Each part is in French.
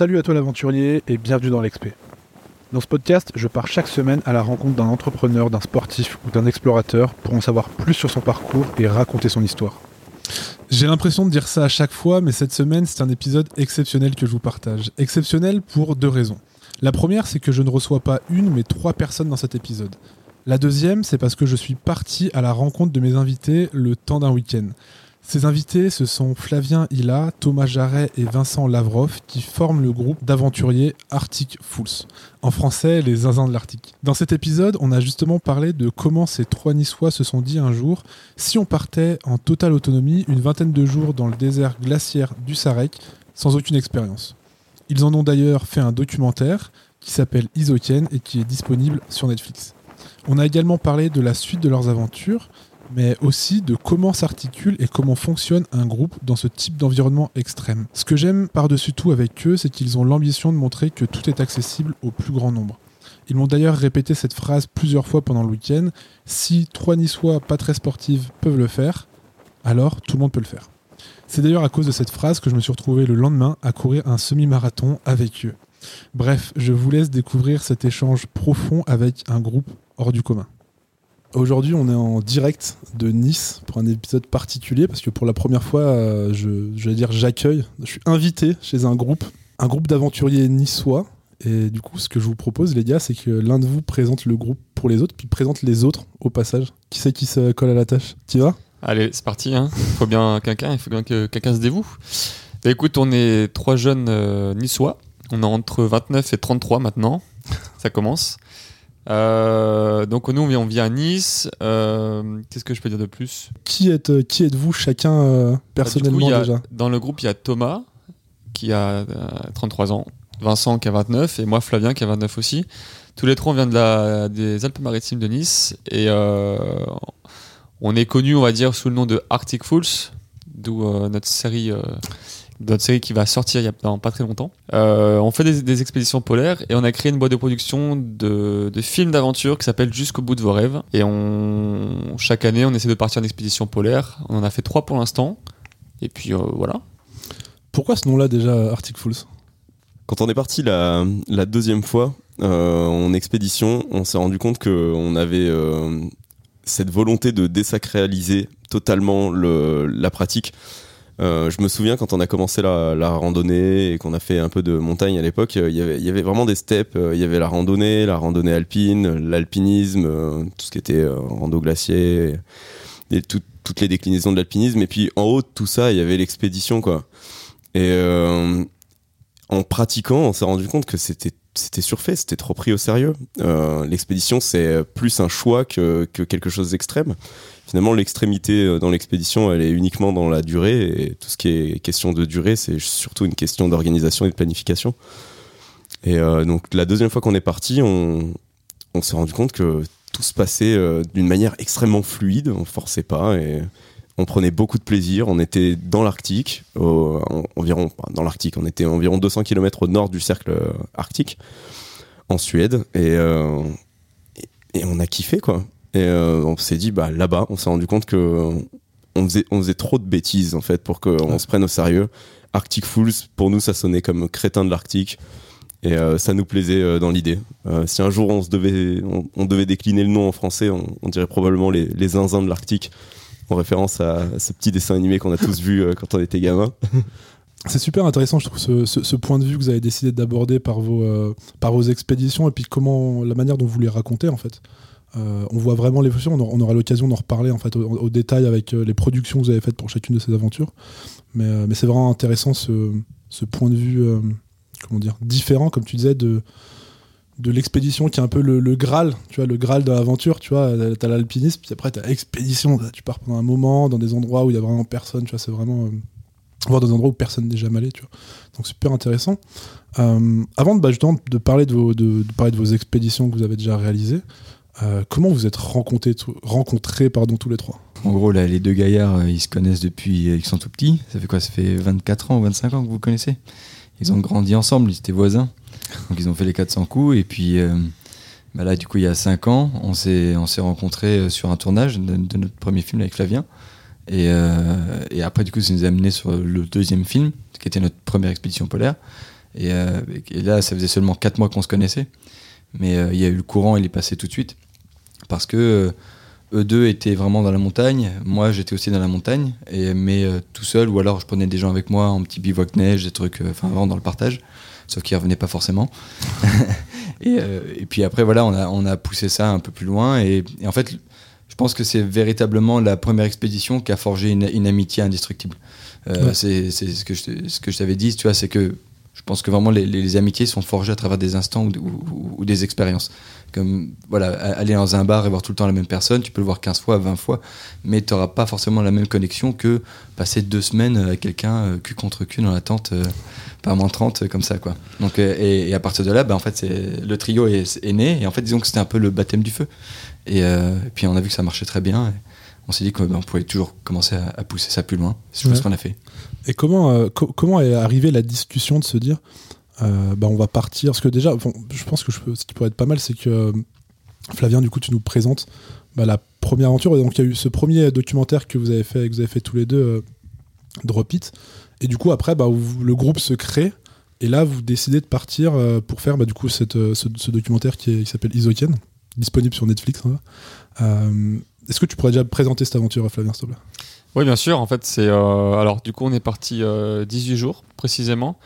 Salut à toi l'aventurier et bienvenue dans l'Expé. Dans ce podcast, je pars chaque semaine à la rencontre d'un entrepreneur, d'un sportif ou d'un explorateur pour en savoir plus sur son parcours et raconter son histoire. J'ai l'impression de dire ça à chaque fois, mais cette semaine, c'est un épisode exceptionnel que je vous partage. Exceptionnel pour deux raisons. La première, c'est que je ne reçois pas une, mais trois personnes dans cet épisode. La deuxième, c'est parce que je suis parti à la rencontre de mes invités le temps d'un week-end. Ces invités, ce sont Flavien Hilla, Thomas Jarret et Vincent Lavrov qui forment le groupe d'aventuriers Arctic Fools. En français, les zinzins de l'Arctique. Dans cet épisode, on a justement parlé de comment ces trois Niçois se sont dit un jour si on partait en totale autonomie une vingtaine de jours dans le désert glaciaire du Sarek sans aucune expérience. Ils en ont d'ailleurs fait un documentaire qui s'appelle Isoken et qui est disponible sur Netflix. On a également parlé de la suite de leurs aventures, mais aussi de comment s'articule et comment fonctionne un groupe dans ce type d'environnement extrême. Ce que j'aime par-dessus tout avec eux, c'est qu'ils ont l'ambition de montrer que tout est accessible au plus grand nombre. Ils m'ont d'ailleurs répété cette phrase plusieurs fois pendant le week-end. Si trois Niçois pas très sportives peuvent le faire, alors tout le monde peut le faire. C'est d'ailleurs à cause de cette phrase que je me suis retrouvé le lendemain à courir un semi-marathon avec eux. Bref, je vous laisse découvrir cet échange profond avec un groupe hors du commun. Aujourd'hui, on est en direct de Nice pour un épisode particulier parce que pour la première fois, euh, je, vais dire j'accueille, je suis invité chez un groupe, un groupe d'aventuriers niçois. Et du coup, ce que je vous propose, les gars, c'est que l'un de vous présente le groupe pour les autres, puis présente les autres au passage. Qui c'est qui se colle à la tâche? Tu vas? Allez, c'est parti. Hein. Faut bien quelqu'un, il faut bien que quelqu'un se dévoue. Bah, écoute, on est trois jeunes euh, niçois. On est entre 29 et 33 maintenant. Ça commence. Euh, donc nous on vit à Nice. Euh, qu'est-ce que je peux dire de plus? Qui êtes euh, qui êtes-vous chacun bah, personnellement déjà? Dans le groupe il y a Thomas qui a 33 ans, Vincent qui a 29 et moi Flavien qui a 29 aussi. Tous les trois on vient de la, des Alpes-Maritimes de Nice et on est connu on va dire sous le nom de Arctic Fools, d'où notre série notre série qui va sortir il y a dans pas très longtemps. Euh, on fait des, expéditions polaires et on a créé une boîte de production de, films d'aventure qui s'appelle Jusqu'au bout de vos rêves. Et on, chaque année, on essaie de partir en expédition polaire. On en a fait trois pour l'instant. Et puis euh, voilà. Pourquoi ce nom-là déjà, Arctic Fools? Quand on est parti la, deuxième fois euh, en expédition, on s'est rendu compte qu'on avait cette volonté de désacraliser totalement le, la pratique. Euh, je me souviens quand on a commencé la, randonnée et qu'on a fait un peu de montagne à l'époque, euh, il y avait vraiment des steps. Euh, il y avait la randonnée, la randonnée alpine, l'alpinisme, tout ce qui était rando glacier, et toutes les déclinaisons de l'alpinisme. Et puis en haut tout ça, il y avait l'expédition, quoi. Et en pratiquant, on s'est rendu compte que c'était c'était surfait, c'était trop pris au sérieux. L'expédition, c'est plus un choix que, que quelque chose d'extrême finalement l'extrémité euh, dans l'expédition elle est uniquement dans la durée et tout ce qui est question de durée c'est surtout une question d'organisation et de planification et euh, donc la deuxième fois qu'on est parti on, on s'est rendu compte que tout se passait euh, d'une manière extrêmement fluide on forçait pas on prenait beaucoup de plaisir on était dans l'Arctique environ dans l'Arctique on était environ 200 km au nord du cercle arctique en Suède et, et on a kiffé quoi et euh, on s'est dit, bah là-bas, on s'est rendu compte que on faisait, on faisait trop de bêtises en fait pour qu'on se prenne au sérieux. Arctic Fools, pour nous, ça sonnait comme crétin de l'Arctique. Et euh, ça nous plaisait euh, dans l'idée. si un jour on, se devait, on, devait décliner le nom en français, on, dirait probablement les, les zinzins de l'Arctique, en référence à, ce petit dessin animé qu'on a tous vu quand on était gamin. C'est super intéressant, je trouve, ce, ce, point de vue que vous avez décidé d'aborder par vos, par vos expéditions et puis comment la manière dont vous les racontez en fait. Euh, on voit vraiment l'évolution. On, aura l'occasion d'en reparler en fait au, détail avec euh, les productions que vous avez faites pour chacune de ces aventures. Mais, euh, c'est vraiment intéressant ce, point de vue, comment dire, différent, comme tu disais, de de l'expédition qui est un peu le, Graal, tu vois, le Graal de l'aventure, tu vois, t'as l'alpinisme, puis après t'as l'expédition, tu pars pendant un moment dans des endroits où il y a vraiment personne, tu vois, c'est vraiment voir des endroits où personne n'est jamais allé, tu vois. Donc super intéressant. avant de, bah, de parler de vos, de, parler de vos expéditions que vous avez déjà réalisées, euh, comment vous êtes rencontrés, rencontrés pardon, tous les trois? En gros, les deux gaillards, euh, ils se connaissent depuis qu'ils sont tout petits. Ça fait quoi? Ça fait 24 ans ou 25 ans que vous connaissez? Ils ont grandi ensemble, ils étaient voisins. Donc ils ont fait les 400 coups. Et puis euh, bah là, du coup, il y a 5 ans, on s'est, on s'est rencontrés sur un tournage de, notre premier film avec Flavien. Et, et, après, du coup, ça nous a amené sur le deuxième film, qui était notre première expédition polaire. Et, euh, là, ça faisait seulement 4 mois qu'on se connaissait. Mais euh, il y a eu le courant, il est passé tout de suite. Parce que euh, eux deux étaient vraiment dans la montagne. Moi, j'étais aussi dans la montagne. Et, mais euh, tout seul, ou alors je prenais des gens avec moi en petit bivouac neige, des trucs, euh, enfin vraiment dans le partage. Sauf qu'ils revenaient pas forcément. et, euh, et puis après, voilà, on a, on a poussé ça un peu plus loin. Et, et en fait, je pense que c'est véritablement la première expédition qui a forgé une, une amitié indestructible. Euh, Ouais. C'est ce que je, ce que je t'avais dit, tu vois, c'est que je pense que vraiment les, amitiés sont forgées à travers des instants ou, des expériences. Comme voilà, aller dans un bar et voir tout le temps la même personne, tu peux le voir 15 fois, 20 fois, mais tu n'auras pas forcément la même connexion que passer deux semaines avec quelqu'un euh, cul contre cul dans la tente euh, par moins 30 euh, comme ça quoi. Donc euh, et, à partir de là, bah, en fait le trio est, né et en fait disons que c'était un peu le baptême du feu. Et, euh, puis on a vu que ça marchait très bien. On s'est dit qu'on pouvait toujours commencer à, à pousser ça plus loin. C'est Ouais. ce qu'on a fait. Et comment, euh, co- comment est arrivée la discussion de se dire euh, bah, on va partir? Parce que déjà, bon, je pense que je peux- ce qui pourrait être pas mal, c'est que euh, Flavien, du coup, tu nous présentes bah, la première aventure. Et donc, il y a eu ce premier documentaire que vous avez fait, que vous avez fait tous les deux, euh, Drop It. Et du coup, après, bah, vous- le groupe se crée. Et là, vous décidez de partir pour faire bah, du coup cette, ce, ce documentaire qui, s'appelle Isoken, disponible sur Netflix. hein. Euh, Est-ce que tu pourrais déjà présenter cette aventure, Flavien, te plaît? Oui, bien sûr. En fait, c'est. euh, alors, du coup, on est parti euh, 18 jours, précisément,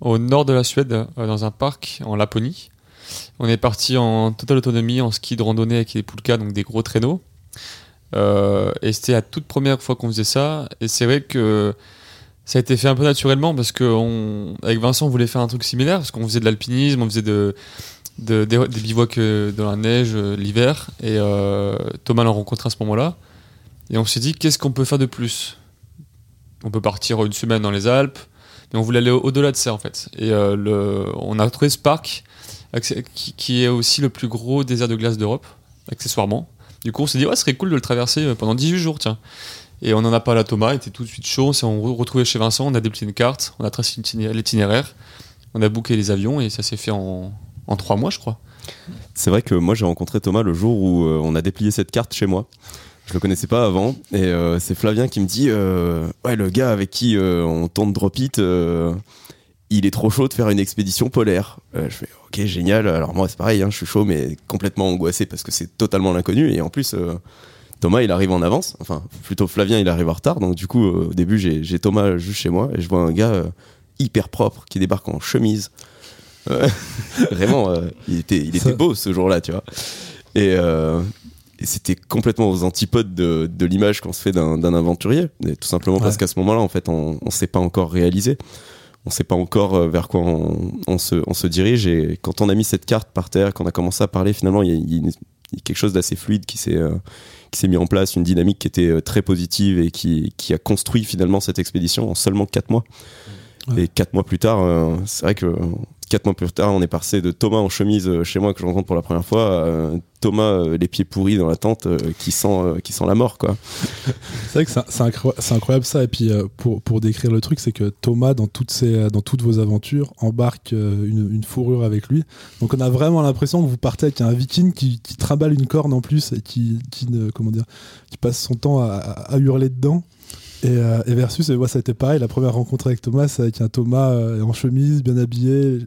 au nord de la Suède, euh, dans un parc en Laponie. On est parti en totale autonomie, en ski de randonnée avec les poulkas, donc des gros traîneaux. Euh, et c'était la toute première fois qu'on faisait ça. Et c'est vrai que ça a été fait un peu naturellement parce qu'avec Vincent, on voulait faire un truc similaire parce qu'on faisait de l'alpinisme, on faisait de, de- des, bivouacs euh, dans la neige euh, l'hiver. Et euh, Thomas l'a rencontré à ce moment-là. Et on s'est dit, qu'est-ce qu'on peut faire de plus? On peut partir une semaine dans les Alpes, mais on voulait aller au- au-delà de ça en fait. Et on a trouvé ce parc qui, est aussi le plus gros désert de glace d'Europe, accessoirement. Du coup, on s'est dit, ouais, ce serait cool de le traverser pendant 18 jours, tiens. Et on en a parlé à Thomas, il était tout de suite chaud. On s'est re- retrouvé chez Vincent, on a déplié une carte, on a tracé l'itiné- l'itinéraire, on a booké les avions et ça s'est fait en, en trois mois, je crois. C'est vrai que moi j'ai rencontré Thomas le jour où euh, on a déplié cette carte chez moi. Je le connaissais pas avant et euh, c'est Flavien qui me dit euh, ouais le gars avec qui on tourne Drop It il est trop chaud de faire une expédition polaire. Je fais ok génial. Alors moi c'est pareil hein, je suis chaud mais complètement angoissé parce que c'est totalement l'inconnu et en plus Thomas il arrive en avance. Enfin plutôt Flavien il arrive en retard donc du coup au début j'ai Thomas juste chez moi et je vois un gars hyper propre qui débarque en chemise. Vraiment, euh, il était, il était beau ce jour-là, tu vois. Et, euh, et c'était complètement aux antipodes de, de l'image qu'on se fait d'un aventurier. Et tout simplement parce qu'à ce moment-là, en fait, on ne s'est pas encore réalisé. On sait pas encore euh, vers quoi on, on se, on se dirige. Et quand on a mis cette carte par terre, qu'on a commencé à parler, finalement, il y a, y y quelque chose d'assez fluide qui s'est euh, mis en place, une dynamique qui était très positive et qui, qui a construit finalement cette expédition en seulement quatre mois. Ouais. Et quatre mois plus tard, euh, c'est vrai que quatre mois plus tard, on est passé de Thomas en chemise euh, chez moi que je rencontre pour la première fois, à euh, Thomas euh, les pieds pourris dans la tente qui sent qui sent la mort quoi. C'est vrai que c'est- c'est incro- c'est incroyable ça. Et puis pour, décrire le truc, c'est que Thomas, dans toutes, vos aventures, embarque une, fourrure avec lui. Donc on a vraiment l'impression que vous partez avec un viking qui, qui trimballe une corne en plus et qui, passe son temps à hurler dedans. Et, euh, et versus, et moi ça a été pareil, la première rencontre avec Thomas, c'est avec un Thomas euh, en chemise, bien habillé,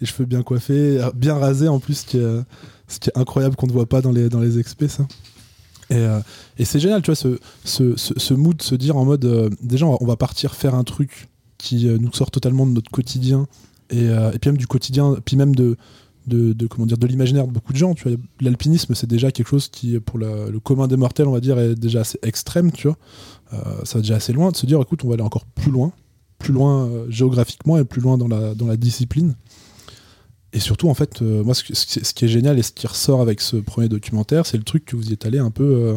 les cheveux bien coiffés, bien rasé en plus, ce qui est, euh, incroyable qu'on ne voit pas dans les, dans les ça. Et, euh, et c'est génial, tu vois, ce, ce, ce, mood, se dire en mode, euh, déjà, on va- partir faire un truc qui euh, nous sort totalement de notre quotidien, et, euh, puis même du quotidien, puis même de, de, comment dire, de l'imaginaire de beaucoup de gens. Tu vois, l'alpinisme, c'est déjà quelque chose qui, pour le commun des mortels, on va dire, est déjà assez extrême, tu vois. Euh, ça va déjà assez loin de se dire, écoute, on va aller encore plus loin, plus loin euh, géographiquement et plus loin dans la, discipline. Et surtout, en fait, euh, moi, ce, qui- est génial et ce qui ressort avec ce premier documentaire, c'est le truc que vous y êtes allé un peu,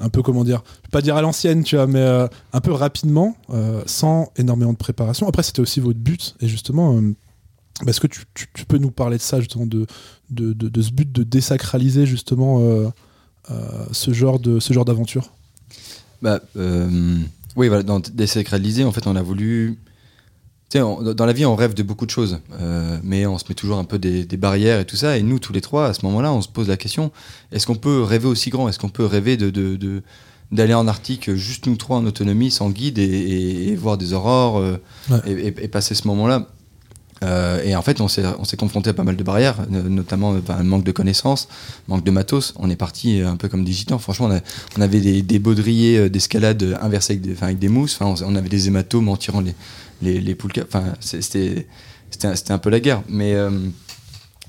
un peu comment dire, je vais pas dire à l'ancienne, tu vois, mais un peu rapidement, sans énormément de préparation. Après, c'était aussi votre but, et justement, bah, est-ce que tu, peux nous parler de ça, justement, de, de, ce but de désacraliser justement ce genre ce genre d'aventure? Bah, euh, oui, voilà, dans désacraliser, en fait, on a voulu. Tu sais, on- dans la vie, on rêve de beaucoup de choses, euh, mais on se met toujours un peu des, des barrières et tout ça. Et nous, tous les trois, à ce moment-là, on se pose la question est-ce qu'on peut rêver aussi grand? Est-ce qu'on peut rêver de. de, de- d'aller en Arctique juste nous trois en autonomie sans guide et, et- et voir des aurores euh, Ouais. et, et- et passer ce moment-là? Euh, et en fait, on s'est, on s'est confronté à pas mal de barrières, no- notamment un manque de connaissances, manque de matos. On est parti euh, un peu comme des gitans. Franchement, on, avait des, baudriers euh, d'escalade inversés avec des, avec des mousses. On, avait des hématomes en tirant les, les, les poules. Enfin, c'était, un- peu la guerre. Mais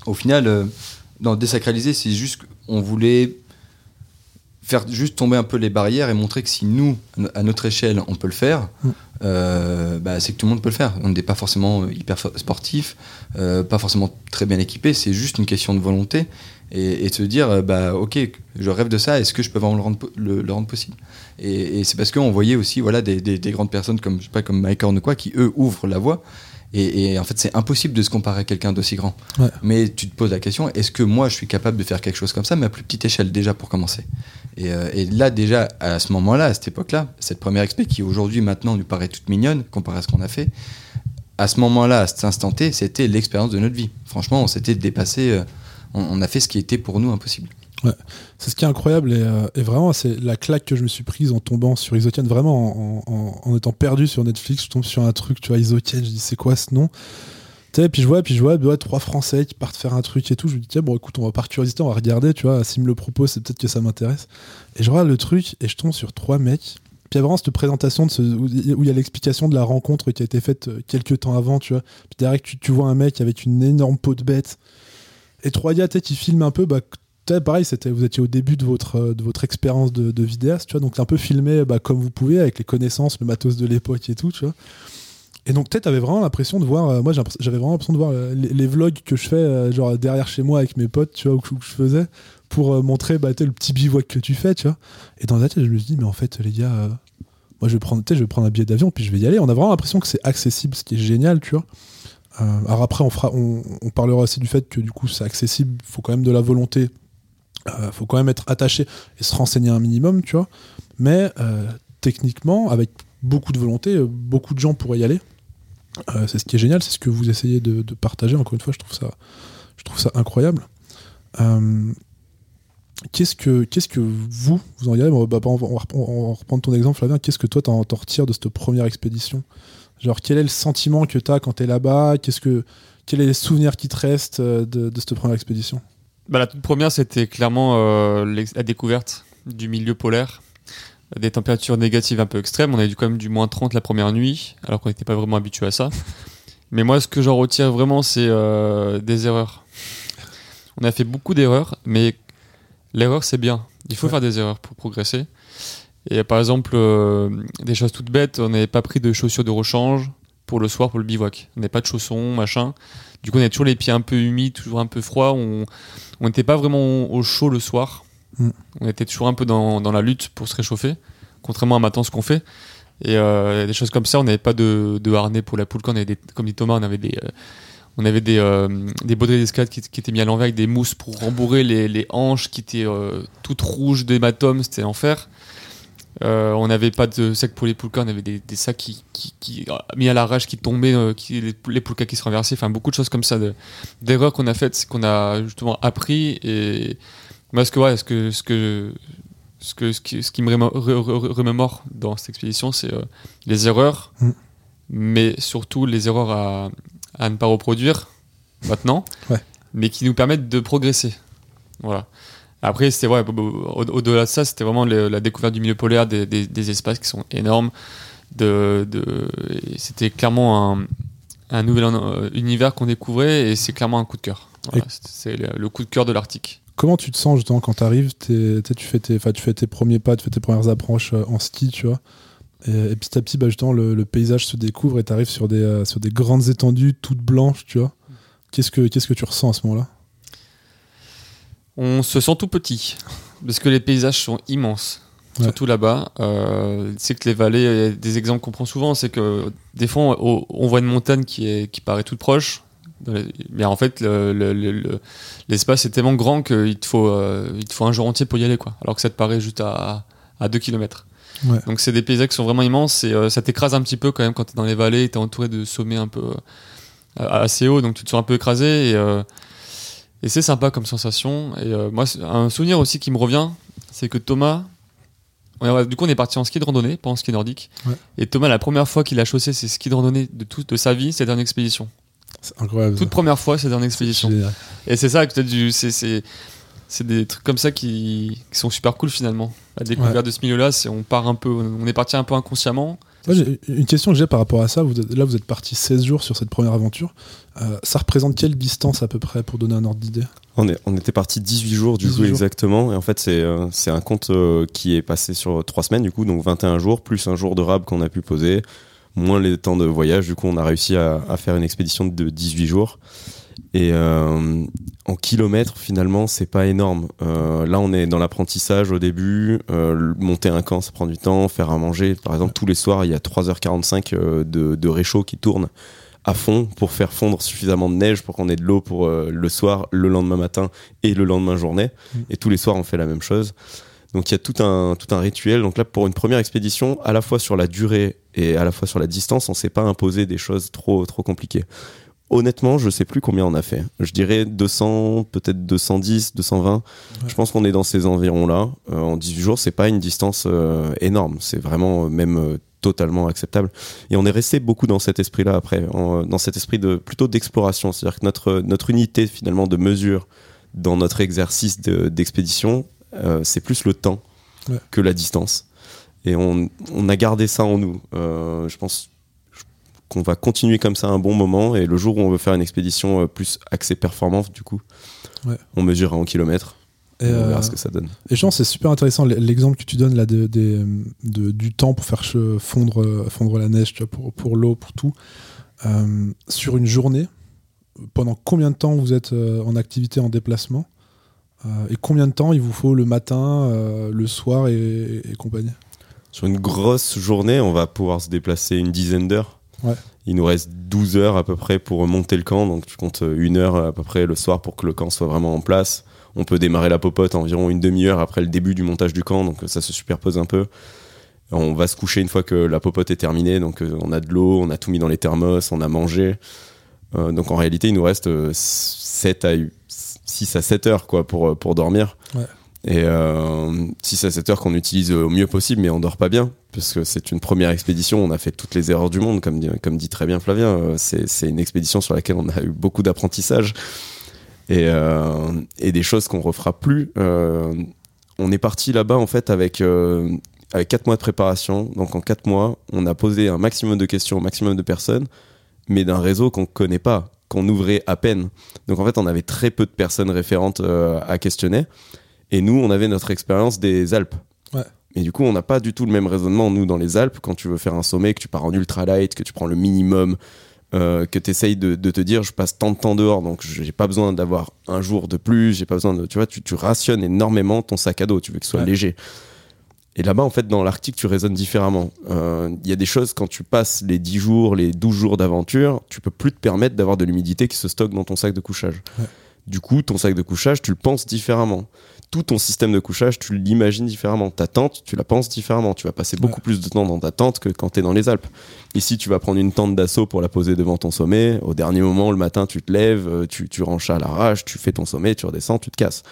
au final, euh, dans désacraliser, c'est juste qu'on voulait faire juste tomber un peu les barrières et montrer que si nous, à notre échelle, on peut le faire, Mm. euh, bah, c'est que tout le monde peut le faire. On n'est pas forcément hyper sportif, euh, pas forcément très bien équipé, c'est juste une question de volonté et, et se dire, euh, bah, ok, je rêve de ça, est-ce que je peux vraiment le rendre, le, le rendre possible? Et, et c'est parce qu'on voyait aussi voilà, des, des- des grandes personnes comme, je sais pas, comme Mike Horn ou quoi, qui eux ouvrent la voie. Et, et en fait, c'est impossible de se comparer à quelqu'un d'aussi grand. Ouais. Mais tu te poses la question, est-ce que moi, je suis capable de faire quelque chose comme ça, mais à plus petite échelle déjà pour commencer? Et, euh, et là, déjà, à ce moment-là, à cette époque-là, cette première expé qui aujourd'hui, maintenant, nous paraît toute mignonne comparée à ce qu'on a fait, à ce moment-là, à cet instant T, c'était l'expérience de notre vie. Franchement, on s'était dépassé, euh, on, a fait ce qui était pour nous impossible. C'est ce qui est incroyable et, euh, vraiment c'est la claque que je me suis prise en tombant sur Isotian, vraiment en, étant perdu sur Netflix, je tombe sur un truc, tu vois, Isotian, je dis c'est quoi ce nom? Sais, puis je vois, je vois trois Français qui partent faire un truc et tout, je me dis tiens bon écoute on va par curiosité, on va regarder, tu vois, s'il me le propose c'est peut-être que ça m'intéresse. Et je regarde le truc et je tombe sur trois mecs. Puis il y a vraiment cette présentation où il y a- l'explication de la rencontre qui a été faite euh, quelques temps avant, tu vois. Puis derrière tu, tu vois un mec avec une énorme peau de bête. Et trois gars, tu sais, qui filment un peu, bah, pareil, vous étiez au début de votre, euh, expérience de, de vidéaste, tu vois, donc un peu filmé bah, comme vous pouvez, avec les connaissances, le matos de l'époque et tout, tu vois. Et donc, peut-être, t'avais vraiment l'impression de voir, euh, moi j'avais vraiment l'impression de voir euh, les, vlogs que je fais, euh, genre derrière chez moi avec mes potes, tu vois, ou que, je faisais, pour montrer bah, le petit bivouac que tu fais, tu vois. Et dans la tête, je me suis dit, mais en fait, les gars, moi je vais, prendre, je vais prendre un billet d'avion, puis je vais y aller. On a vraiment l'impression que c'est accessible, ce qui est génial, tu vois. Alors après, on, fera, on, parlera aussi du fait que du coup, c'est accessible, faut quand même de la volonté, faut quand même être attaché et se renseigner un minimum, tu vois. Mais techniquement, avec beaucoup de volonté, beaucoup de gens pourraient y aller. Euh, c'est ce qui est génial, c'est ce que vous essayez de, partager. Encore une fois, je trouve ça, incroyable. Euh, qu'est-ce que, vous, vous en Bon, bah, on, va, reprendre, ton exemple, Flavien. Qu'est-ce que toi, t'en, t'en retires de cette première expédition? Genre, quel est le sentiment que t'as quand t'es là-bas? Qu'est-ce que, quel est les souvenirs qui te restent euh, de, cette première expédition? Bah, la toute première, c'était clairement la découverte du milieu polaire, des températures négatives un peu extrêmes. On a eu quand même du moins 30 la première nuit, alors qu'on n'était pas vraiment habitué à ça. Mais moi, ce que j'en retire vraiment, c'est euh, des erreurs. On a fait beaucoup d'erreurs, mais l'erreur, c'est bien. Il faut Ouais. faire des erreurs pour progresser. Et par exemple, euh, des choses toutes bêtes, on n'avait pas pris de chaussures de rechange pour le soir, pour le bivouac. On n'avait pas de chaussons, machin. Du coup, on avait toujours les pieds un peu humides, toujours un peu froids. On on n'était pas vraiment au chaud le soir. Mm. On était toujours un peu dans, dans la lutte pour se réchauffer, contrairement à maintenant ce qu'on fait. Et euh, des choses comme ça, on n'avait pas de, de harnais pour la poule. On avait des, comme dit Thomas, on avait des, euh, on avait des, euh, des baudriers d'escalade qui, qui étaient mis à l'envers avec des mousses pour rembourrer les, les hanches qui étaient euh, toutes rouges d'hématomes, c'était l'enfer. On n'avait pas de sac pour les poulkas, on avait des, des sacs qui, qui, mis à l'arrache qui tombaient, les, les poulkas qui se renversaient, enfin beaucoup de choses comme ça, de- d'erreurs qu'on a faites, qu'on a justement appris. Et moi, ce que, ouais, ce que, ce que, ce que, ce qui, ce qui me remémo- re- re- remémore dans cette expédition, c'est euh, les erreurs, Mm. mais surtout les erreurs à, à ne pas reproduire maintenant, Ouais. mais qui nous permettent de progresser. Voilà. Après, c'était ouais, au- au-delà de ça, c'était vraiment le- la découverte du milieu polaire, des, des- des espaces qui sont énormes. De, de- et c'était clairement un, un nouvel euh, univers qu'on découvrait et c'est clairement un coup de cœur. Voilà, c'est- c'est le, le coup de cœur de l'Arctique. Comment tu te sens justement quand t'arrives t'es- tu, fais tes, tu fais tes premiers pas, tu fais tes premières approches euh, en ski, tu vois. Et, et petit à petit, bah, justement, le, le paysage se découvre et t'arrives sur des, euh, sur des grandes étendues toutes blanches, tu vois. Qu'est-ce que, qu'est-ce que tu ressens à ce moment-là? On se sent tout petit parce que les paysages sont immenses. Ouais. Surtout là-bas, euh, c'est que les vallées, il y a des exemples qu'on prend souvent, c'est que des fois on, on voit une montagne qui, est, qui paraît toute proche, mais en fait le- le- le- le- l'espace est tellement grand qu'il te, faut, euh, il te faut un jour entier pour y aller, quoi. alors que ça te paraît juste à, à 2 km. Ouais. Donc c'est des paysages qui sont vraiment immenses et euh, ça t'écrase un petit peu quand même quand tu es dans les vallées, tu es entouré de sommets un peu euh, assez hauts, donc tu te sens un peu écrasé et, et c'est sympa comme sensation. Et moi, un souvenir aussi qui me revient, c'est que Thomas, du coup, on est parti en ski de randonnée, pas en ski nordique. Ouais. Et Thomas, la première fois qu'il a chaussé ses skis de randonnée de toute de sa vie, c'était en expédition. C'est incroyable. Toute première fois, c'était en expédition. Et c'est ça, peut-être, du- c'est, c'est, c'est des trucs comme ça qui, qui sont super cool finalement. La découverte Ouais. de ce milieu-là, c'est on part un peu, on est parti un peu inconsciemment. Moi, une question que j'ai par rapport à ça. Vous êtes- là, vous êtes parti 16 jours sur cette première aventure. Euh, ça représente quelle distance à peu près pour donner un ordre d'idée? On, est, on était parti 18 jours du 18 coup jours. exactement. Et en fait, c'est euh, c'est un compte euh, qui est passé sur 3 semaines du coup, donc 21 jours, plus un jour de rab qu'on a pu poser, moins les temps de voyage. Du coup, on a réussi à, à faire une expédition de 18 jours. Et euh, en kilomètres, finalement, c'est pas énorme. Euh, là, on est dans l'apprentissage au début. Euh, monter un camp, ça prend du temps. Faire à manger, par exemple, tous les soirs, il y a 3h45 euh, de, de réchaud qui tourne à fond pour faire fondre suffisamment de neige pour qu'on ait de l'eau pour le soir, le lendemain matin et le lendemain journée. Mm. Et tous les soirs, on fait la même chose. Donc il y a tout un, tout un rituel. Donc là, pour une première expédition, à la fois sur la durée et à la fois sur la distance, on s'est pas imposé des choses trop, trop compliquées. Honnêtement, je sais plus combien on a fait. Je dirais 200, peut-être 210, 220. Je pense qu'on est dans ces environs-là. Euh, en 18 jours, c'est pas une distance euh, énorme. C'est vraiment euh, même totalement acceptable. Et on est resté beaucoup dans cet esprit-là après, en- dans cet esprit de plutôt d'exploration. C'est-à-dire que notre, notre unité finalement de mesure dans notre exercice de- d'expédition, euh, c'est plus le temps Ouais. que la distance. Et on, on a gardé ça en nous. Euh, je pense qu'on va continuer comme ça un bon moment. Et le jour où on veut faire une expédition euh, plus axée performance, du coup, Ouais. on mesurera en kilomètres. Et, on verra ce que ça donne. Et je pense que c'est super intéressant l'exemple que tu donnes là de, du temps pour faire fondre, fondre la neige, tu vois, pour, pour l'eau, pour tout. Euh, sur une journée, pendant combien de temps vous êtes en activité, en déplacement? Et combien de temps il vous faut le matin, euh, le soir et, et compagnie? Sur une grosse journée, on va pouvoir se déplacer une dizaine d'heures. Ouais. Il nous reste 12 heures à peu près pour monter le camp, donc tu comptes une heure à peu près le soir pour que le camp soit vraiment en place. On peut démarrer la popote environ une demi-heure après le début du montage du camp, donc ça se superpose un peu. On va se coucher une fois que la popote est terminée, donc euh, on a de l'eau, on a tout mis dans les thermos, on a mangé. Euh, donc en réalité, il nous reste euh, 7 à 6 à 7 heures quoi, pour, euh, pour dormir. Ouais. Et euh, 6 à 7 heures qu'on utilise au mieux possible, mais on dort pas bien, parce que c'est une première expédition, on a fait toutes les erreurs du monde, comme dit, comme dit très bien Flavien. Euh, C'est c'est une expédition sur laquelle on a eu beaucoup d'apprentissage et, euh, et des choses qu'on refera plus. Euh, on est parti là-bas en fait avec, euh, avec 4 mois de préparation. Donc en 4 mois, on a posé un maximum de questions au maximum de personnes, mais d'un réseau qu'on connaît pas, qu'on ouvrait à peine. Donc en fait, on avait très peu de personnes référentes euh, à questionner. Et nous, on avait notre expérience des Alpes. Ouais. Et du coup, on n'a pas du tout le même raisonnement, nous, dans les Alpes, quand tu veux faire un sommet, que tu pars en ultralight, que tu prends le minimum, euh, que tu essayes de, de te dire, je passe tant de temps dehors, donc j'ai pas besoin d'avoir un jour de plus, j'ai pas besoin de. Tu vois, tu, tu rationnes énormément ton sac à dos, tu veux qu'il soit Ouais. léger. Et là-bas, en fait, dans l'Arctique, tu raisonnes différemment. Euh, Il y a des choses, quand tu passes les 10 jours, les 12 jours d'aventure, tu peux plus te permettre d'avoir de l'humidité qui se stocke dans ton sac de couchage. Ouais. Du coup, ton sac de couchage, tu le penses différemment. Tout ton système de couchage, tu l'imagines différemment. Ta tente, tu la penses différemment. Tu vas passer beaucoup plus de temps dans ta tente que quand tu es dans les Alpes. Ici, tu vas prendre une tente d'assaut pour la poser devant ton sommet. Au dernier moment, le matin, tu te lèves, euh, tu, tu ranges à l'arrache, tu fais ton sommet, tu redescends, tu te casses.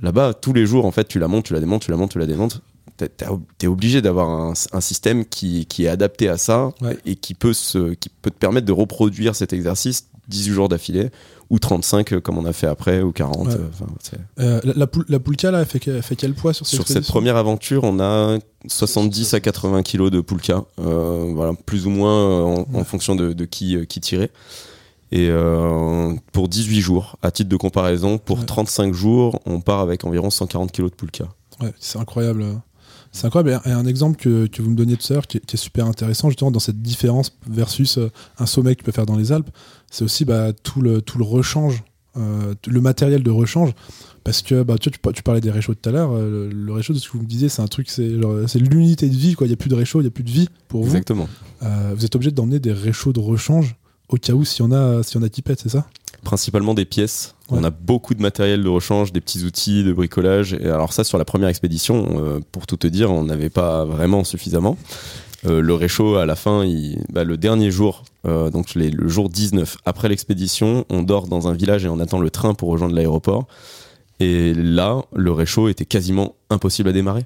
Là-bas, tous les jours, en fait, tu la montes, tu la démontes, tu la montes, tu la démontes. T'es- t'es t'es obligé d'avoir un, un système qui, qui est adapté à ça Ouais. et qui peut, se, qui peut te permettre de reproduire cet exercice 18 jours d'affilée ou 35 euh, comme on a fait après ou 40. Ouais. euh, Euh, la, la, poul- la poulka, là, elle fait, elle fait quel poids sur cette sur cette première aventure, on a 70 à 80 kilos de poulka, euh, voilà, plus ou moins euh, en, en Ouais. fonction de, de qui, euh, qui tirait. Et euh, pour 18 jours, à titre de comparaison, pour Ouais. 35 jours, on part avec environ 140 kilos de poulka. Ouais, c'est incroyable. C'est incroyable. Et un- exemple que, que vous me donniez tout à l'heure qui, est- qui est super intéressant, justement, dans cette différence versus euh, un sommet que tu peux faire dans les Alpes, c'est aussi bah, tout, le, tout le rechange, euh, le matériel de rechange. Parce que bah, tu, vois, tu, par- tu parlais des réchauds tout à l'heure, euh, le, le réchaud, de ce que vous me disiez, c'est un truc, c'est l'unité de vie. Il n'y a plus de réchaud, il n'y a plus de vie pour vous. Exactement. Euh, vous êtes obligé d'emmener des réchauds de rechange au cas où s'il y en a, s'il y en a qui pètent, c'est ça? Principalement des pièces. Ouais. On a beaucoup de matériel de rechange, des petits outils de bricolage. Et alors ça, sur la première expédition, euh, pour tout te dire, on n'avait pas vraiment suffisamment. Euh, le réchaud, à la fin, il- bah, le dernier jour, euh, donc les- le jour 19, après l'expédition, on dort dans un village et on attend le train pour rejoindre l'aéroport. Et là, le réchaud était quasiment impossible à démarrer.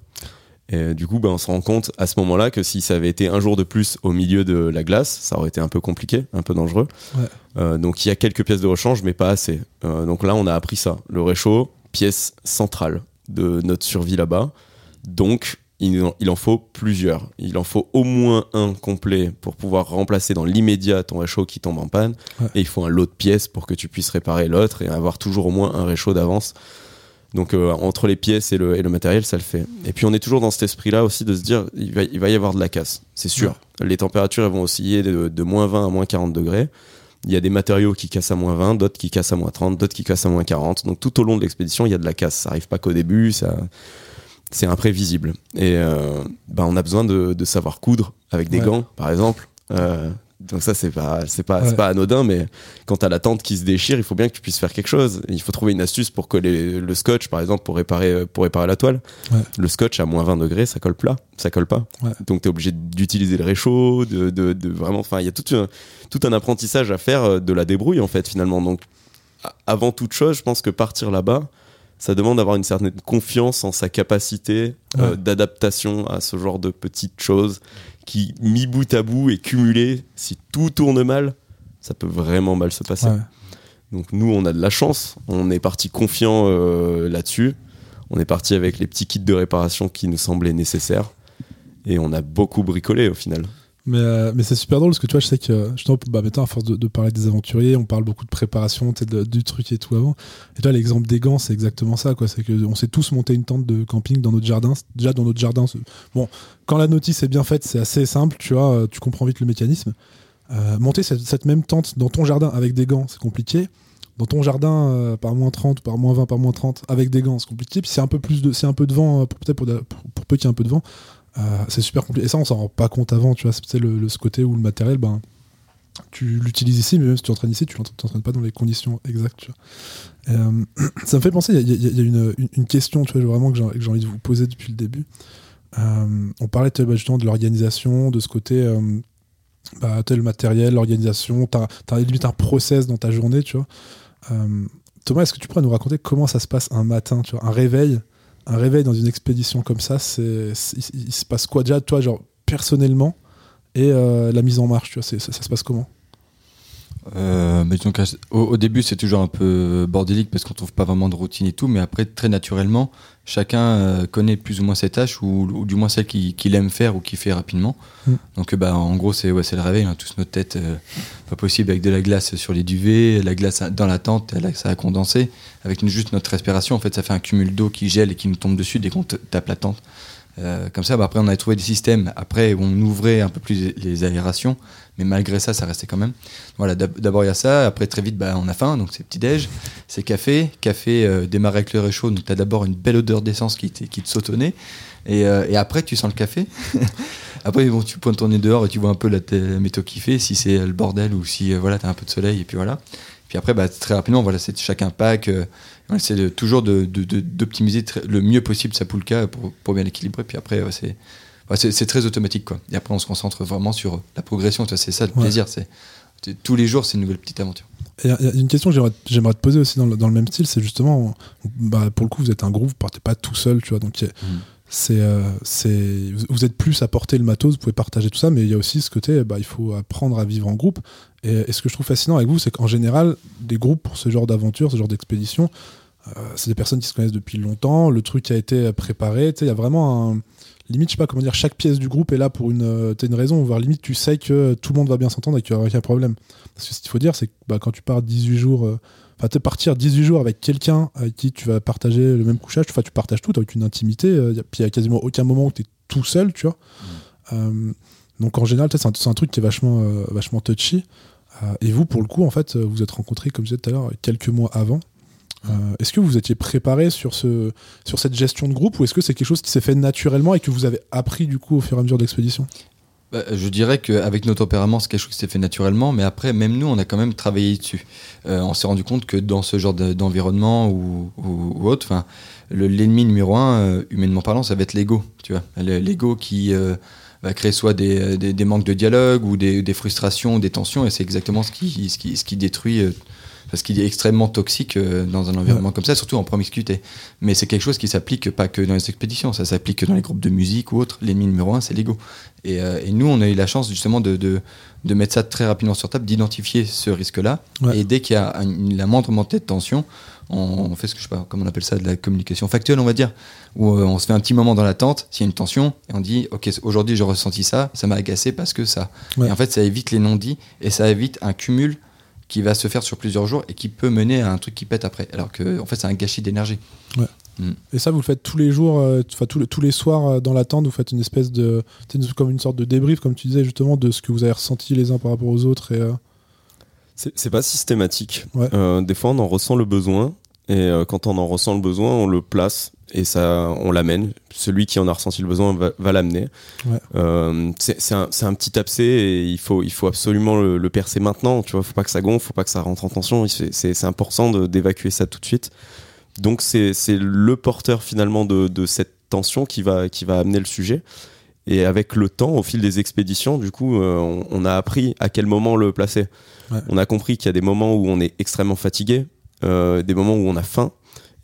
Et du coup, ben, on se rend compte à ce moment-là que si ça avait été un jour de plus au milieu de la glace, ça aurait été un peu compliqué, un peu dangereux. Ouais. Euh, donc il y a quelques pièces de rechange, mais pas assez. Euh, donc là, on a appris ça. Le réchaud, pièce centrale de notre survie là-bas. Donc il en, il en faut plusieurs. Il en faut au moins un complet pour pouvoir remplacer dans l'immédiat ton réchaud qui tombe en panne. Ouais. Et il faut un lot de pièces pour que tu puisses réparer l'autre et avoir toujours au moins un réchaud d'avance. Donc euh, entre les pièces et le, et le matériel, ça le fait. Et puis on est toujours dans cet esprit-là aussi de se dire, il va, il va y avoir de la casse, c'est sûr. Les températures elles vont osciller de, de moins 20 à moins 40 degrés. Il y a des matériaux qui cassent à moins 20, d'autres qui cassent à moins 30, d'autres qui cassent à moins 40. Donc tout au long de l'expédition, il y a de la casse. Ça arrive pas qu'au début, ça, c'est imprévisible. Et euh, ben on a besoin de, de savoir coudre avec des Ouais. gants, par exemple. Euh, donc ça c'est pas c'est pas Ouais. c'est pas anodin, mais quand t'as la tente qui se déchire, il faut bien que tu puisses faire quelque chose. Il faut trouver une astuce pour coller le scotch, par exemple, pour réparer pour réparer la toile. Ouais. Le scotch à moins 20 degrés, ça colle plat, ça colle pas. Ouais. Donc t'es obligé d'utiliser le réchaud, de, de, de vraiment. Enfin, il y a tout un tout un apprentissage à faire euh, de la débrouille en fait finalement. Donc avant toute chose, je pense que partir là-bas, ça demande d'avoir une certaine confiance en sa capacité euh, d'adaptation à ce genre de petites choses qui, mis bout à bout et cumulées, si tout tourne mal, ça peut vraiment mal se passer. Ouais. Donc nous, on a de la chance, on est parti confiant euh, là-dessus. On est parti avec les petits kits de réparation qui nous semblaient nécessaires. Et on a beaucoup bricolé au final. Mais, euh, mais c'est super drôle parce que tu vois, je sais que justement, bah, maintenant, à force de, parler des aventuriers, on parle beaucoup de préparation, de- du truc et tout avant. Et toi, l'exemple des gants, c'est exactement ça, quoi. C'est que on s'est tous monté une tente de camping dans notre jardin. Déjà, dans notre jardin, bon, quand la notice est bien faite, c'est assez simple, tu vois, euh, tu comprends vite le mécanisme. Euh, monter cette, même tente dans ton jardin avec des gants, c'est compliqué. Dans ton jardin, par moins 30, par moins 20, par moins 30, avec des gants, c'est compliqué. Puis c'est un peu plus de, c'est un peu de vent, peut-être pour, pour, pour peu qu'il y ait un peu de vent. Euh, c'est super compliqué. Et ça, on s'en rend pas compte avant, tu vois. C'est le, ce côté où le matériel, ben, tu l'utilises ici, mais même si tu l'entraînes ici, tu l'entraînes pas dans les conditions exactes, tu euh, ça me fait penser, il y y a- une, une- question, tu vois, vraiment que j'ai envie de vous poser depuis le début. Euh, on parlait tu bah, justement de l'organisation, de ce côté, euh, bah, tel matériel, l'organisation, t'as as limite un process dans ta journée, tu vois. Thomas, est-ce que tu pourrais nous raconter comment ça se passe un matin, tu vois, un réveil, un réveil dans une expédition comme ça, c'est, il, se passe quoi déjà, toi, genre personnellement, et euh, la mise en marche, tu vois, ça se passe comment? Euh, mais donc, au, au début, c'est toujours un peu bordélique parce qu'on trouve pas vraiment de routine et tout, mais après, très naturellement, chacun euh, connaît plus ou moins ses tâches ou, ou du moins celles qu'il aime faire ou qu'il fait rapidement. Mm. Donc, euh, bah, en gros, c'est ouais, c'est le réveil, on a tous notre tête euh, pas possible avec de la glace sur les duvets, la glace dans la tente, ça a condensé. Avec une, juste notre respiration, en fait, ça fait un cumul d'eau qui gèle et qui nous tombe dessus dès qu'on tape la tente. Comme ça, bah, après, on avait trouvé des systèmes après où on ouvrait un peu plus les aérations, mais malgré ça, ça restait quand même. Voilà, d'ab- d'abord il y a ça, après très vite bah, on a faim, donc c'est petit-déj, c'est café, café euh, démarrer avec le réchaud, donc tu as d'abord une belle odeur d'essence qui, qui te nez, et, euh, et après tu sens le café. après bon, tu pointes ton nez dehors et tu vois un peu la, la météo qui fait, si c'est le bordel ou si euh, voilà, tu as un peu de soleil, et puis voilà. Puis après, bah, très rapidement, voilà, c'est chacun pack. Euh, on essaie de, toujours d'optimiser le mieux possible sa poulka pour, pour bien l'équilibrer. Puis après, c'est c'est très automatique. Quoi. Et après, on se concentre vraiment sur la progression. tu vois, C'est ça le Ouais. plaisir. C'est tous les jours, c'est une nouvelle petite aventure. Et une question que j'aimerais- j'aimerais te poser aussi dans le, dans le même style, c'est justement, bah, pour le coup, vous êtes un groupe, vous partez pas tout seul, tu vois, donc Mhm. c'est, euh, c'est, vous- vous êtes plus à porter le matos, vous pouvez partager tout ça, mais il y a aussi ce côté, bah, il faut apprendre à vivre en groupe. Et, et ce que je trouve fascinant avec vous, c'est qu'en général, des groupes pour ce genre d'aventure, ce genre d'expédition, euh, c'est des personnes qui se connaissent depuis longtemps, le truc a été préparé, tu sais, il y a vraiment un. Limite, je sais pas comment dire, chaque pièce du groupe est là pour une, euh, une raison, voire limite, tu sais que tout le monde va bien s'entendre et qu'il n'y aura aucun problème. Parce que ce qu'il faut dire, c'est que bah, quand tu pars 18 jours, euh, enfin, partir 18 jours avec quelqu'un avec qui tu vas partager le même couchage, tu partages tout avec une intimité, euh, puis il n'y a quasiment aucun moment où tu es tout seul, tu vois. Euh, donc en général, c'est un, un truc qui est vachement, touchy. Et vous, pour le coup, en fait, vous êtes rencontrés, comme je disais tout à l'heure, quelques mois avant. Euh, est-ce que vous étiez préparé sur, ce, sur cette gestion de groupe ou est-ce que c'est quelque chose qui s'est fait naturellement et que vous avez appris du coup au fur et à mesure de l'expédition? Bah, je dirais qu'avec notre tempérament, c'est quelque chose qui s'est fait naturellement, mais après, même nous, on a quand même travaillé dessus. Euh, on s'est rendu compte que dans ce genre de- d'environnement ou, ou- ou autre, l'ennemi numéro un, euh, humainement parlant, ça va être l'ego. Tu vois, Le- l'ego qui va créer soit des, des- des manques de dialogue ou des, des frustrations, des tensions, et c'est exactement ce qui, ce qui, ce qui détruit parce qu'il est extrêmement toxique euh, dans un environnement comme ça, surtout en promiscuité. Mais c'est quelque chose qui s'applique pas que dans les expéditions, ça s'applique dans les groupes de musique ou autres. L'ennemi numéro un, c'est l'ego. Et, euh, et, nous, on a eu la chance justement de, de, de mettre ça très rapidement sur table, d'identifier ce risque-là. Ouais. Et dès qu'il y a une, la moindre montée de tension, on, on, fait ce que je sais pas, comment on appelle ça, de la communication factuelle, on va dire, où euh, on se fait un petit moment dans l'attente, s'il y a une tension, et on dit, ok, aujourd'hui j'ai ressenti ça, ça m'a agacé parce que ça. Ouais. Et en fait, ça évite les non-dits et ça évite un cumul qui va se faire sur plusieurs jours et qui peut mener à un truc qui pète après. Alors que, en fait, c'est un gâchis d'énergie. Ouais. Mm. Et ça, vous le faites tous les jours, enfin euh, tous, tous, les soirs euh, dans l'attente, vous faites une espèce de. Une, comme une sorte de débrief, comme tu disais justement, de ce que vous avez ressenti les uns par rapport aux autres. Et, euh... C'est pas systématique. Ouais. Euh, des fois, on en ressent le besoin, et euh, quand on en ressent le besoin, on le place et ça, on l'amène. Celui qui en a ressenti le besoin va, va l'amener. Ouais. Euh, c'est un, un, petit abcès et il faut, il faut absolument le, le, percer maintenant. Tu vois, faut pas que ça gonfle, faut pas que ça rentre en tension. C'est important d'évacuer ça tout de suite. Donc c'est le porteur finalement de, de, cette tension qui va, qui va amener le sujet. Et avec le temps, au fil des expéditions, du coup, euh, on, on, a appris à quel moment le placer. Ouais. On a compris qu'il y a des moments où on est extrêmement fatigué, euh, des moments où on a faim.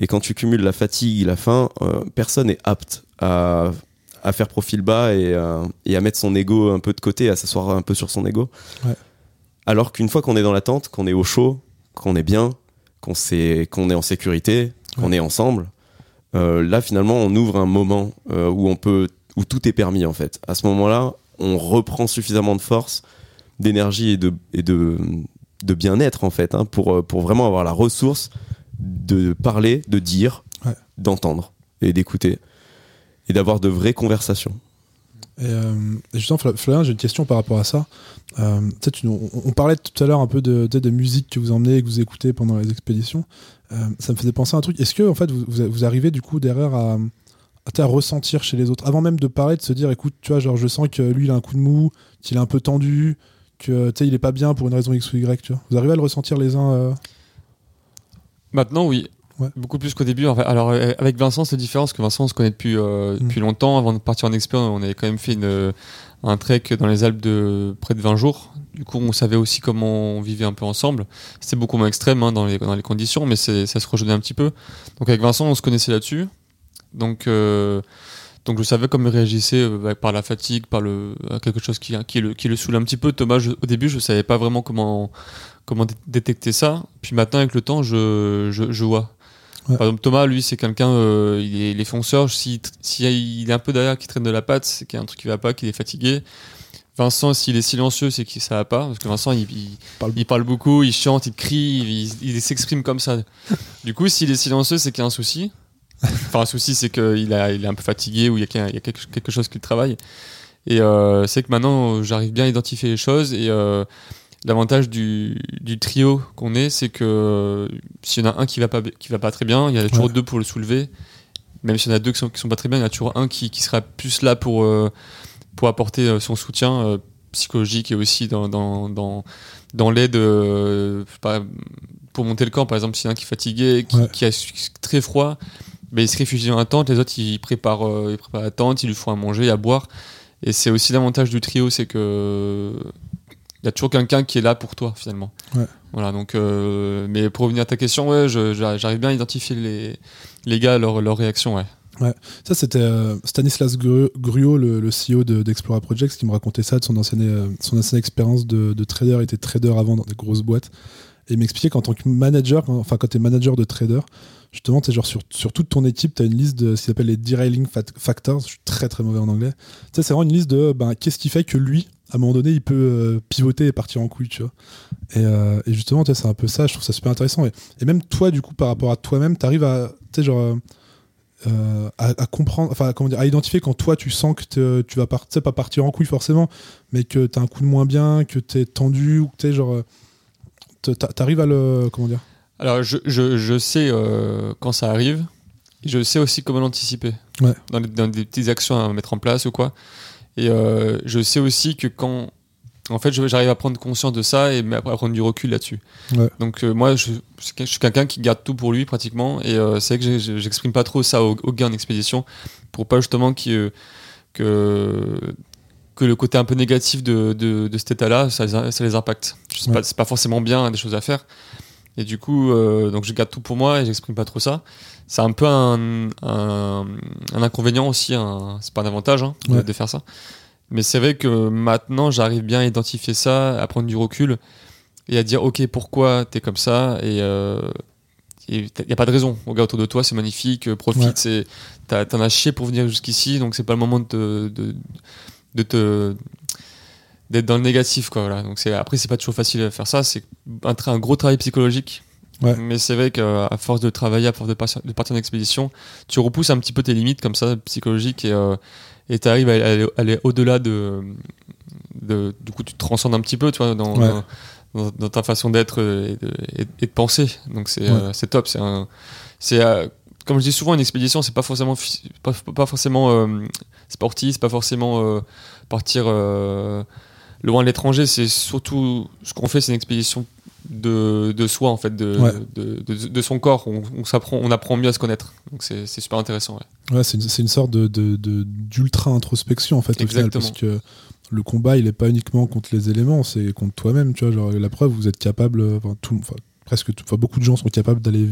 Et quand tu cumules la fatigue la faim, euh, personne n'est apte à, à, faire profil bas et, euh, et, à mettre son ego un peu de côté, à s'asseoir un peu sur son ego. Ouais. Alors qu'une fois qu'on est dans la tente, qu'on est au chaud, qu'on est bien, qu'on est, qu est en sécurité, qu'on ouais. est ensemble, euh, là finalement on ouvre un moment où on peut, où tout est permis en fait. À ce moment-là, on reprend suffisamment de force, d'énergie et de, et de, de bien-être en fait, hein, pour, pour vraiment avoir la ressource de parler, de dire, ouais. d'entendre et d'écouter et d'avoir de vraies conversations. Et, euh, et justement, Flavien, j'ai une question par rapport à ça. Euh, on, on, parlait tout à l'heure un peu de, de, de, musique que vous emmenez et que vous écoutez pendant les expéditions. Euh, ça me faisait penser à un truc. Est-ce que en fait, vous, vous, arrivez du coup derrière à, à, à, ressentir chez les autres, avant même de parler, de se dire, écoute, tu vois, genre, je sens que lui, il a un coup de mou, qu'il est un peu tendu, que il est pas bien pour une raison X ou Y. Tu vois. Vous arrivez à le ressentir les uns Maintenant, oui. Ouais. Beaucoup plus qu'au début. Alors euh, avec Vincent, c'est différent parce que Vincent, on se connaît depuis, euh, mmh. depuis longtemps. Avant de partir en expérience, on avait quand même fait une, un trek dans les Alpes de près de 20 jours. Du coup, on savait aussi comment on vivait un peu ensemble. C'était beaucoup moins extrême hein, dans, les, dans les conditions, mais ça se rejoignait un petit peu. Donc avec Vincent, on se connaissait là-dessus. Donc, euh, donc je savais comment il réagissait euh, par la fatigue, par le, quelque chose qui, qui, le, qui le un petit peu. Thomas, je, au début, je savais pas vraiment comment, comment détecter ça. Puis maintenant, avec le temps, je, je, je vois. Ouais. Par exemple, Thomas, lui, c'est quelqu'un, euh, il, est, il est fonceur. S'il si, si il est un peu derrière, qui traîne de la patte, c'est qu'il y a un truc qui va pas, qu'il est fatigué. Vincent, s'il est silencieux, c'est que ça va pas. Parce que Vincent, il, il, parle. il parle beaucoup, il chante, il crie, il, il s'exprime comme ça. du coup, s'il est silencieux, c'est qu'il y a un souci. Enfin, un souci, c'est qu'il a, il est un peu fatigué ou il y a, il y a quelque, quelque chose qui travaille. Et euh, c'est que maintenant, j'arrive bien à identifier les choses et. Euh, L'avantage du, du, trio qu'on est, c'est que euh, s'il y en a un qui va pas, qui va pas très bien, il y a toujours ouais. deux pour le soulever. Même s'il y en a deux qui sont, qui sont pas très bien, il y a toujours un qui, qui sera plus là pour, euh, pour apporter euh, son soutien psychologique et aussi dans, dans, dans, dans l'aide pour monter le camp. Par exemple, s'il y en a un qui est fatigué, qui, ouais. qui a très froid, ben, il se réfugie dans la tente, les autres ils préparent, ils préparent la tente, ils lui font à manger, à boire. Et c'est aussi l'avantage du trio, c'est que il y a toujours quelqu'un qui est là pour toi finalement. Ouais. Voilà, donc, euh, mais pour revenir à ta question, ouais, j'arrive bien à identifier les, les gars, leurs leur réactions. Ouais. Ouais, ça c'était euh, Stanislas Gruot, le, le CEO d'Explora de, Projects, qui me racontait ça de son ancienne, euh, son ancienne expérience de, de, trader. Il était trader avant dans des grosses boîtes. Et il m'expliquait qu'en tant que manager, quand, enfin quand tu es manager de trader, justement, tu genre sur, sur toute ton équipe, tu as une liste de ce qu'ils appellent les derailing factors. Je suis très très mauvais en anglais. Tu sais, c'est vraiment une liste de ben, qu'est-ce qui fait que lui, à un moment donné, il peut euh, pivoter et partir en couille, tu vois. Et, euh, et justement, c'est un peu ça, je trouve ça super intéressant. Et, même toi, du coup, par rapport à toi-même, tu arrives euh, à, à, comprendre, enfin, comment dire, à identifier quand toi, tu sens que tu vas pas, partir en couille forcément, mais que tu as un coup de moins bien, que tu es tendu, ou que tu genre. Tu arrives à le. Comment dire Alors, je, je, je sais euh, quand ça arrive, je sais aussi comment l'anticiper. Ouais. Dans, dans des petites actions à mettre en place ou quoi. Et euh, je sais aussi que quand. En fait, j'arrive à prendre conscience de ça et à prendre du recul là-dessus. Ouais. Donc, euh, moi, je, je suis quelqu'un qui garde tout pour lui pratiquement. Et c'est que j'exprime pas trop ça aux, aux gars en expédition pour pas justement que, que, que le côté un peu négatif de, de, de cet état-là, ça, ça, les impacte. C'est ouais. pas, pas, forcément bien, des choses à faire. Et du coup, euh, donc je garde tout pour moi et j'exprime pas trop ça. C'est un peu un, un, un inconvénient aussi, c'est pas un avantage hein, de, Ouais. de faire ça. Mais c'est vrai que maintenant, j'arrive bien à identifier ça, à prendre du recul et à dire, ok, pourquoi t'es comme ça et il n'y a pas de raison. Regarde autour de toi, c'est magnifique, euh, profite, Ouais. t'en as chié pour venir jusqu'ici, donc c'est pas le moment de de, de te d'être dans le négatif quoi voilà donc c'est après c'est pas toujours facile à faire ça c'est un, un gros travail psychologique Ouais. mais c'est vrai qu'à force de travailler à force de, partir- de partir en expédition tu repousses un petit peu tes limites comme ça psychologiques et euh, et t'arrives à aller, aller au-delà de, de du coup tu te transcendes un petit peu tu vois dans, Ouais. dans, ta façon d'être et de, et- et de penser donc c'est Ouais. euh, c'est top c'est un c'est euh, comme je dis souvent une expédition c'est pas forcément pas, pas forcément euh, sportif c'est pas forcément euh, partir euh, loin de l'étranger c'est surtout ce qu'on fait c'est une expédition de, de soi en fait de, Ouais. de, de, son corps on, on s'apprend on apprend mieux à se connaître donc c'est super intéressant ouais. Ouais, c'est une, sorte de, de- de- d'ultra introspection en fait au final, Exactement. parce que le combat il est pas uniquement contre les éléments, c'est contre toi-même, tu vois. Genre, la preuve, vous êtes capable, enfin, tout, enfin, presque tout, enfin, beaucoup de gens sont capables d'aller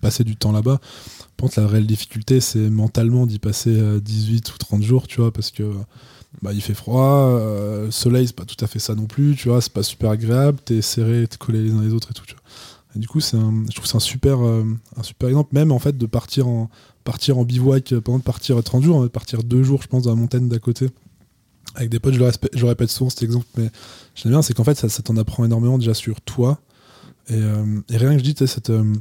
passer du temps là-bas. Par contre, la réelle difficulté, c'est mentalement d'y passer euh, 18 ou 30 jours, tu vois, parce que bah, il fait froid, euh, le soleil, c'est pas tout à fait ça non plus, tu vois, c'est pas super agréable, t'es serré, t'es collé les uns les autres et tout. Et du coup, c'est je trouve c'est un super, euh, un super exemple, même en fait, de partir en, partir en bivouac, euh, pendant de partir 30 jours, hein, de partir deux jours, je pense, dans la montagne d'à côté. Avec des potes, je le, répète souvent cet exemple, mais j'aime bien, c'est qu'en fait, ça, t'en apprend énormément déjà sur toi. Et, euh, rien que je dis, tu cette, euh,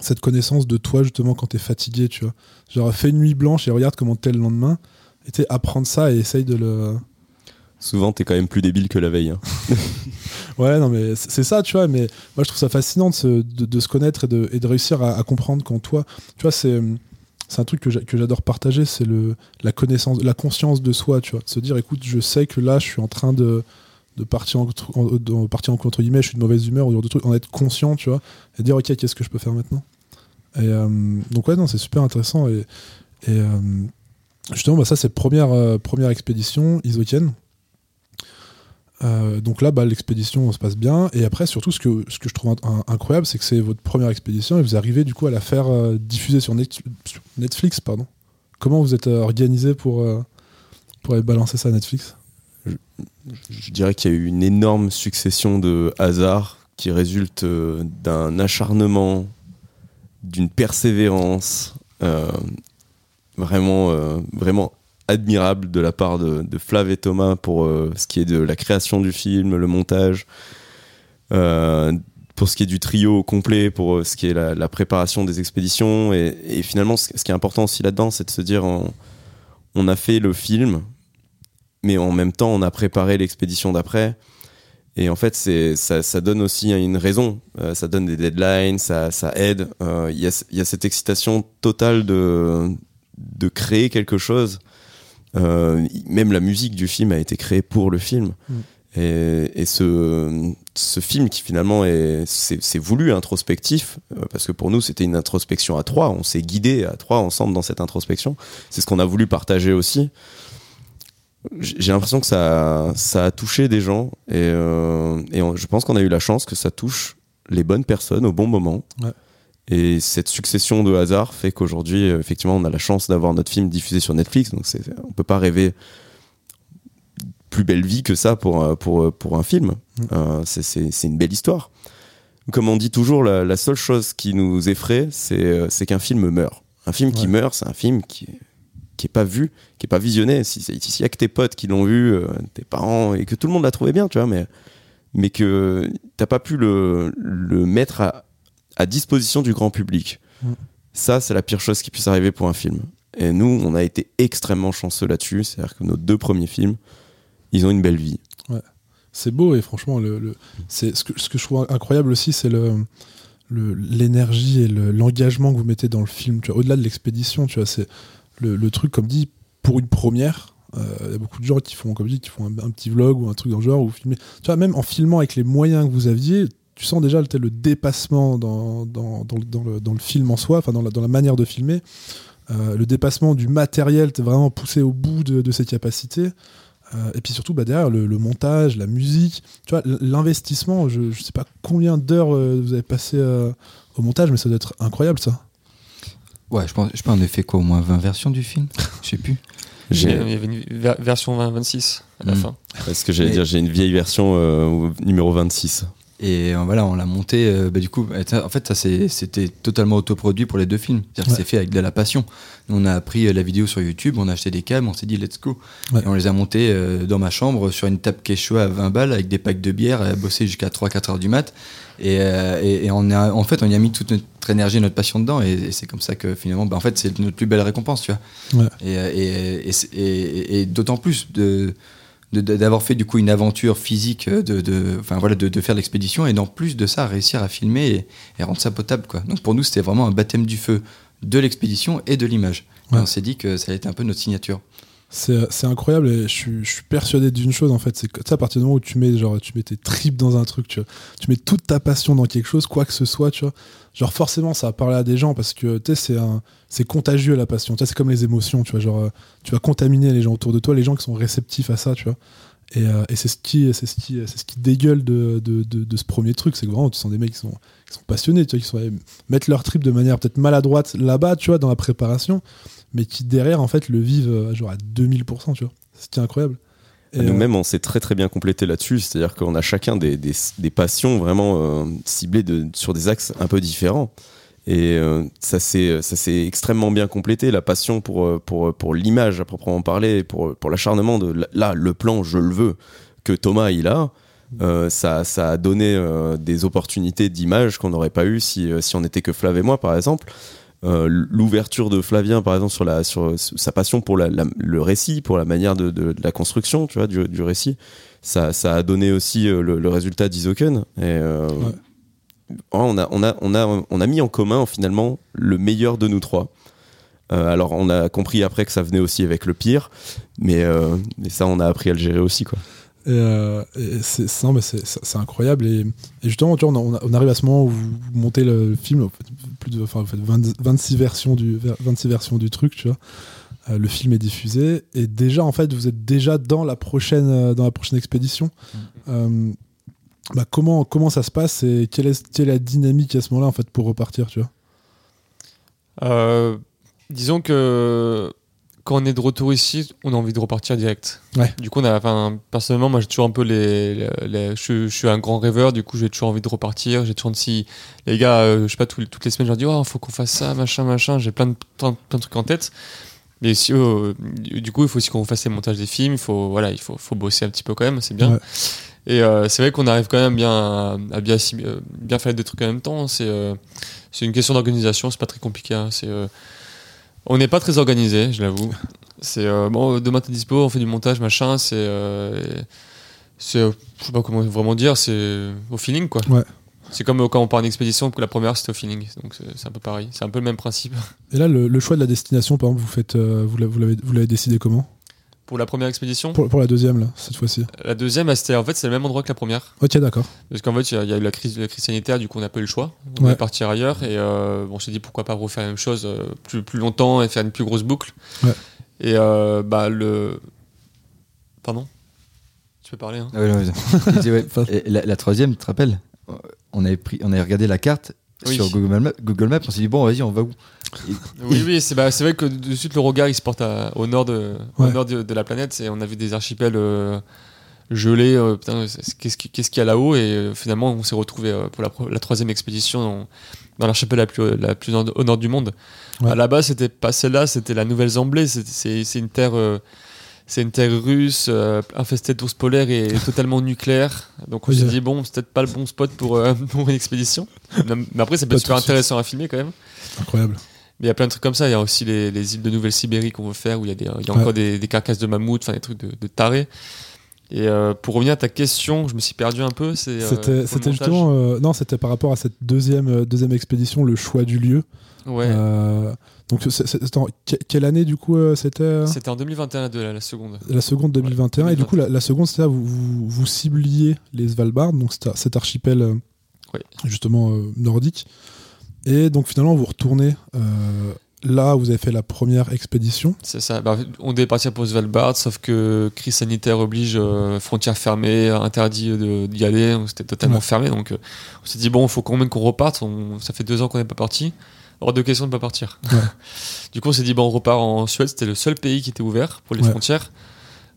cette connaissance de toi, justement, quand t'es fatigué, tu vois. Genre, fais une nuit blanche et regarde comment t'es le lendemain. Et apprendre ça et essaye de le. Souvent, t'es quand même plus débile que la veille. hein. Ouais, non, mais c'est ça, tu vois. Mais moi, je trouve ça fascinant de se, de, de se connaître et de, et de réussir à, à comprendre qu'en toi, tu vois, c'est. C'est un truc que j'a- que j'adore partager, c'est la connaissance, la conscience de soi, tu vois. De se dire, écoute, je sais que là, je suis en train de, de partir en, en- de partir en contre guillemets, je suis de mauvaise humeur ou de trucs, en être conscient, tu vois, et dire, ok, qu'est-ce que je peux faire maintenant? Et euh, donc, ouais, non, c'est super intéressant. Et, et euh, justement, bah, ça, c'est première, euh, première expédition isotienne. Euh, donc là, bah, l'expédition se passe bien. Et après, surtout, ce que, ce que je trouve in- incroyable, c'est que c'est votre première expédition et vous arrivez du coup à la faire euh, diffuser sur, Net- sur Netflix. Pardon. Comment vous êtes euh, organisé pour, pour aller balancer ça à Netflix? Je dirais qu'il y a eu une énorme succession de hasards qui résultent euh, d'un acharnement, d'une persévérance vraiment, euh, vraiment admirable de la part de, Flav et Thomas pour euh, ce qui est de la création du film, le montage, euh, pour ce qui est du trio complet, pour ce qui est la, la préparation des expéditions. Et, finalement, ce, qui est important aussi là-dedans, c'est de se dire on, a fait le film, mais en même temps, on a préparé l'expédition d'après. Et en fait, ça, donne aussi une raison. Ça donne des deadlines, ça, aide. Il y a cette excitation totale de, de créer quelque chose. Euh, même la musique du film a été créée pour le film. Mm. Et, et ce, ce film qui finalement est c'est c'est voulu introspectif euh, parce que pour nous c'était une introspection à trois. On s'est guidé à trois ensemble dans cette introspection. C'est ce qu'on a voulu partager aussi j'ai j'ai l'impression que ça, ça a touché des gens et, euh, et on- je pense qu'on a eu la chance que ça touche les bonnes personnes au bon moment. Ouais. Et cette succession de hasards fait qu'aujourd'hui, euh, effectivement, on a la chance d'avoir notre film diffusé sur Netflix. Donc, on peut pas rêver plus belle vie que ça pour, euh, pour, pour un film. Mm. Euh, c'est, une belle histoire. Comme on dit toujours, la, la seule chose qui nous effraie, c'est, euh, c'est qu'un film meurt. Un film qui meurt, c'est un film qui, qui est pas vu, qui est pas visionné. Si s'il y a que tes potes qui l'ont vu, euh, tes parents, et que tout le monde l'a trouvé bien, tu vois, mais, mais que t'as pas pu le, le mettre à, à disposition du grand public. Mm. Ça, c'est la pire chose qui puisse arriver pour un film. Et nous, on a été extrêmement chanceux là-dessus. C'est-à-dire que nos deux premiers films, ils ont une belle vie. C'est beau et franchement, le, le- c'est ce que, ce que je trouve incroyable aussi, c'est le l'énergie et le- l'engagement que vous mettez dans le film. Tu vois, au-delà de l'expédition, tu vois, c'est le, le truc comme dit pour une première. euh, Il y a beaucoup de gens qui font comme dit, qui font un, un petit vlog ou un truc dans le genre ou filmer. Tu vois, même en filmant avec les moyens que vous aviez, tu sens déjà le, le dépassement dans, dans, dans le, dans, le, dans le film en soi, enfin dans la, dans la manière de filmer. Euh, le dépassement du matériel, t'es vraiment poussé au bout de, de ses capacités. Euh, et puis surtout, bah, derrière, le, le montage, la musique, tu vois, l- l'investissement, je, je sais pas combien d'heures euh, vous avez passé euh, au montage, mais ça doit être incroyable ça. Ouais, je pense, je pense qu'on a fait quoi, au moins 20 versions du film? Je sais plus. Il y avait une ver- version 20-26 à la Mm. fin. Parce que j'allais dire, j'ai une vieille version euh, numéro 26. Et euh, voilà, on l'a monté. euh, bah, du coup, en fait, ça c'était totalement autoproduit pour les deux films. C'est-à-dire que c'est fait avec de la passion. Nous, on a appris euh, la vidéo sur YouTube, on a acheté des cams, on s'est dit let's go. Ouais. Et on les a montés dans ma chambre sur une table Quechua à 20 balles avec des packs de bière, à bosser jusqu'à 3-4 heures du mat. Et, et, et on a, en fait, on y a mis toute notre énergie et notre passion dedans. Et, et c'est comme ça que finalement, bah, en fait, c'est notre plus belle récompense, tu vois. Ouais. Et, d'autant plus de- d'avoir fait du coup une aventure physique de, de enfin voilà de, de faire l'expédition et en plus de ça réussir à filmer et, et rendre ça potable quoi. Donc pour nous c'était vraiment un baptême du feu de l'expédition et de l'image. Ouais. on s'est dit que ça allait être un peu notre signature C'est incroyable et je suis, persuadé d'une chose en fait, c'est que à partir du moment où tu mets, genre, tu mets tes tripes dans un truc, tu, tu mets toute ta passion dans quelque chose, quoi que ce soit, tu vois, genre forcément ça va parler à des gens parce que tu sais, c'est contagieux la passion, tu c'est comme les émotions, tu vois, genre tu vas contaminer les gens autour de toi, les gens qui sont réceptifs à ça, tu vois. Et, euh, c'est ce qui c'est ce qui c'est ce qui dégueule de, de, de, ce premier truc, c'est que vraiment tu sens des mecs qui sont, qui sont passionnés, tu vois, qui sont mettre leur trip de manière peut-être maladroite là-bas, tu vois, dans la préparation, mais qui derrière en fait le vivent euh, genre à 2000%, tu vois. Est incroyable. Euh, Nous-mêmes, on s'est très très bien complété là-dessus, c'est-à-dire qu'on a chacun des, des, des passions vraiment euh, ciblées de, sur des axes un peu différents. Et euh, ça s'est extrêmement bien complété, la passion pour, euh, pour, pour l'image à proprement parler, pour, pour l'acharnement de là, le plan, je le veux, que Thomas il a. euh, ça, ça a donné euh, des opportunités d'image qu'on n'aurait pas eu si, euh, si on n'était que Flav et moi, par exemple. Euh, L'ouverture de Flavien, par exemple, sur, la, sur sa passion pour la, la- le récit, pour la manière de, de- de la construction, tu vois, du, du récit, ça, ça a donné aussi euh, le, le résultat d'Isoken. Et euh, Ouais. on, a, on, a, on, a, on a mis en commun finalement le meilleur de nous trois. Euh, alors, on a compris après que ça venait aussi avec le pire, mais, mais ça, on a appris à le gérer aussi, quoi. Et, euh, et c'est incroyable. Et, et justement, tu vois, on, arrive à ce moment où vous montez le film, plus de, enfin, vous faites 20 26, versions du, 26 versions du truc, tu vois. Euh, le film est diffusé et déjà, en fait, vous êtes déjà dans la prochaine, euh, dans la prochaine expédition. Euh, bah, comment, comment ça se passe et quelle est, quelle est la dynamique à ce moment-là, en fait, pour repartir, tu vois? Disons que quand on est de retour ici, on a envie de repartir direct. Ouais. Du coup, on a, enfin, personnellement, moi, j'ai toujours un peu les, les- les- je, je suis un grand rêveur. Du coup, j'ai toujours envie de repartir. J'ai toujours si les gars, euh, je sais pas, toutes les semaines, je leur dis, oh, faut qu'on fasse ça, machin, machin. J'ai plein de, plein, plein de trucs en tête. Mais si, euh, du coup, il faut aussi qu'on fasse les montages des films. Il faut, voilà, il faut, faut bosser un petit peu quand même. C'est bien. Ouais. Et euh, c'est vrai qu'on arrive quand même bien à, à bien, assim- euh, bien faire des trucs en même temps. C'est euh, c'est une question d'organisation, c'est pas très compliqué. hein. C'est, on n'est pas très organisé, je l'avoue. C'est euh, bon, demain t'es dispo, on fait du montage, machin. C'est, euh, c'est, euh, je sais pas comment vraiment dire, c'est au feeling quoi. Ouais. C'est comme euh, quand on part en expédition, que la première c'était au feeling, donc c'est c'est un peu pareil. C'est un peu le même principe. Et là, le, le choix de la destination, par exemple, vous faites, euh, vous l'avez vous l'avez décidé comment? Pour la première expédition, pour, pour la deuxième, là, cette fois-ci. la deuxième, bah, c'était en fait c'est le même endroit que la première. Ok, d'accord. Parce qu'en fait, il y, a- il y a eu la crise, la crise sanitaire, du coup, on n'a pas eu le choix. On Ouais. va partir ailleurs et euh, on s'est dit pourquoi pas refaire la même chose euh, plus, plus longtemps et faire une plus grosse boucle. Ouais. Et euh, bah, le. Pardon? Tu peux parler, hein Ah ouais, non, mais- je dis, ouais. Enfin- Et la, la troisième tu te rappelles? On avait pris on avait regardé la carte Oui. sur Google Maps, Google Maps on s'est dit bon vas-y on va où? Oui, oui, c'est bah, c'est vrai que de suite, le regard il se porte à- au nord, de, au Ouais. nord de, de la planète. Et on a vu des archipels euh, gelés. euh, c'est- qu'est-ce qui- qu'est-ce qu'il y a là-haut Et euh, finalement, on s'est retrouvé euh, pour la, troisième expédition dans, dans l'archipel la plus, la plus nord- au nord du monde. Ouais. À la base, c'était pas celle-là, c'était la Nouvelle-Zambie. C'est- C'est c'est une terre. c'est une terre russe infestée d'ours polaires et totalement nucléaire. Donc on s'est dit, bon, c'est peut-être pas le bon spot pour, pour une expédition. Mais après, c'est Pas pas super intéressant à filmer quand même. Incroyable. Il y a plein de trucs comme ça. Il y a aussi les, les îles de Nouvelle-Sibérie qu'on veut faire où il y a, des, il y a Ouais. encore des, des carcasses de mammouths, enfin des trucs de, de tarés. Et euh, pour revenir à ta question, je me suis perdu un peu. Euh, C'était justement. euh, non, c'était par rapport à cette deuxième, deuxième expédition, le choix du lieu. Ouais. Euh, donc, en- quelle année du coup c'était C'était en 2021 de la, la seconde. La seconde 2021. Ouais, Et du coup, la, la seconde, c'était là, vous, vous, vous cibliez les Svalbard, donc cet archipel Ouais. justement nordique. Et donc finalement, vous retournez euh, là, vous avez fait la première expédition. C'est ça. Bah, on devait partir pour Svalbard, sauf que crise sanitaire oblige, euh, frontières fermées, interdit d'y aller. C'était totalement Ouais. fermé. Donc, euh, on s'est dit, bon, il faut quand même qu'on reparte. On- ça fait deux ans qu'on n'est pas parti. Hors de question de pas partir. Ouais. du coup, on s'est dit, bon, on repart en Suède. C'était le seul pays qui était ouvert pour les Ouais. frontières.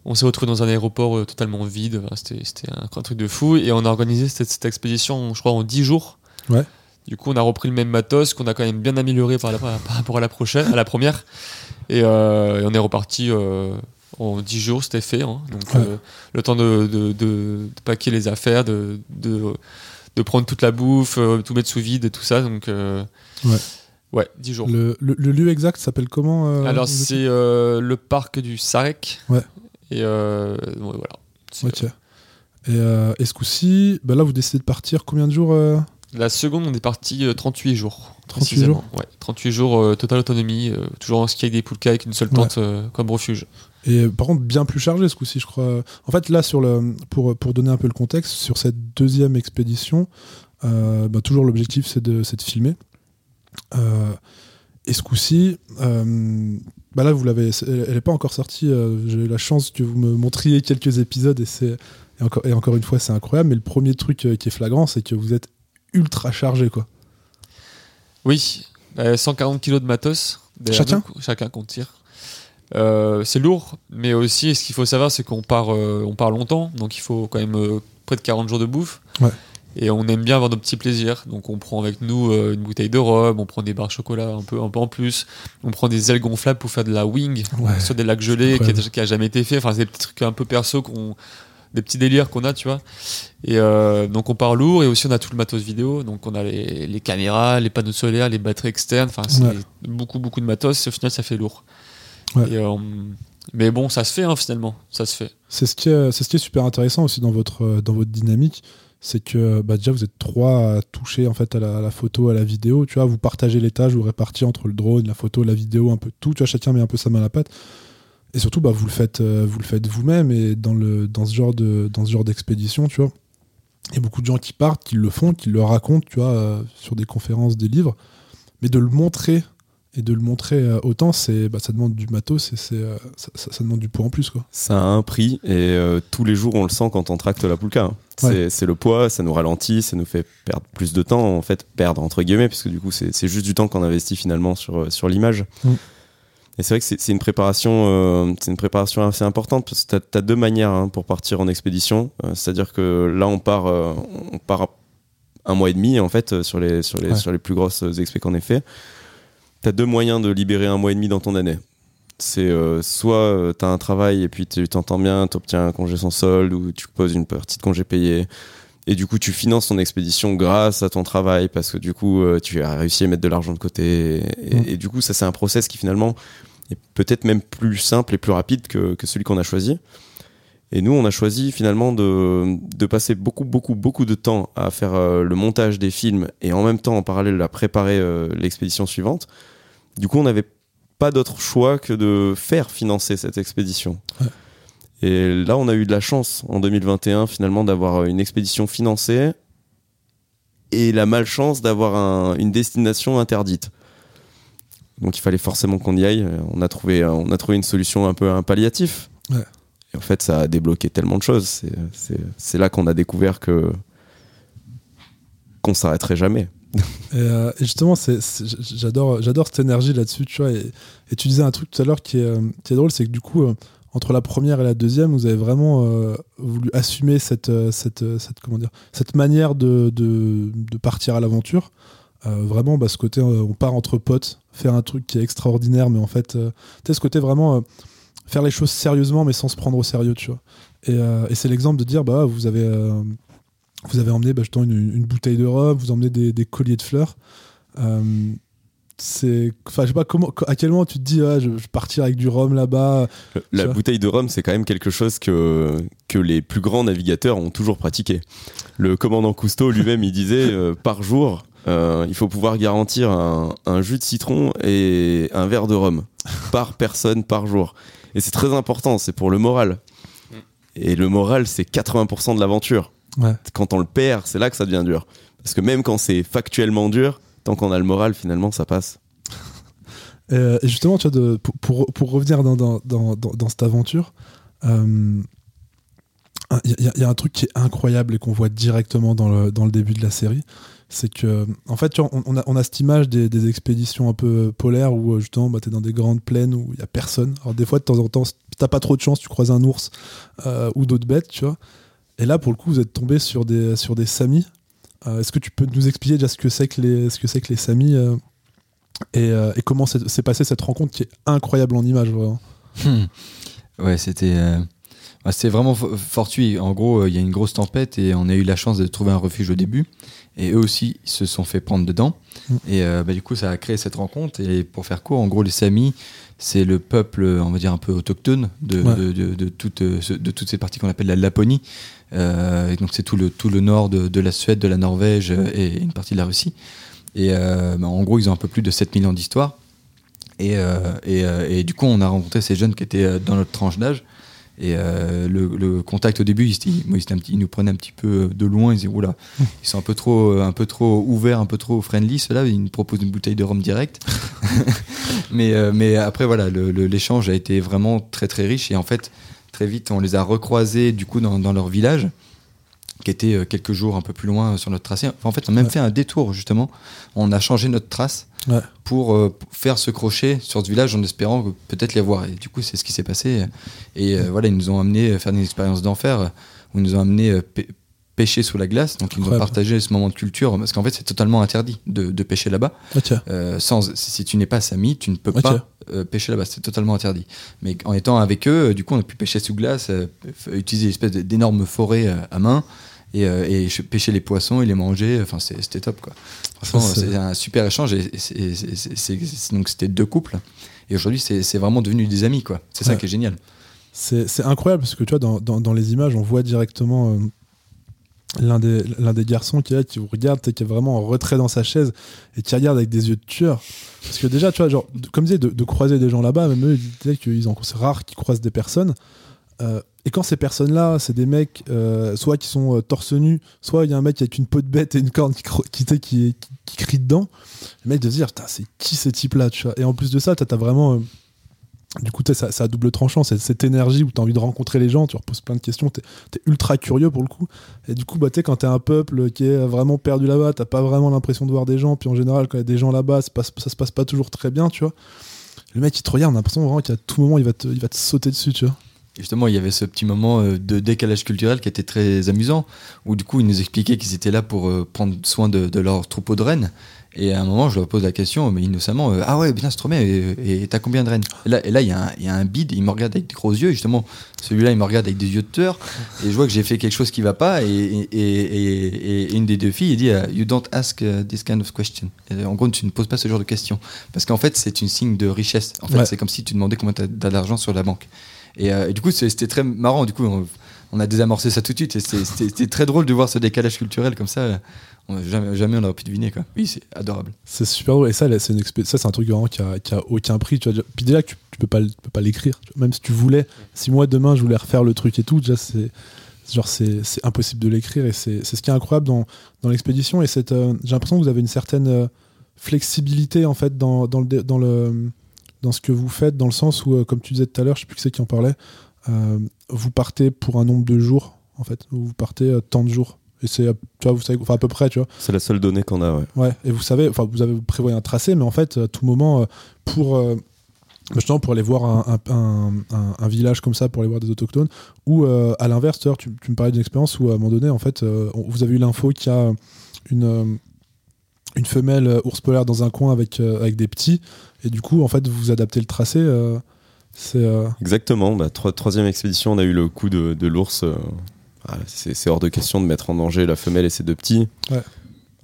On s'est retrouvé dans un aéroport totalement vide. C'était un, un truc de fou. Et on a organisé cette, cette expédition, je crois, en 10 jours. Ouais. Du coup, on a repris le même matos qu'on a quand même bien amélioré par, la- par rapport à la prochaine, à la première. Et, euh, et on est reparti euh, en 10 jours, c'était fait. hein. Donc, Ouais. euh, le temps de, de, de- de paquer les affaires, de, prendre toute la bouffe, tout mettre sous vide et tout ça. Donc, Ouais. ouais, 10 jours. Le, le- le lieu exact s'appelle comment Alors, c'est le parc du Sarek. Ouais. Et euh, ouais, voilà. Ok. Et, et ce coup-ci, bah là, vous décidez de partir combien de jours La seconde, on est parti euh, 38 jours. 38 précisément. Ouais, 38 jours, euh, totale autonomie, euh, toujours en ski avec des poulkas avec une seule Ouais. tente euh, comme refuge. Et euh, par contre, bien plus chargé ce coup-ci, je crois. En fait, là, sur le, pour, pour donner un peu le contexte, sur cette deuxième expédition, euh, bah, toujours l'objectif, c'est de, de filmer. Euh, et ce coup-ci, euh, bah là, vous l'avez, elle n'est pas encore sortie. euh, J'ai eu la chance que vous me montriez quelques épisodes et, c'est, et, encore, et encore une fois, c'est incroyable. Mais le premier truc euh, qui est flagrant, c'est que vous êtes ultra chargé, quoi. Oui, euh, 140 kilos de matos. Chacun nous, Chacun qu'on tire. Euh, c'est lourd, mais aussi, ce qu'il faut savoir, c'est qu'on part, euh, on part longtemps, donc il faut quand même euh, près de 40 jours de bouffe. Ouais. Et on aime bien avoir nos petits plaisirs, donc on prend avec nous euh, une bouteille de rhum, on prend des barres chocolat un peu, un peu en plus, on prend des ailes gonflables pour faire de la wing Ouais. sur des lacs gelés qui a, Incroyable. qui a jamais été fait. Enfin, c'est des petits trucs un peu perso qu'on des petits délires qu'on a, tu vois. Et euh, donc on part lourd et aussi on a tout le matos vidéo. Donc on a les, les caméras, les panneaux solaires, les batteries externes. Enfin, c'est Ouais. beaucoup beaucoup de matos. Et au final, ça fait lourd. Ouais. Et, euh, mais bon, ça se fait hein, finalement. Ça se fait. C'est ce qui est, c'est ce qui est super intéressant aussi dans votre, euh, dans votre dynamique. C'est que bah, déjà, vous êtes trois à toucher en fait, à, la, à la photo, à la vidéo. Tu vois, vous partagez les tâches, vous répartissez entre le drone, la photo, la vidéo, un peu tout. Tu vois, chacun met un peu sa main à la pâte. Et surtout, bah, vous le faites, euh, vous le faites vous-même. Et dans, le, dans ce genre de, dans ce genre d'expédition, tu vois, il y a beaucoup de gens qui partent, qui le font, qui le racontent, tu vois, euh, sur des conférences, des livres. Mais de le montrer et de le montrer euh, autant, c'est, bah, ça demande du matos et c'est, euh, ça, ça- ça demande du poids en plus, quoi. Ça a un prix et tous les jours on le sent quand on tracte la poulka. hein. C'est Ouais. c'est le poids, ça nous ralentit, ça nous fait perdre plus de temps, en fait, perdre entre guillemets, puisque du coup c'est juste du temps qu'on investit finalement sur, sur l'image. Mm. Et c'est vrai que c'est c'est une préparation, euh, c'est une préparation assez importante parce que tu as, deux manières hein, pour partir en expédition. Euh, C'est-à-dire que là on part, euh, on part un mois et demi en fait sur les sur les Ouais. sur les plus grosses expés qu'on ait fait. T'as deux moyens de libérer un mois et demi dans ton année. C'est soit tu as un travail et puis tu t'entends bien, tu obtiens un congé sans solde ou tu poses une partie de congé payé. Et du coup, tu finances ton expédition grâce à ton travail parce que du coup, euh, tu as réussi à mettre de l'argent de côté. Et, Mm. et du coup, ça, c'est un process qui finalement est peut-être même plus simple et plus rapide que, que celui qu'on a choisi. Et nous, on a choisi finalement de, de passer beaucoup, beaucoup, beaucoup de temps à faire euh, le montage des films et en même temps, en parallèle, à préparer euh, l'expédition suivante. Du coup, on n'avait pas d'autre choix que de faire financer cette expédition. Ouais. Et là, on a eu de la chance en 2021 finalement d'avoir une expédition financée et la malchance d'avoir un- une destination interdite. Donc il fallait forcément qu'on y aille. On a trouvé, on a trouvé une solution un peu un palliatif. Ouais. Et en fait, ça a débloqué tellement de choses. C'est- là qu'on a découvert que qu'on s'arrêterait jamais. Et, euh, et justement, j'adore, j'adore cette énergie là-dessus, tu vois. Et, et tu disais un truc tout à l'heure qui est, euh, qui est drôle, c'est que du coup, euh, entre la première et la deuxième, vous avez vraiment euh, voulu assumer cette, euh, cette, euh, cette, comment dire, cette manière de, de, partir à l'aventure. Vraiment, bah, ce côté, on part entre potes, faire un truc qui est extraordinaire, mais en fait, euh, tu sais, ce côté vraiment faire les choses sérieusement, mais sans se prendre au sérieux, tu vois. Et, c'est l'exemple de dire, bah, vous avez, vous avez emmené bah, justement une, une bouteille de rhum, vous emmenez des, des colliers de fleurs. C'est, enfin, je sais pas comment, à quel moment tu te dis, ah, je, je vais partir avec du rhum là-bas. La bouteille de rhum, c'est quand même quelque chose que, que les plus grands navigateurs ont toujours pratiqué. Le commandant Cousteau lui-même, il disait euh, par jour, euh, il faut pouvoir garantir un, un jus de citron et un verre de rhum par personne par jour. Et c'est très important, c'est pour le moral. Et le moral, c'est 80% de l'aventure. Ouais. Quand on le perd, c'est là que ça devient dur. Parce que même quand c'est factuellement dur, tant qu'on a le moral, finalement, ça passe. Euh, et justement, tu vois, pour, revenir dans, cette aventure, euh, il y, a- un truc qui est incroyable et qu'on voit directement dans le, début de la série. C'est que, en fait, on, a, on cette image des, expéditions un peu polaires où euh, justement, bah, tu es dans des grandes plaines où il y a personne. Alors, des fois, de temps en temps, t'as pas trop de chance, tu croises un ours euh, ou d'autres bêtes, tu vois. Et là, pour le coup, vous êtes tombé sur des, sur des samis. Euh, Est-ce que tu peux nous expliquer déjà ce que c'est que les, ce que c'est que les samis euh, et, euh, et comment s'est passée cette rencontre qui est incroyable en images, vraiment. Hmm. Ouais, c'était c'était vraiment fo- fortuit. En gros, il y a une grosse tempête et on a eu la chance de trouver un refuge au début. Et eux aussi, ils se sont fait prendre dedans. Mm. Et euh, bah, du coup, ça a créé cette rencontre. Et pour faire court, en gros, les Samis, c'est le peuple, on va dire, un peu autochtone de, Ouais. de, de, de toute, de toutes ces parties qu'on appelle la Laponie. Euh, et donc, c'est tout le, tout le nord de, de la Suède, de la Norvège euh, et une partie de la Russie. Et euh, bah, en gros, ils ont un peu plus de 7 millions d'histoires. Et, et, et du coup, on a rencontré ces jeunes qui étaient dans notre tranche d'âge. Et euh, le, le contact au début, il, il- nous prenait un petit peu de loin. Il disait, oula, ils sont un peu trop, un peu trop ouverts, un peu trop friendly. Ceux-là, ils nous proposent une bouteille de rhum direct. mais, euh, mais après, voilà, l'échange a été vraiment très très riche. Et en fait, très vite, on les a recroisés du coup dans, dans leur village, qui était euh, quelques jours un peu plus loin euh, sur notre tracé. Enfin, en fait, on a même Ouais. fait un détour justement. On a changé notre trace Ouais. pour euh, faire ce crochet sur ce village en espérant peut-être les voir. Et du coup, c'est ce qui s'est passé. Et euh, voilà, ils nous ont amené faire une expérience d'enfer où ils nous ont amené pêcher sous la glace. Donc, ils nous ont partagé ce moment de culture parce qu'en fait, c'est totalement interdit de, de pêcher là-bas. Ok. Euh, sans, si tu n'es pas sami, tu ne peux Ok. pas euh, pêcher là-bas. C'est totalement interdit. Mais en étant avec eux, euh, du coup, on a pu pêcher sous glace, euh, utiliser une espèce de- d'énorme forêt à main. Et, et ch- pêcher les poissons et les manger, enfin c'était top quoi. Franchement, c'est- un super échange et, donc c'était deux couples et aujourd'hui c'est vraiment devenu des amis quoi. C'est ça qui est génial. C'est incroyable parce que tu vois, dans, dans, dans les images, on voit directement l'un des, l'un des garçons qui est là, qui vous regarde, qui est vraiment en retrait dans sa chaise et qui regarde avec des yeux de tueur. Parce que déjà, tu vois, genre, comme disait, de, de croiser des gens là-bas, même eux, ils qu'ils en c'est rare qu'ils croisent des personnes. Euh, et quand ces personnes-là, c'est des mecs, euh, soit qui sont euh, torse nu, soit il y a un mec avec une peau de bête et une corne qui, qui, qui, crie dedans, le mec de se dire, c'est qui ces types-là, tu vois. Et en plus de ça, t'as as vraiment. Du coup, ça, a double tranchant, c'est cette énergie où tu as envie de rencontrer les gens, tu leur poses plein de questions, tu es, ultra curieux pour le coup. Et du coup, bah, quand tu es un peuple qui est vraiment perdu là-bas, t'as pas vraiment l'impression de voir des gens, puis en général, quand il y a des gens là-bas, ça se passe pas toujours très bien, tu vois. Le mec, il te regarde, on a l'impression vraiment qu'à tout moment, il va, te, sauter dessus, tu vois. Justement, il y avait ce petit moment euh, de décalage culturel qui était très amusant, où du coup, ils nous expliquaient qu'ils étaient là pour euh, prendre soin de, de leur troupeau de rennes. Et à un moment, je leur pose la question, mais innocemment, euh, ah ouais, bien, c'est trop bien, et t'as combien de rennes Et là, et là, il y, a un- il y a un bide, il me regarde avec des gros yeux, et justement, celui-là, il me regarde avec des yeux de tueur, et je vois que j'ai fait quelque chose qui va pas, et, une des deux filles, elle dit, euh, You don't ask uh, this kind of question. En gros, tu ne poses pas ce genre de questions. Parce qu'en fait, c'est une signe de richesse. En fait, Ouais. c'est comme si tu demandais combien t'as d'argent sur la banque. Et, euh, du coup, c'était très marrant. Du coup, on, on a désamorcé ça tout de suite. Et c'était très drôle de voir ce décalage culturel comme ça. On- jamais, jamais on aurait pu deviner. Quoi. Oui, c'est adorable. C'est super drôle. Et ça, c'est un truc vraiment qui a, qui a aucun prix. Tu vois. Puis déjà, tu, tu peux pas, pas l'écrire. Même si tu voulais, si moi demain je voulais refaire le truc et tout, déjà, c'est genre c'est impossible de l'écrire. Et c'est ce qui est incroyable dans, dans l'expédition. Et euh, j'ai l'impression que vous avez une certaine euh, flexibilité en fait dans, dans, le, dans, le, dans ce que vous faites, dans le sens où, euh, comme tu disais tout à l'heure, je sais plus qui c'est qui en parlait, euh, vous partez pour un nombre de jours, en fait. Vous partez tant de jours. Et c'est, tu vois, vous savez, enfin à peu près, tu vois. C'est la seule donnée qu'on a, ouais. Ouais, et vous savez, enfin, vous avez prévoyez un tracé, mais en fait, à tout moment, euh, pour euh, justement pour aller voir un, un- un- un- un village comme ça, pour aller voir des autochtones, ou euh, à l'inverse, tu, tu me parlais d'une expérience où à un moment donné, en fait, euh, vous avez eu l'info qu'il y a une une femelle ours polaire dans un coin avec euh, avec des petits, et du coup, en fait, vous adaptez le tracé. euh, c'est euh, Exactement. Bah, troi- troisième expédition, on a eu le coup de, de l'ours. C'est hors de question de mettre en danger la femelle et ses deux petits. Ouais.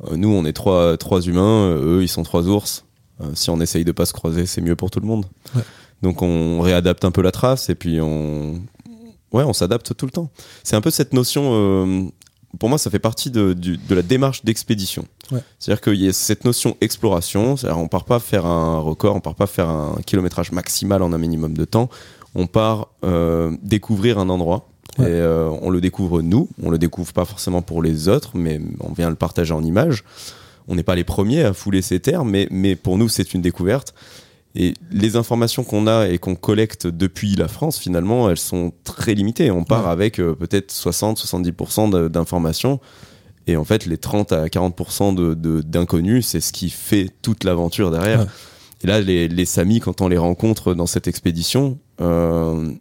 Euh, nous, on est trois, trois humains. euh, eux, ils sont trois ours. Euh, si on essaye de pas se croiser, c'est mieux pour tout le monde. Ouais. Donc, on réadapte un peu la trace et puis on, ouais, on s'adapte tout le temps. C'est un peu cette notion. pour moi, ça fait partie de, du- de la démarche d'expédition. Ouais. C'est-à-dire qu'il y a cette notion exploration. C'est-à-dire, on part pas faire un record, on part pas faire un kilométrage maximal en un minimum de temps. On part découvrir un endroit. Ouais. Et euh, on le découvre nous. On le découvre pas forcément pour les autres, mais on vient le partager en images. On n'est pas les premiers à fouler ces terres, mais, mais pour nous, c'est une découverte. Et les informations qu'on a et qu'on collecte depuis la France, finalement, elles sont très limitées. On part Ouais. avec euh, peut-être 60-70% de- d'informations. Et en fait, les 30 à 40% de- de- d'inconnus, c'est ce qui fait toute l'aventure derrière. Ouais. Et là, les, les Samis, quand on les rencontre dans cette expédition, euh,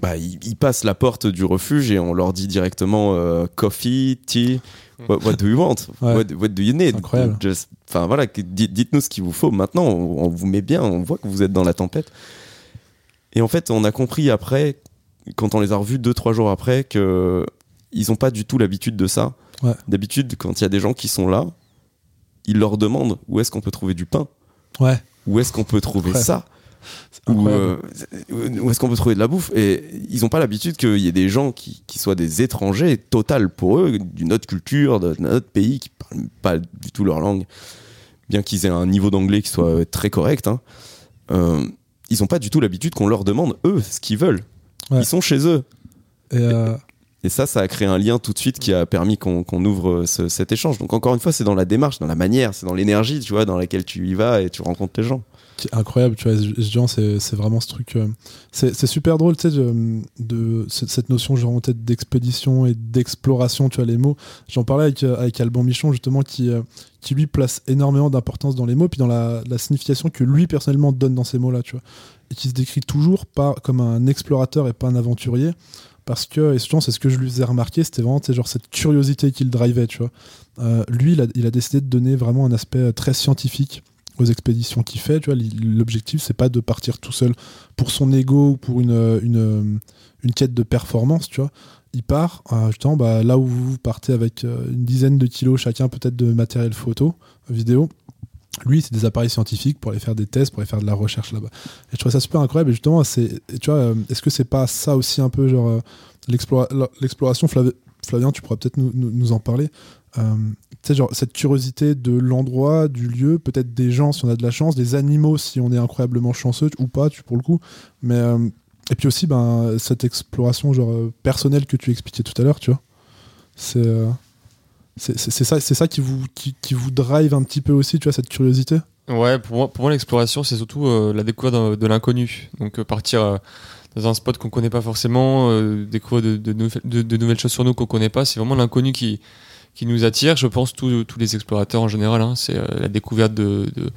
bah, ils, ils passent la porte du refuge et on leur dit directement euh, coffee, tea, what, what do you want, Ouais. what, what do you need? C'est incroyable. Just- Enfin voilà, dites-nous ce qu'il vous faut. Maintenant, on, on vous met bien, on voit que vous êtes dans la tempête. Et en fait, on a compris après, quand on les a revus deux trois jours après, que ils ont pas du tout l'habitude de ça. Ouais. D'habitude, quand il y a des gens qui sont là, ils leur demandent où est-ce qu'on peut trouver du pain, Ouais. où est-ce qu'on peut trouver Ouais. ça? Euh, où est-ce qu'on peut trouver de la bouffe et ils n'ont pas l'habitude qu'il y ait des gens qui, qui soient des étrangers total pour eux d'une autre culture d'un autre pays qui parlent pas du tout leur langue bien qu'ils aient un niveau d'anglais qui soit très correct hein. Euh, ils n'ont pas du tout l'habitude qu'on leur demande eux ce qu'ils veulent. Ouais. ils sont chez eux. Et, euh, et ça ça a créé un lien tout de suite qui a permis qu'on ouvre ce- cet échange. Donc encore une fois c'est dans la démarche dans la manière c'est dans l'énergie tu vois dans laquelle tu y vas et tu rencontres les gens qui est incroyable, tu vois, SG1, c'est vraiment ce truc. euh, c'est super drôle, tu sais, de, cette notion, genre, en tête d'expédition et d'exploration, tu vois, les mots. J'en parlais avec, euh, avec Alban Michon, justement, qui, euh, qui lui place énormément d'importance dans les mots, puis dans la, signification que lui, personnellement, donne dans ces mots-là, tu vois. Et qui se décrit toujours pas comme un explorateur et pas un aventurier. Parce que, et c'est ce que je lui faisais remarquer, c'était vraiment, genre, cette curiosité qu'il drivait, tu vois. Lui, il a, décidé de donner vraiment un aspect très scientifique aux expéditions qu'il fait. Tu vois, l'objectif c'est pas de partir tout seul pour son ego ou pour une, euh, une, euh, une quête de performance. Tu vois, il part euh, justement bah, là où vous partez avec une dizaine de kilos chacun peut-être de matériel photo, vidéo. Lui, c'est des appareils scientifiques pour aller faire des tests, pour aller faire de la recherche là-bas. Et je trouve ça super incroyable. Et justement, tu vois, est-ce que c'est pas ça aussi un peu genre l'explora- l'exploration Flav- Flavien, tu pourras peut-être nous- nous en parler. Euh, sais, genre cette curiosité de l'endroit, du lieu, peut-être des gens si on a de la chance, des animaux si on est incroyablement chanceux ou pas, tu pour le coup. Mais euh, et puis aussi ben cette exploration genre euh, personnelle que tu expliquais tout à l'heure, tu vois. C'est c'est ça, c'est ça qui vous qui, vous drive un petit peu aussi, tu vois, cette curiosité? Ouais, pour moi, pour moi l'exploration, c'est surtout la découverte de, l'inconnu. Donc partir dans un spot qu'on connaît pas forcément, découvrir de, de- de nouvelles choses sur nous qu'on connaît pas, c'est vraiment l'inconnu qui, qui nous attire. Je pense tous tous les explorateurs en général, hein, c'est euh, la découverte de, de,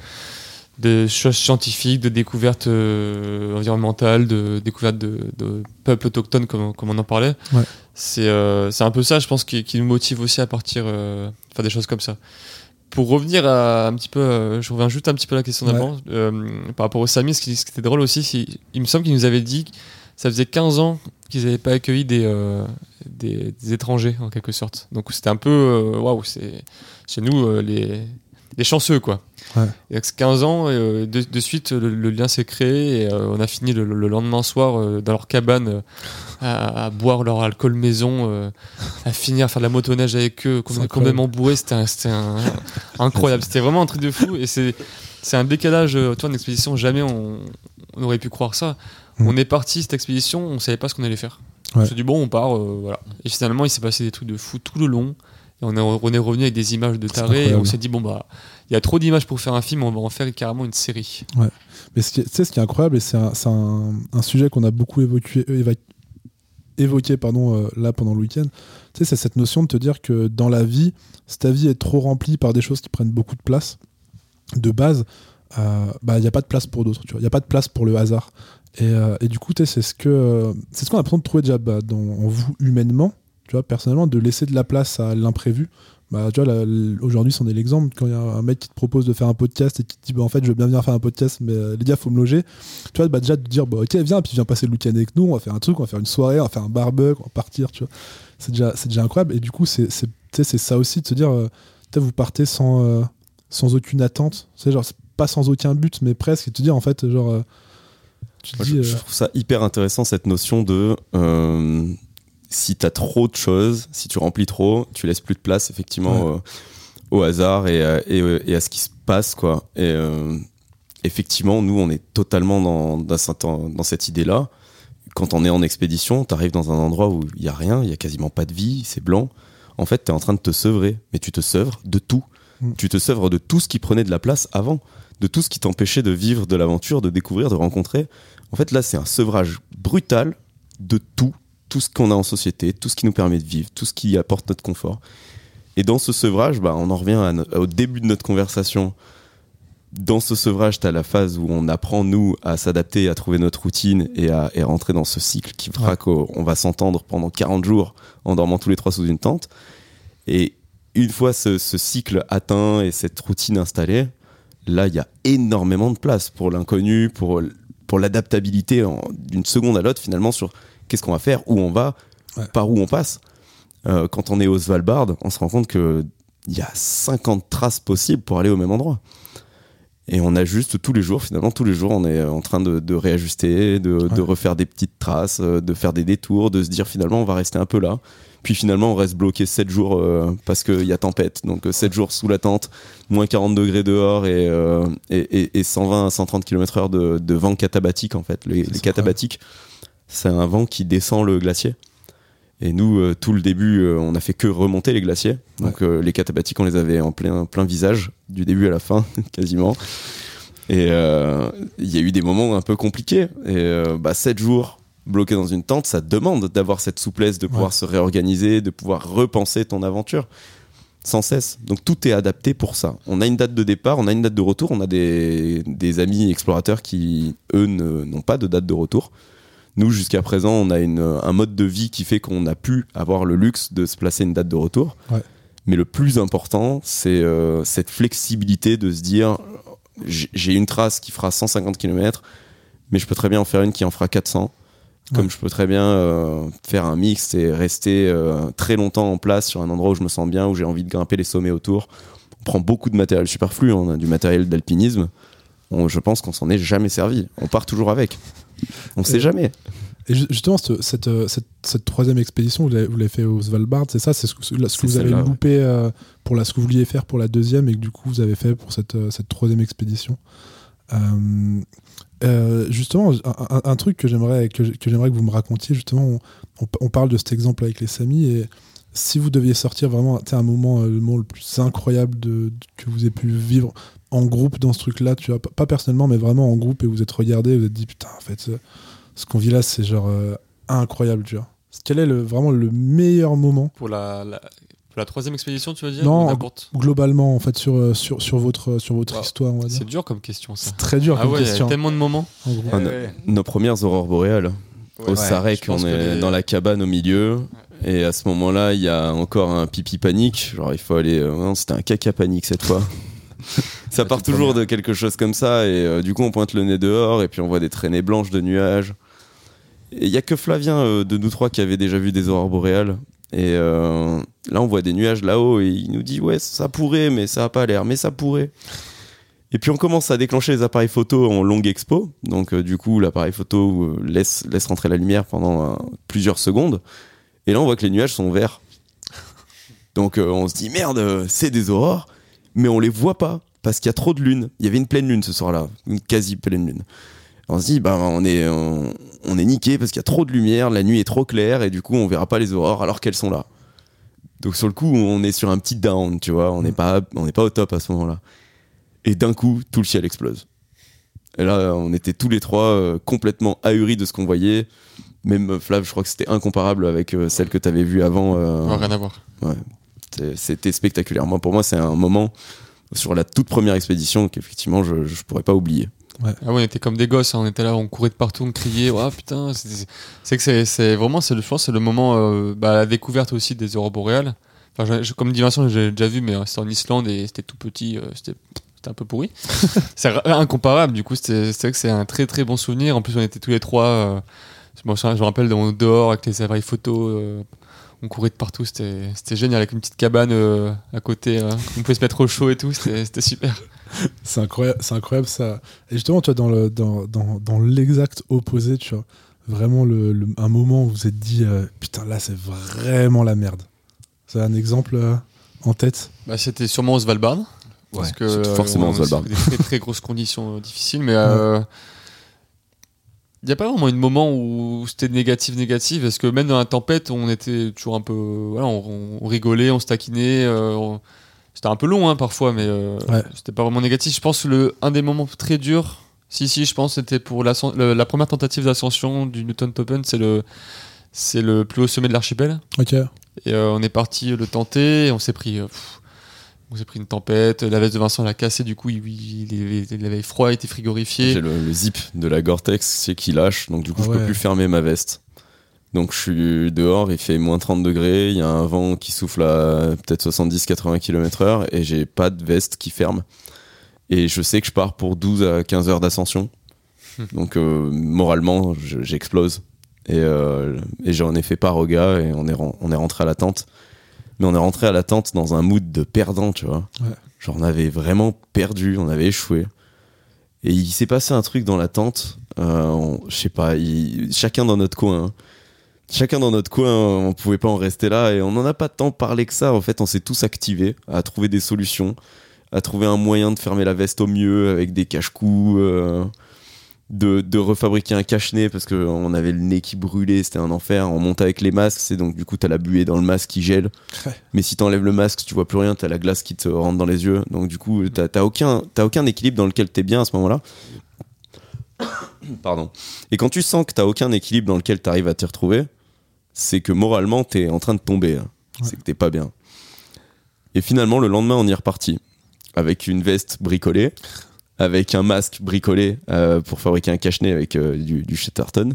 de choses scientifiques, de découvertes euh, environnementales, de découvertes de, de peuples autochtones, comme, comme on en parlait. Ouais. C'est euh, c'est un peu ça, je pense, qui, qui nous motive aussi à partir euh, faire des choses comme ça pour revenir à un petit peu, euh, je reviens juste un petit peu à la question Ouais. d'avant, euh, par rapport aux Samis, ce qui, ce qui était drôle aussi, il me semble qu'ils nous avaient dit que ça faisait 15 ans qu'ils n'avaient pas accueilli des, euh, des, des étrangers, en quelque sorte. Donc c'était un peu, euh, waouh, c'est chez nous euh, les, les chanceux, quoi. Ouais. Et avec ces 15 ans, euh, de, de suite, le, le lien s'est créé et on a fini le, le lendemain soir dans leur cabane à, à boire leur alcool maison, à finir à faire de la motoneige avec eux, complètement bourré. C'était incroyable. C'était vraiment un truc de fou et c'est un décalage. vois, une expédition, jamais on, on aurait pu croire ça. Mm. On est parti cette expédition, on savait pas ce qu'on allait faire. Ouais. On s'est dit bon, on part, euh, voilà. Et finalement, il s'est passé des trucs de fou tout le long. Et on est, on est revenu avec des images de C'est taré et on s'est dit bon bah il y a trop d'images pour faire un film, on va en faire carrément une série. Mais ce qui est- tu sais, ce qui est incroyable, et c'est un, c'est un- un sujet qu'on a beaucoup évoqué, euh, éva- évoqué pardon, euh, là pendant le week-end, tu sais, c'est cette notion de te dire que dans la vie, si ta vie est trop remplie par des choses qui prennent beaucoup de place, de base, euh, bah, il n'y a pas de place pour d'autres. Il n'y a pas de place pour le hasard. Et, euh, et du coup, c'est ce que euh, c'est ce qu'on a besoin de trouver déjà bah, dans, en vous humainement, tu vois, personnellement, de laisser de la place à l'imprévu. Bah, tu vois, aujourd'hui, c'en est l'exemple. Quand il y a un mec qui te propose de faire un podcast et qui te dit, bah, en fait, je veux bien venir faire un podcast, mais euh, les gars, faut me loger. Tu vois, bah, déjà, de dire, bah, ok, viens, puis viens passer le week-end avec nous, on va faire un truc, on va faire une soirée, on va faire un barbecue, on va partir, tu vois. C'est déjà, déjà incroyable. Et du coup, c'est, ça aussi de se dire, euh, vous partez sans, euh, sans aucune attente. C'est genre, pas sans aucun but, mais presque. Et te dire, en fait, genre, tu te Moi, dis, je, euh, je trouve ça hyper intéressant cette notion de euh, si t'as trop de choses, si tu remplis trop, tu laisses plus de place effectivement au hasard et, euh, et, et à ce qui se passe quoi. Et euh, effectivement, nous on est totalement dans, dans, cette- dans cette idée-là. Quand on est en expédition, t'arrives dans un endroit où il y a rien, il y a quasiment pas de vie, c'est blanc. En fait, t'es en train de te sevrer, mais tu te sevres de tout. Mm. Tu te sevres de tout ce qui prenait de la place avant. De tout ce qui t'empêchait de vivre de l'aventure, de découvrir, de rencontrer. En fait, là, c'est un sevrage brutal de tout, tout ce qu'on a en société, tout ce qui nous permet de vivre, tout ce qui apporte notre confort. Et dans ce sevrage, bah, on en revient à no- au début de notre conversation. Dans ce sevrage, tu as la phase où on apprend, nous, à s'adapter, à trouver notre routine et à et rentrer dans ce cycle qui fera Ouais. qu'on va s'entendre pendant 40 jours en dormant tous les trois sous une tente. Et une fois ce, ce cycle atteint et cette routine installée, là, il y a énormément de place pour l'inconnu, pour, pour l'adaptabilité d'une seconde à l'autre, finalement, sur qu'est-ce qu'on va faire, où on va, Ouais. par où on passe. Euh, quand on est au Svalbard, on se rend compte qu'il y a 50 traces possibles pour aller au même endroit. Et on ajuste tous les jours, finalement, tous les jours, on est en train de, de réajuster, de, refaire des petites traces, euh, de faire des détours, de se dire finalement, on va rester un peu là. Puis finalement, on reste bloqué 7 jours euh, parce qu'il y a tempête. Donc 7 jours sous la tente, moins 40 degrés dehors et, euh, et, et- et 120 à 130 km/h de, de vent catabatique en fait. Les, les catabatiques, c'est un vent qui descend le glacier. Et nous, euh, tout le début, euh, on a fait que remonter les glaciers. Donc euh, les catabatiques, on les avait en plein, plein visage, du début à la fin, quasiment. Et il y a eu des moments un peu compliqués. Et bah, 7 jours bloqué dans une tente, ça demande d'avoir cette souplesse, de pouvoir Ouais. se réorganiser, de pouvoir repenser ton aventure sans cesse. Donc tout est adapté pour ça. On a une date de départ, on a une date de retour, on a des, des amis explorateurs qui, eux, n'ont pas de date de retour. Nous, jusqu'à présent, on a une, un mode de vie qui fait qu'on a pu avoir le luxe de se placer une date de retour. Ouais. Mais le plus important, c'est euh, cette flexibilité de se dire j'ai une trace qui fera 150 km, mais je peux très bien en faire une qui en fera 400. Comme Ouais. je peux très bien euh, faire un mix et rester euh, très longtemps en place sur un endroit où je me sens bien, où j'ai envie de grimper les sommets autour. On prend beaucoup de matériel superflu, on a du matériel d'alpinisme. Je pense qu'on s'en est jamais servi. On part toujours avec. On sait Et- jamais. Et ju- justement, cette, cette, euh, cette- cette troisième expédition, vous l'avez fait au Svalbard, c'est ça C'est ce que, ce que C'est vous avez loupé euh, pour la, ce que vous vouliez faire pour la deuxième et que du coup vous avez fait pour cette, euh, troisième expédition. Euh, euh, justement, un, truc que j'aimerais que, que j'aimerais que vous me racontiez, justement, on, on- parle de cet exemple avec les Samis et si vous deviez sortir vraiment un moment, le moment le plus incroyable de, de- que vous ayez pu vivre en groupe dans ce truc-là, tu vois, pas- personnellement, mais vraiment en groupe et vous êtes regardé, vous êtes dit putain, en fait, euh, ce qu'on vit là, c'est genre euh, incroyable, tu vois. Quel est le, vraiment le meilleur moment Pour la, la, pour la troisième expédition, tu veux dire Non, globalement en fait sur, euh, sur, sur votre, sur votre Wow. histoire, on va dire C'est dur comme question, ça. C'est très dur Ah comme ouais, il y a question. tellement de moments. en gros. Ah, no- Nos premières aurores boréales. au Sarek, on est les- dans la cabane au milieu. Et à ce moment-là, il y a encore un pipi panique. Genre, il faut aller. euh, non, c'était un caca panique cette fois. ça part c'est toujours de quelque chose comme ça. Et euh, du coup, on pointe le nez dehors et puis on voit des traînées blanches de nuages. Et il y a que Flavien euh, de nous trois qui avait déjà vu des aurores boréales. Et euh, là, on voit des nuages là-haut et il nous dit Ouais, ça pourrait, mais ça a pas l'air, mais ça pourrait. Et puis on commence à déclencher les appareils photo en longue expo. Donc euh, du coup, l'appareil photo euh, laisse, laisse rentrer la lumière pendant euh, plusieurs secondes. Et là, on voit que les nuages sont verts. Donc on se dit merde, c'est des aurores, mais on les voit pas parce qu'il y a trop de lune. Il y avait une pleine lune ce soir-là, une quasi pleine lune. On se dit bah on est on, on est niqué parce qu'il y a trop de lumière, la nuit est trop claire et du coup on verra pas les aurores alors qu'elles sont là. Donc sur le coup, on est sur un petit down, tu vois, on n'est pas on n'est pas au top à ce moment-là. Et d'un coup, tout le ciel explose. Et là, on était tous les trois euh, complètement ahuris de ce qu'on voyait. Même euh, Flav, je crois que c'était incomparable avec euh, celle que tu avais vue avant. euh, Ouais, rien à voir. c'est- C'était spectaculaire. Moi, pour moi, c'est un moment sur la toute première expédition qu'effectivement, je ne pourrais pas oublier. Ah ouais, on était comme des gosses, hein, on était là, on courait de partout, on criait, oh putain, c'est- que c'est- c'est vraiment, c'est le, je pense, c'est le moment, euh, bah, la découverte aussi des aurores boréales. Enfin, comme dit Vincent, j'ai déjà vu, mais euh, c'était en Islande et c'était tout petit, euh, c'était c'était un peu pourri. c'est ra- incomparable, du coup, c'est vrai que c'est un très très bon souvenir. En plus, on était tous les trois, euh, je, me, je me rappelle, on était dehors avec les appareils photo, euh, on courait de partout, c'était c'était génial, avec une petite cabane euh, à côté, euh, on pouvait se mettre au chaud et tout, c'était super. C'est incroyable, c'est incroyable ça. Et justement, tu vois, dans le dans, dans, dans l'exact opposé, tu vois, vraiment le, le- un moment où vous vous êtes dit euh, putain là c'est vraiment la merde. C'est un exemple euh, en tête? Bah, c'était sûrement au Svalbard. Parce Ouais, que euh, forcément au on- Svalbard. c'est Des très très grosses conditions difficiles, mais il n'y a pas vraiment un moment où c'était négatif négatif. Parce que même dans la tempête, on était toujours un peu, voilà, on, on rigolait, on se taquinait. euh, on- c'était un peu long hein, parfois, mais euh, Ouais. c'était pas vraiment négatif. Je pense que le un des moments très durs, si si, je pense c'était pour le- la première tentative d'ascension du Newton Open, c'est le c'est le plus haut sommet de l'archipel. Ok. Et euh, on est parti le tenter, et on s'est pris, euh, pff, s'est pris une tempête. La veste de Vincent l'a cassé, du coup il, il, il- il avait froid, il était frigorifié. J'ai le, le zip de la Gore-Tex, c'est qui lâche, donc du coup Ah je ouais. peux plus fermer ma veste. Donc je suis dehors, il fait moins 30 degrés, il y a un vent qui souffle à peut-être 70-80 km heure et j'ai pas de veste qui ferme. Et je sais que je pars pour 12 à 15 heures d'ascension. Hmm. Donc euh, moralement, je- j'explose. Et, euh, et j'en ai fait part au gars et on est, on est rentré à la tente. Mais on est rentré à la tente dans un mood de perdant, tu vois. Ouais. Genre on avait vraiment perdu, on avait échoué. Et il s'est passé un truc dans la tente. Euh, je sais pas, il- chacun dans notre coin. hein. Chacun dans notre coin, on pouvait pas en rester là et on n'en a pas tant parlé que ça. En fait, on s'est tous activés à trouver des solutions, à trouver un moyen de fermer la veste au mieux avec des cache-coups, euh, de, de refabriquer un cache-nez parce qu'on avait le nez qui brûlait, c'était un enfer. On monte avec les masques, c'est donc du coup t'as la buée dans le masque qui gèle. Ouais. Mais si t'enlèves le masque, tu vois plus rien, t'as la glace qui te rentre dans les yeux. Donc du coup, t'as aucun, aucun équilibre dans lequel t'es bien à ce moment-là. Pardon. Et quand tu sens que t'as aucun équilibre dans lequel t'arrives à t'y retrouver, c'est que moralement t'es en train de tomber. hein. C'est que t'es pas bien. Et finalement, le lendemain, on y est reparti avec une veste bricolée, avec un masque bricolé euh, pour fabriquer un cache-nez avec euh, du, du Chatterton.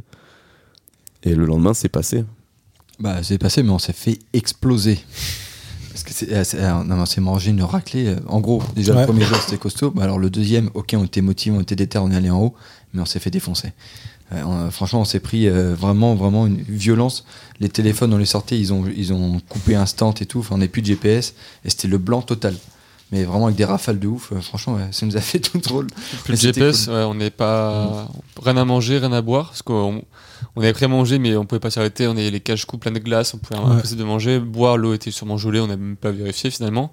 Et le lendemain, c'est passé. Bah, c'est passé, mais on s'est fait exploser. Parce que c'est, euh, c'est- euh, non, on s'est mangé une raclée. En gros, déjà Ouais. le premier jour c'était costaud. Bah, alors le deuxième, ok, on était motivés, on était déter, on est allé en haut, mais on s'est fait défoncer. Euh, on- franchement, on s'est pris euh, vraiment, vraiment une violence. Les téléphones, on les sortait, ils ont, ils ont coupé instant et tout. Enfin, on n'est plus de GPS et c'était le blanc total. Mais vraiment avec des rafales de ouf. Euh, franchement, ouais, ça nous a fait tout drôle. Plus c'était GPS, cool. ouais, on n'est pas rien à manger, rien à boire, parce qu'on on avait pris à manger, mais on pouvait pas s'arrêter. On avait les caches-coups pleins de glace, on pouvait Ouais. impossible de manger. Boire, l'eau était sûrement gelée, on n'a même pas vérifié finalement.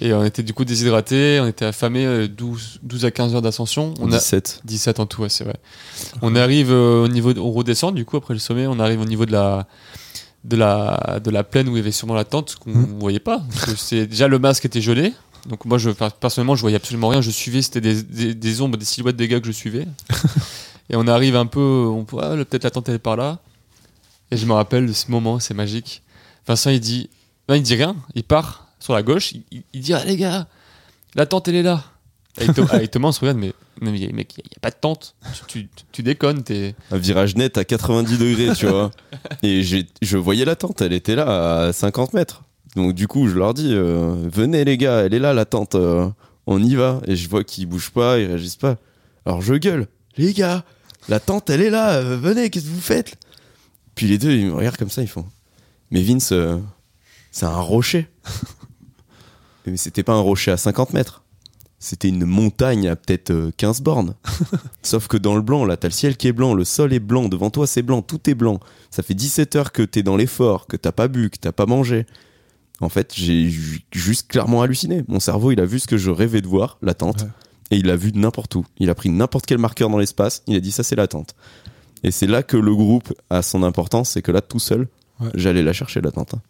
Et on était du coup déshydratés, on était affamés, euh, 12, 12 à 15 heures d'ascension. On a 17. 17 en tout, ouais, c'est vrai. On arrive euh, au niveau, de- on redescend du coup après le sommet, on arrive au niveau de la de la de la plaine où il y avait sûrement la tente qu'on Mhm. voyait pas. C'est déjà le masque était gelé. Donc moi je per- personnellement je voyais absolument rien. Je suivais c'était des, des, des ombres, des silhouettes des gars que je suivais. Et on arrive un peu, on pourrait ah, peut-être la tente elle est par là. Et je me rappelle de ce moment, c'est magique. Vincent il dit, non il dit rien, il part sur la gauche, il, il- il dit ah les gars, la tente elle est là. Et Tho- avec Thomas on se regarde mais mais mec il y, a pas de tente, tu, tu, tu déconnes t'es. Un virage net à 90 degrés, tu vois. Et je voyais la tente, elle était là à 50 mètres. Donc du coup, je leur dis, euh, venez les gars, elle est là la tente, euh, on y va. Et je vois qu'ils bougent pas, ils réagissent pas. Alors je gueule, les gars, la tente elle est là, euh, venez, qu'est-ce que vous faites? Puis les deux, ils me regardent comme ça, ils font, mais Vince, c'est un rocher. mais c'était pas un rocher à 50 mètres. C'était une montagne à peut-être euh, 15 bornes. Sauf que dans le blanc, là, t'as le ciel qui est blanc, le sol est blanc, devant toi c'est blanc, tout est blanc. Ça fait 17 heures que t'es dans l'effort, que t'as pas bu, que t'as pas mangé. En fait, j'ai ju- juste clairement halluciné. Mon cerveau, il a vu ce que je rêvais de voir, la tente, Ouais. et il l'a vu n'importe où. Il a pris n'importe quel marqueur dans l'espace, il a dit ça c'est la tente. Et c'est là que le groupe a son importance, c'est que là, tout seul, Ouais. j'allais la chercher la tente. hein.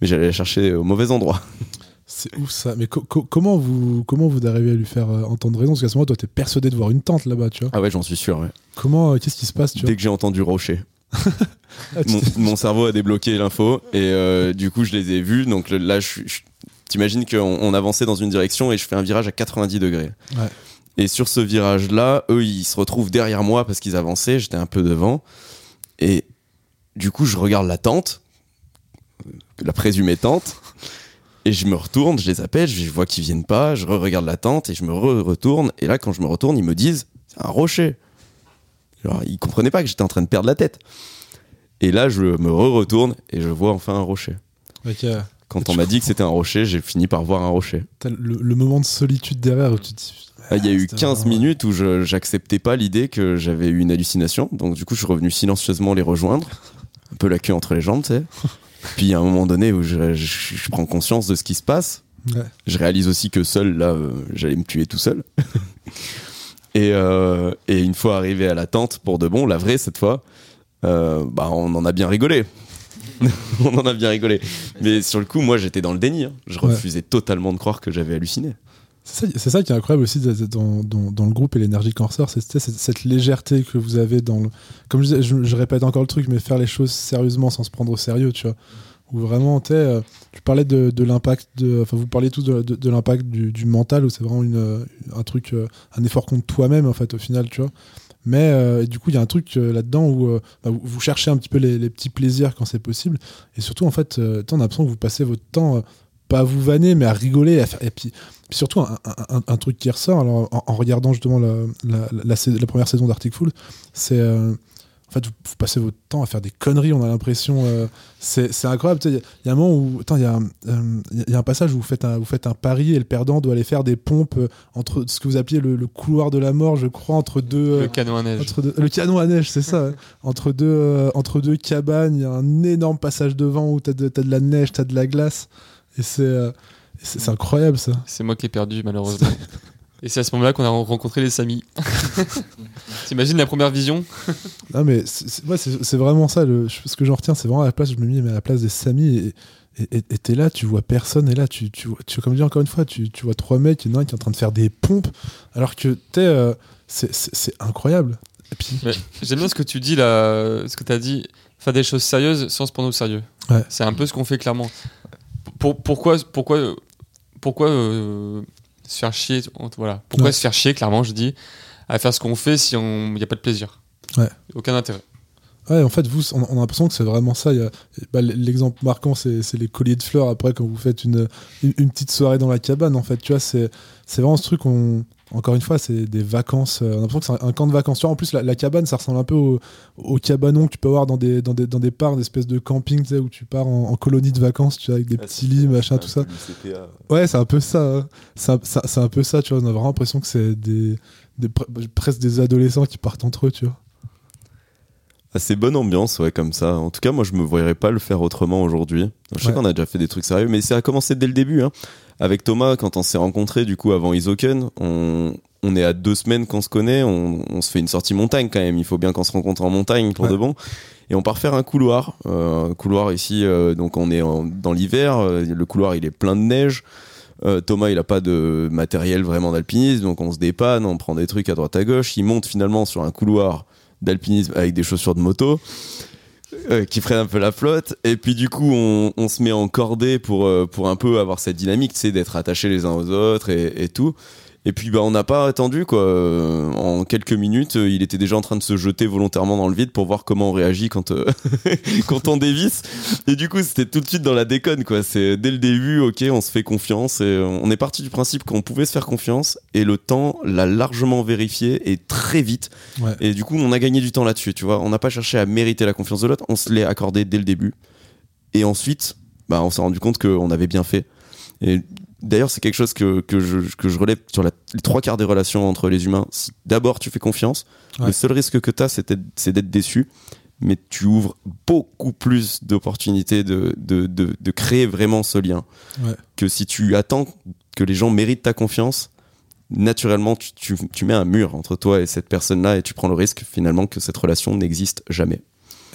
Mais j'allais la chercher au mauvais endroit. C'est ouf ça. Mais co- co- comment vous comment vous arrivez à lui faire euh, entendre raison? Parce qu'à ce moment, toi, t'es persuadé de voir une tente là-bas, tu vois. Ah ouais, j'en suis sûr. ouais. Comment euh, Qu'est-ce qui se passe, tu vois? Dès que j'ai entendu rocher. Ah, mon, cerveau a débloqué l'info et euh, du coup je les ai vus donc là je, je- t'imagines qu'on on avançait dans une direction et je fais un virage à 90 degrés Ouais. et sur ce virage là eux ils se retrouvent derrière moi parce qu'ils avançaient j'étais un peu devant et du coup je regarde la tente la présumée tente et je me retourne je les appelle je vois qu'ils viennent pas je re-regarde la tente et je me re-retourne et là quand je me retourne ils me disent c'est un rocher Genre, ils comprenaient pas que j'étais en train de perdre la tête et là, je me re-retourne et je vois enfin un rocher. Quand on m'a dit que c'était un rocher, j'ai fini par voir un rocher. le, le moment de solitude derrière où tu te dis. Ah, Il y a eu c'était 15 vraiment- minutes où je j'acceptais pas l'idée que j'avais eu une hallucination. Donc du coup, je suis revenu silencieusement les rejoindre. Un peu la queue entre les jambes, tu sais. Puis a un moment donné où je, je- je prends conscience de ce qui se passe. Ouais. Je réalise aussi que seul, là, euh, j'allais me tuer tout seul. et, euh, et une fois arrivé à la tente, pour de bon, la vraie cette fois, euh, bah, on en a bien rigolé. on en a bien rigolé. Mais sur le coup, moi, j'étais dans le déni. hein. Je refusais totalement de croire que j'avais halluciné. C'est ça, qui est incroyable aussi dans, le groupe et l'énergie qui en ressort, c'est cette légèreté que vous avez dans le. Comme je je, répète encore le truc, mais faire les choses sérieusement sans se prendre au sérieux, tu vois. Où vraiment, tu euh, tu parlais de, de l'impact, enfin, vous parliez tous de, l'impact du, mental, où c'est vraiment une, euh, un truc, euh, un effort contre toi-même, en fait, au final, tu vois. Mais du coup, il y a un truc là-dedans où bah, vous, cherchez un petit peu les, les petits plaisirs quand c'est possible. Et surtout, en fait, on a l'impression que vous passez votre temps, pas à vous vanner, mais à rigoler. À faire, et puis, puis surtout, un, un- un- un truc qui ressort, alors, en, en regardant justement la, la, la sais- la première saison d'Arctic Fool, c'est. euh, en fait, vous, vous passez votre temps à faire des conneries, on a l'impression. euh, c'est incroyable. tu sais, Il y, a- il y a un moment où. attends, Il y, a, euh, il y a un passage où vous faites un, vous faites un pari et le perdant doit aller faire des pompes euh, entre ce que vous appelez le, le couloir de la mort, je crois, entre deux. euh, Le canon à neige. entre deux- le canon à neige, c'est ça. ouais. entre, deux, euh, entre deux cabanes, il y a un énorme passage devant où t'as de, t'as de la neige, t'as de la glace. Et c'est euh, c'est incroyable ça. C'est moi qui ai perdu, malheureusement. Et c'est à ce moment-là qu'on a rencontré les Samis. T'imagines la première vision? Non, mais c'est ouais, vraiment ça. Le, ce que j'en retiens, c'est vraiment à la place, je me mais à la place des Samis. Et t'es là, tu vois personne. Et là, tu, tu, vois- tu comme je dis encore une fois, tu, tu vois trois mecs, il y en a un qui est en train de faire des pompes. Alors que t'es. euh, c'est- incroyable. J'aime bien ce que tu dis là, ce que tu as dit, faire des choses sérieuses sans se prendre au sérieux. Ouais. C'est un peu ce qu'on fait clairement. Pour, pourquoi pourquoi, pourquoi euh, se faire chier voilà. Pourquoi Ouais. se faire chier, clairement, je dis, à faire ce qu'on fait si il n'y a pas de plaisir Ouais. Aucun intérêt. Ouais, en fait, vous, on, on a l'impression que c'est vraiment ça. Bah, L'exemple marquant, c'est les colliers de fleurs après quand vous faites une, une, une petite soirée dans la cabane. En fait, tu vois, c'est c'est vraiment ce truc. On, encore une fois, c'est des vacances. euh, On a l'impression que c'est un, camp de vacances. En plus, la, la cabane, ça ressemble un peu au, au cabanon que tu peux avoir dans des, dans des, dans des parcs, des espèces de camping, tu sais, où tu pars en, en colonie de vacances, tu vois, avec des petits lits, machin, tout ça. Ouais, c'est un peu ça. hein. C'est un, peu ça, tu vois. On a vraiment l'impression que c'est des, des pre- presque des adolescents qui partent entre eux, tu vois. Assez bonne ambiance, ouais, comme ça. En tout cas, moi, je me voyerais pas le faire autrement aujourd'hui. Je sais Ouais. qu'on a déjà fait des trucs sérieux, mais ça a commencé dès le début. Hein. Avec Thomas, quand on s'est rencontrés, du coup, avant Isoken, on, on est à deux semaines qu'on se connaît, on, on se fait une sortie montagne quand même. Il faut bien qu'on se rencontre en montagne pour Ouais. de bon. Et on part faire un couloir. Euh, un couloir ici, euh, donc on est en- dans l'hiver. euh, Le couloir, il est plein de neige. Euh, Thomas, il a pas de matériel vraiment d'alpinisme, donc on se dépanne, on prend des trucs à droite à gauche. Il monte finalement sur un couloir d'alpinisme avec des chaussures de moto euh, qui freinent un peu la flotte. Et puis du coup, on, se met en cordée pour, euh, pour un peu avoir cette dynamique, tu sais, d'être attachés les uns aux autres et tout. Et puis bah on n'a pas attendu quoi. Euh, En quelques minutes, euh, il était déjà en train de se jeter volontairement dans le vide pour voir comment on réagit quand euh, quand on dévisse. Et du coup, c'était tout de suite dans la déconne quoi. C'est dès le début, ok, on se fait confiance et on est parti du principe qu'on pouvait se faire confiance et le temps l'a largement vérifié et très vite. Ouais. Et du coup, on a gagné du temps là-dessus. Tu vois, on n'a pas cherché à mériter la confiance de l'autre, on se l'est accordé dès le début. Et ensuite, bah, on s'est rendu compte qu'on avait bien fait. Et d'ailleurs, c'est quelque chose que, que, je, que je relève sur la- les trois quarts des relations entre les humains. Si d'abord tu fais confiance, Ouais. le seul risque que tu as, c'est d'être- déçu. Mais tu ouvres beaucoup plus d'opportunités de, de, de, de créer vraiment ce lien. Ouais. Que si tu attends que les gens méritent ta confiance, naturellement, tu, tu, tu mets un mur entre toi et cette personne-là et tu prends le risque finalement que cette relation n'existe jamais.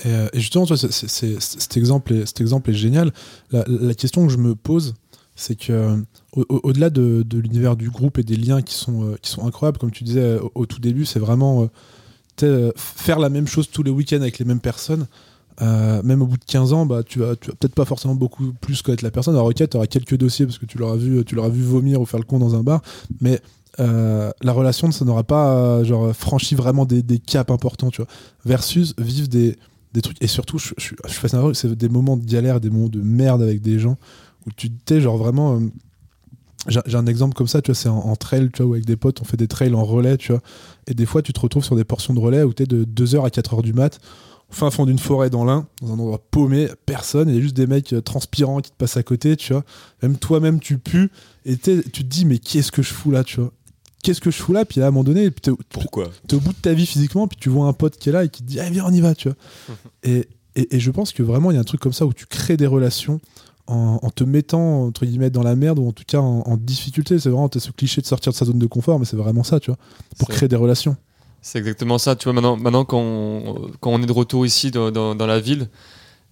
Et, euh, et justement, c'est- cet, exemple est, cet exemple est génial. La, la question que je me pose, c'est que euh, au- au- au-delà de, l'univers du groupe et des liens qui sont, euh, qui incroyables, comme tu disais euh, au, tout début, c'est vraiment faire la même chose tous les week-ends avec les mêmes personnes. même au bout de 15 ans, bah, tu vas, peut-être pas forcément beaucoup plus connaître la personne. Alors, ok, tu auras quelques dossiers parce que tu l'auras vu, tu l'auras vu vomir ou faire le con dans un bar, mais la relation, ça n'aura pas franchi vraiment des, caps importants, tu vois. Versus vivre des, trucs. Et surtout, je suis fasciné, c'est des moments de galère, des moments de merde avec des gens où tu t'es genre vraiment. euh, j'ai un exemple comme ça, tu vois, c'est en, en trail, tu vois, où avec des potes, on fait des trails en relais, tu vois. Et des fois, tu te retrouves sur des portions de relais où tu es de 2h à 4h du mat, au fin fond d'une forêt dans l'Ain, dans un endroit paumé, personne, il y a juste des mecs euh, transpirants qui te passent à côté, tu vois. Même toi-même, tu pues, et tu te dis, mais qu'est-ce que je fous là, tu vois? Qu'est-ce que je fous là? Puis à un moment donné, puis Pourquoi? t'es au bout de ta vie physiquement, puis tu vois un pote qui est là et qui te dit Allez, viens, on y va, tu vois. et, et, et je pense que vraiment, il y a un truc comme ça où tu crées des relations en, en te mettant, entre guillemets, dans la merde ou en tout cas en, en difficulté. C'est vraiment ce cliché de sortir de sa zone de confort, mais c'est vraiment ça, tu vois, pour créer des relations. C'est exactement ça. Tu vois, maintenant, maintenant quand, on, quand on est de retour ici dans, dans- dans la ville,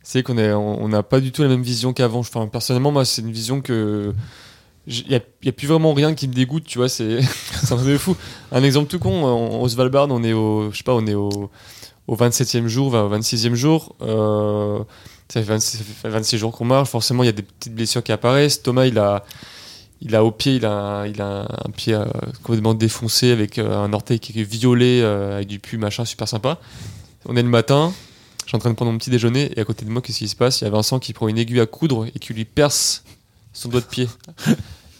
c'est qu'on est, on n'a pas du tout la même vision qu'avant. Enfin, personnellement, moi, c'est une vision que il n'y a, y a plus vraiment rien qui me dégoûte, tu vois, c'est un fou. Un exemple tout con, on- au Svalbard, on est au, je sais pas, on est au, au 27e jour, au 26e jour. euh, ça, fait 26, ça fait 26 jours qu'on marche. Forcément, il y a des petites blessures qui apparaissent. Thomas, il a, il a au pied, il a, un- il a un pied euh, complètement défoncé avec euh, un orteil qui est violet, euh, avec du pu, machin, super sympa. On est le matin, je suis en train de prendre mon petit déjeuner, et à côté de moi, qu'est-ce qui se passe? Il y a Vincent qui prend une aiguille à coudre et qui lui perce son doigt de pied.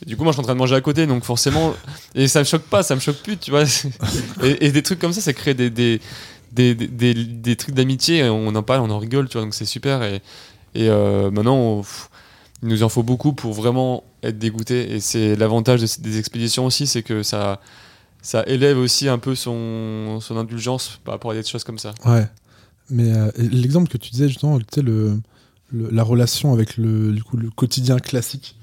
Du coup, moi, je suis en train de manger à côté, donc forcément, et ça me choque pas, ça me choque plus, tu vois. Et, des trucs comme ça, ça crée des, des, des, des- trucs d'amitié, on en parle, on en rigole, tu vois, donc c'est super. Et, et euh, maintenant, il nous en faut beaucoup pour vraiment être dégoûté. Et c'est l'avantage de- des expéditions aussi, c'est que ça, ça élève aussi un peu son, son indulgence par rapport à des choses comme ça. Ouais. Mais euh, l'exemple que tu disais justement, tu le, le- la relation avec le, coup, le quotidien classique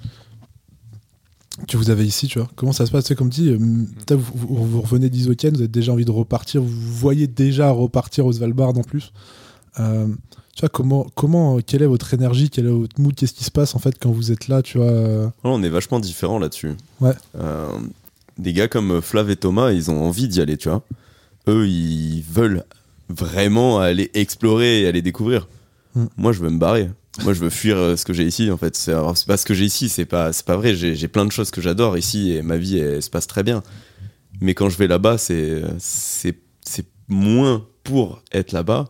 que vous avez ici, tu vois. Comment ça se passe? C'est comme dit, euh, peut-être vous, vous- vous revenez d'Isoken, vous avez déjà envie de repartir, vous voyez déjà repartir au Svalbard en plus. Euh, tu vois, comment, comment, quelle est votre énergie, quel est votre mood, qu'est-ce qui se passe en fait quand vous êtes là, tu vois euh, Ouais, on est vachement différents là-dessus. Ouais. Euh, des gars comme Flav et Thomas, ils ont envie d'y aller, tu vois. Eux, ils veulent vraiment aller explorer et aller découvrir. Hmm. Moi, je veux me barrer. Moi, je veux fuir euh, ce que j'ai ici, en fait. C'est pas ce que j'ai ici, c'est pas, c'est pas vrai. J'ai plein de choses que j'adore ici et ma vie, elle, se passe très bien. Mais quand je vais là-bas, c'est, c'est, c'est moins pour être là-bas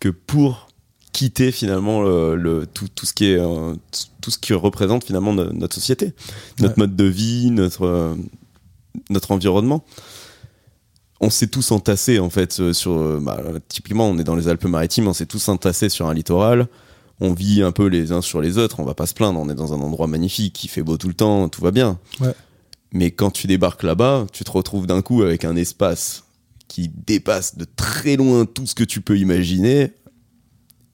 que pour quitter finalement le, le- tout, tout ce qui est euh, tout ce qui représente finalement no- notre société notre Ouais. mode de vie notre euh, notre environnement on s'est tous entassés en fait sur bah, typiquement on est dans les Alpes-Maritimes on s'est tous entassés sur un littoral on vit un peu les uns sur les autres on va pas se plaindre on est dans un endroit magnifique il fait beau tout le temps tout va bien Ouais. mais quand tu débarques là-bas tu te retrouves d'un coup avec un espace qui dépasse de très loin tout ce que tu peux imaginer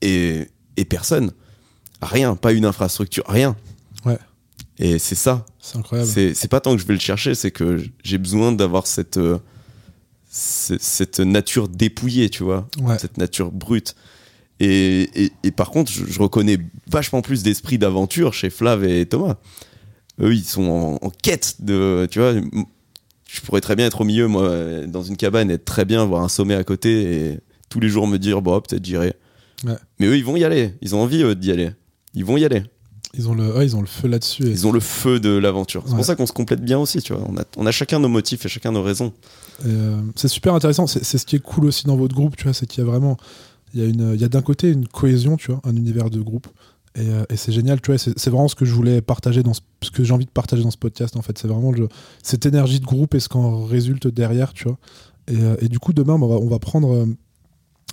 et, et personne. Rien, pas une infrastructure, rien. Ouais. Et c'est ça. C'est incroyable. C'est pas tant que je vais le chercher, c'est que j'ai besoin d'avoir cette, euh, cette, cette nature dépouillée, tu vois, Ouais. cette nature brute. Et, et, et par contre, je, je reconnais vachement plus d'esprit d'aventure chez Flav et Thomas. Eux, ils sont en, en quête de, tu vois. Je pourrais très bien être au milieu, moi, dans une cabane, être très bien, voir un sommet à côté et tous les jours me dire, bon, peut-être j'irai. Ouais. Mais eux, ils vont y aller. Ils ont envie eux, d'y aller. Ils vont y aller. Ils ont le, ouais, ils ont le feu là-dessus. et- Ils ont le feu de l'aventure. C'est Ouais. pour ça qu'on se complète bien aussi, tu vois. On a, on a chacun nos motifs et chacun nos raisons. Euh, c'est super intéressant. C'est ce qui est cool aussi dans votre groupe, tu vois, c'est qu'il y a vraiment, il y a une, il y a d'un côté une cohésion, tu vois, un univers de groupe. Et, euh, c'est génial, tu vois. C'est vraiment ce que je voulais partager dans ce, ce que j'ai envie de partager dans ce podcast. En fait, c'est vraiment cette énergie de groupe et ce qu'en résulte derrière, tu vois. Et, euh, du coup, demain, on va, on va prendre euh,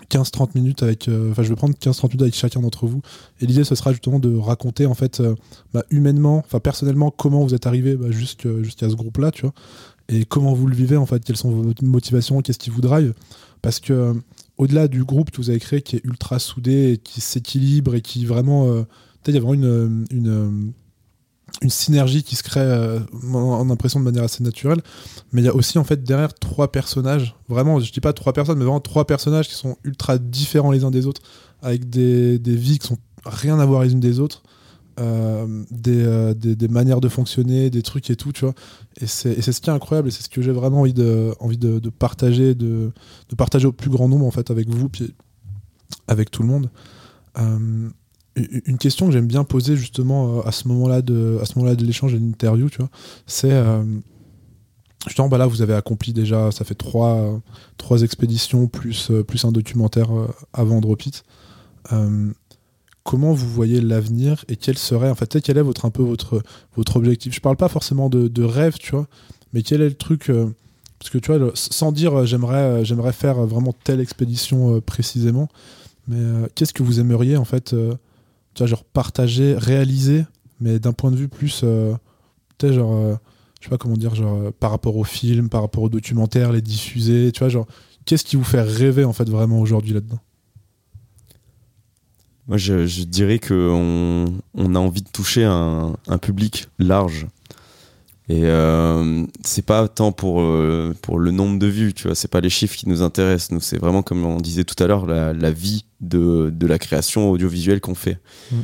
15-30 minutes avec, euh, enfin, je vais prendre 15-30 minutes avec chacun d'entre vous. Et l'idée, ce sera justement de raconter, en fait, euh, bah, humainement, enfin, personnellement, comment vous êtes arrivé bah, jusqu'à ce groupe-là, tu vois et comment vous le vivez en fait, quelles sont vos motivations, qu'est-ce qui vous drive. Parce que euh, au-delà du groupe que vous avez créé qui est ultra soudé et qui s'équilibre et qui vraiment. euh, peut-être il y a vraiment une, une, euh, une synergie qui se crée euh, en, impression de manière assez naturelle. Mais il y a aussi en fait derrière trois personnages, vraiment, je dis pas trois personnes, mais vraiment trois personnages qui sont ultra différents les uns des autres, avec des, des vies qui sont rien à voir les unes des autres. Euh, des, euh, des, des manières de fonctionner, des trucs et tout, tu vois. Et c'est ce qui est incroyable et c'est ce que j'ai vraiment envie de, envie de, partager, de, de partager au plus grand nombre en fait avec vous, puis avec tout le monde. Euh, une question que j'aime bien poser justement à ce moment-là de, moment-là de l'échange et de l'interview, tu vois, c'est justement bah là vous avez accompli déjà, ça fait trois, trois expéditions plus, plus un documentaire avant Drop It. Euh, comment vous voyez l'avenir et quel serait en fait quel est votre un peu votre votre objectif? Je parle pas forcément de, rêve tu vois mais quel est le truc euh, parce que tu vois sans dire euh, j'aimerais euh, j'aimerais faire vraiment telle expédition précisément mais qu'est-ce que vous aimeriez en fait tu vois genre partager réaliser mais d'un point de vue plus euh, peut-être genre je sais pas comment dire genre par rapport au film par rapport au documentaire les diffuser tu vois genre qu'est-ce qui vous fait rêver en fait vraiment aujourd'hui là-dedans? Moi, je, je dirais qu'on on a envie de toucher un, un public large. Et euh, c'est pas tant pour, euh, pour le nombre de vues, tu vois, c'est pas les chiffres qui nous intéressent. Nous, c'est vraiment, comme on disait tout à l'heure, la, la vie de, de la création audiovisuelle qu'on fait. Mm.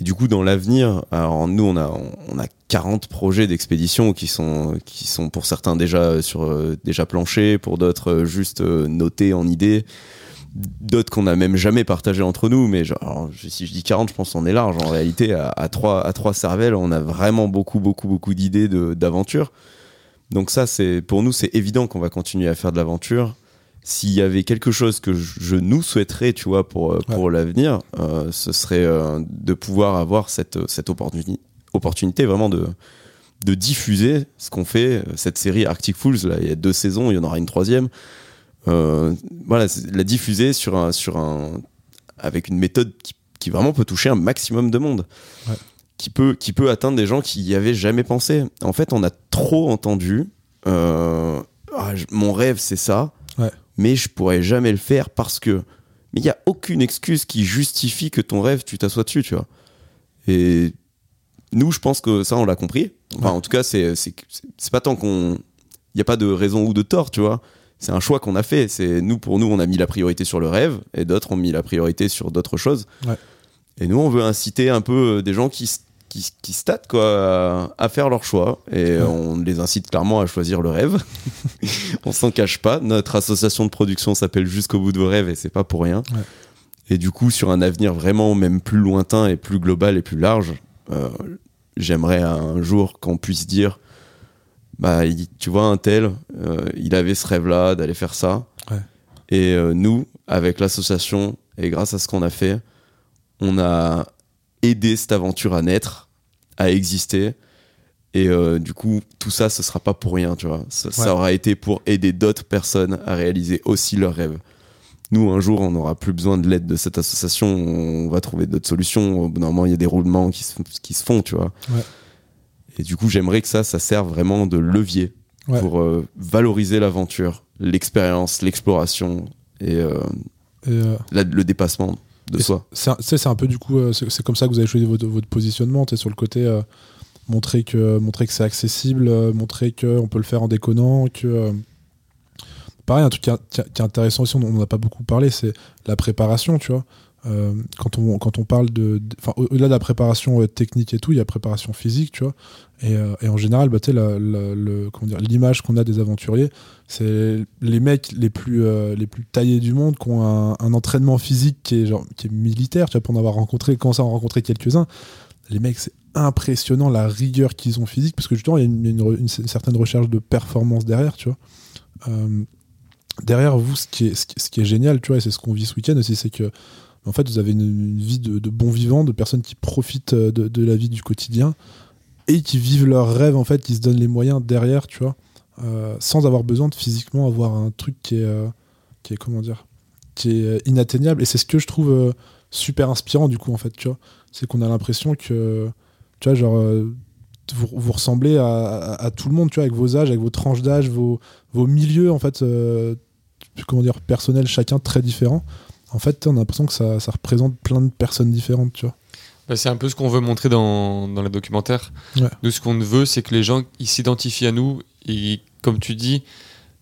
Et du coup, dans l'avenir, alors nous, on a, on a 40 projets d'expédition qui sont, qui sont pour certains déjà sur euh, déjà planchés, pour d'autres euh, juste notés en idées, d'autres qu'on a même jamais partagé entre nous. Mais genre, si je dis 40, je pense qu'on est large. En réalité, à, à trois, à trois cervelles, on a vraiment beaucoup, beaucoup, beaucoup d'idées d'aventure. Donc ça, c'est pour nous, c'est évident qu'on va continuer à faire de l'aventure. S'il y avait quelque chose que je, je nous souhaiterais, tu vois, pour, euh, pour l'avenir, euh, ce serait euh, de pouvoir avoir cette, cette opportuni- opportunité vraiment de, de diffuser ce qu'on fait. Cette série Arctic Fools, là, il y a deux saisons, il y en aura une troisième. Euh, voilà, la diffuser sur un, sur un, avec une méthode qui, qui vraiment peut toucher un maximum de monde. Ouais. Qui peut, qui peut atteindre des gens qui y avaient jamais pensé. En fait, on a trop entendu. euh, Ah, je- mon rêve, c'est ça. Ouais. Mais je pourrais jamais le faire parce que. Mais il y a aucune excuse qui justifie que ton rêve, tu t'assois dessus, tu vois. Et nous, je pense que ça, on l'a compris. Enfin, Ouais. en tout cas, c'est pas tant qu'on. Il n'y a pas de raison ou de tort, tu vois. C'est un choix qu'on a fait. C'est nous, pour nous, on a mis la priorité sur le rêve, et d'autres ont mis la priorité sur d'autres choses. Ouais. Et nous, on veut inciter un peu euh, des gens qui, qui, qui se tâtent, quoi, à, à faire leur choix. Et Ouais. on les incite clairement à choisir le rêve. on s'en cache pas. Notre association de production s'appelle Jusqu'au bout de vos rêves, et c'est pas pour rien. Ouais. Et du coup, sur un avenir vraiment même plus lointain et plus global et plus large, euh, j'aimerais un jour qu'on puisse dire bah il- tu vois un tel euh, il avait ce rêve là d'aller faire ça. Ouais. et euh, nous avec l'association et grâce à ce qu'on a fait on a aidé cette aventure à naître à exister. Et euh, du coup tout ça ce sera pas pour rien tu vois. Ça, aura été pour aider d'autres personnes à réaliser aussi leurs rêves. Nous un jour on n'aura plus besoin de l'aide de cette association. On va trouver d'autres solutions. Moment il y a des roulements qui se, qui se font tu vois. Ouais. Et du coup j'aimerais que ça ça serve vraiment de levier Ouais. pour euh, valoriser l'aventure l'expérience l'exploration et euh, Et, euh, la- le dépassement de Et soi c'est un- peu du coup, euh, c'est comme ça que vous avez choisi votre, votre positionnement, tu sur le côté montrer que montrer que c'est accessible, montrer que on peut le faire en déconnant, que pareil un truc qui, est- qui est- qui est intéressant aussi, on n'en a pas beaucoup parlé, c'est la préparation, tu vois. Euh, quand on quand on parle de, au-delà de la préparation euh, technique et tout, il y a préparation physique, tu vois. Et, euh, et en général, bah, l'image qu'on a des aventuriers, c'est les mecs les plus les plus taillés du monde qui ont un, entraînement physique qui est genre qui est militaire tu vois pour en avoir rencontré commencé à en rencontrer quelques uns les mecs c'est impressionnant la rigueur qu'ils ont physique parce que justement il y a une, une une certaine recherche de performance derrière tu vois derrière vous ce qui est ce qui est génial tu vois et c'est ce qu'on vit ce week-end aussi c'est que en fait vous avez une, vie de, de bons vivants de personnes qui profitent euh, de, la vie du quotidien et qui vivent leurs rêves en fait qui se donnent les moyens derrière tu vois euh, sans avoir besoin de physiquement avoir un truc qui est, euh, dire, qui est inatteignable. Et c'est ce que je trouve super inspirant du coup en fait, tu vois, c'est qu'on a l'impression que, tu vois, vous, ressemblez à, tout le monde, tu vois, avec vos âges, avec vos tranches d'âge, vos, milieux en fait, comment dire, personnels chacun très différents. En fait, on a l'impression que ça, ça représente plein de personnes différentes, tu vois. Bah, c'est un peu ce qu'on veut montrer dans, dans le documentaire. Ouais. Nous, ce qu'on veut, c'est que les gens ils s'identifient à nous et, comme tu dis,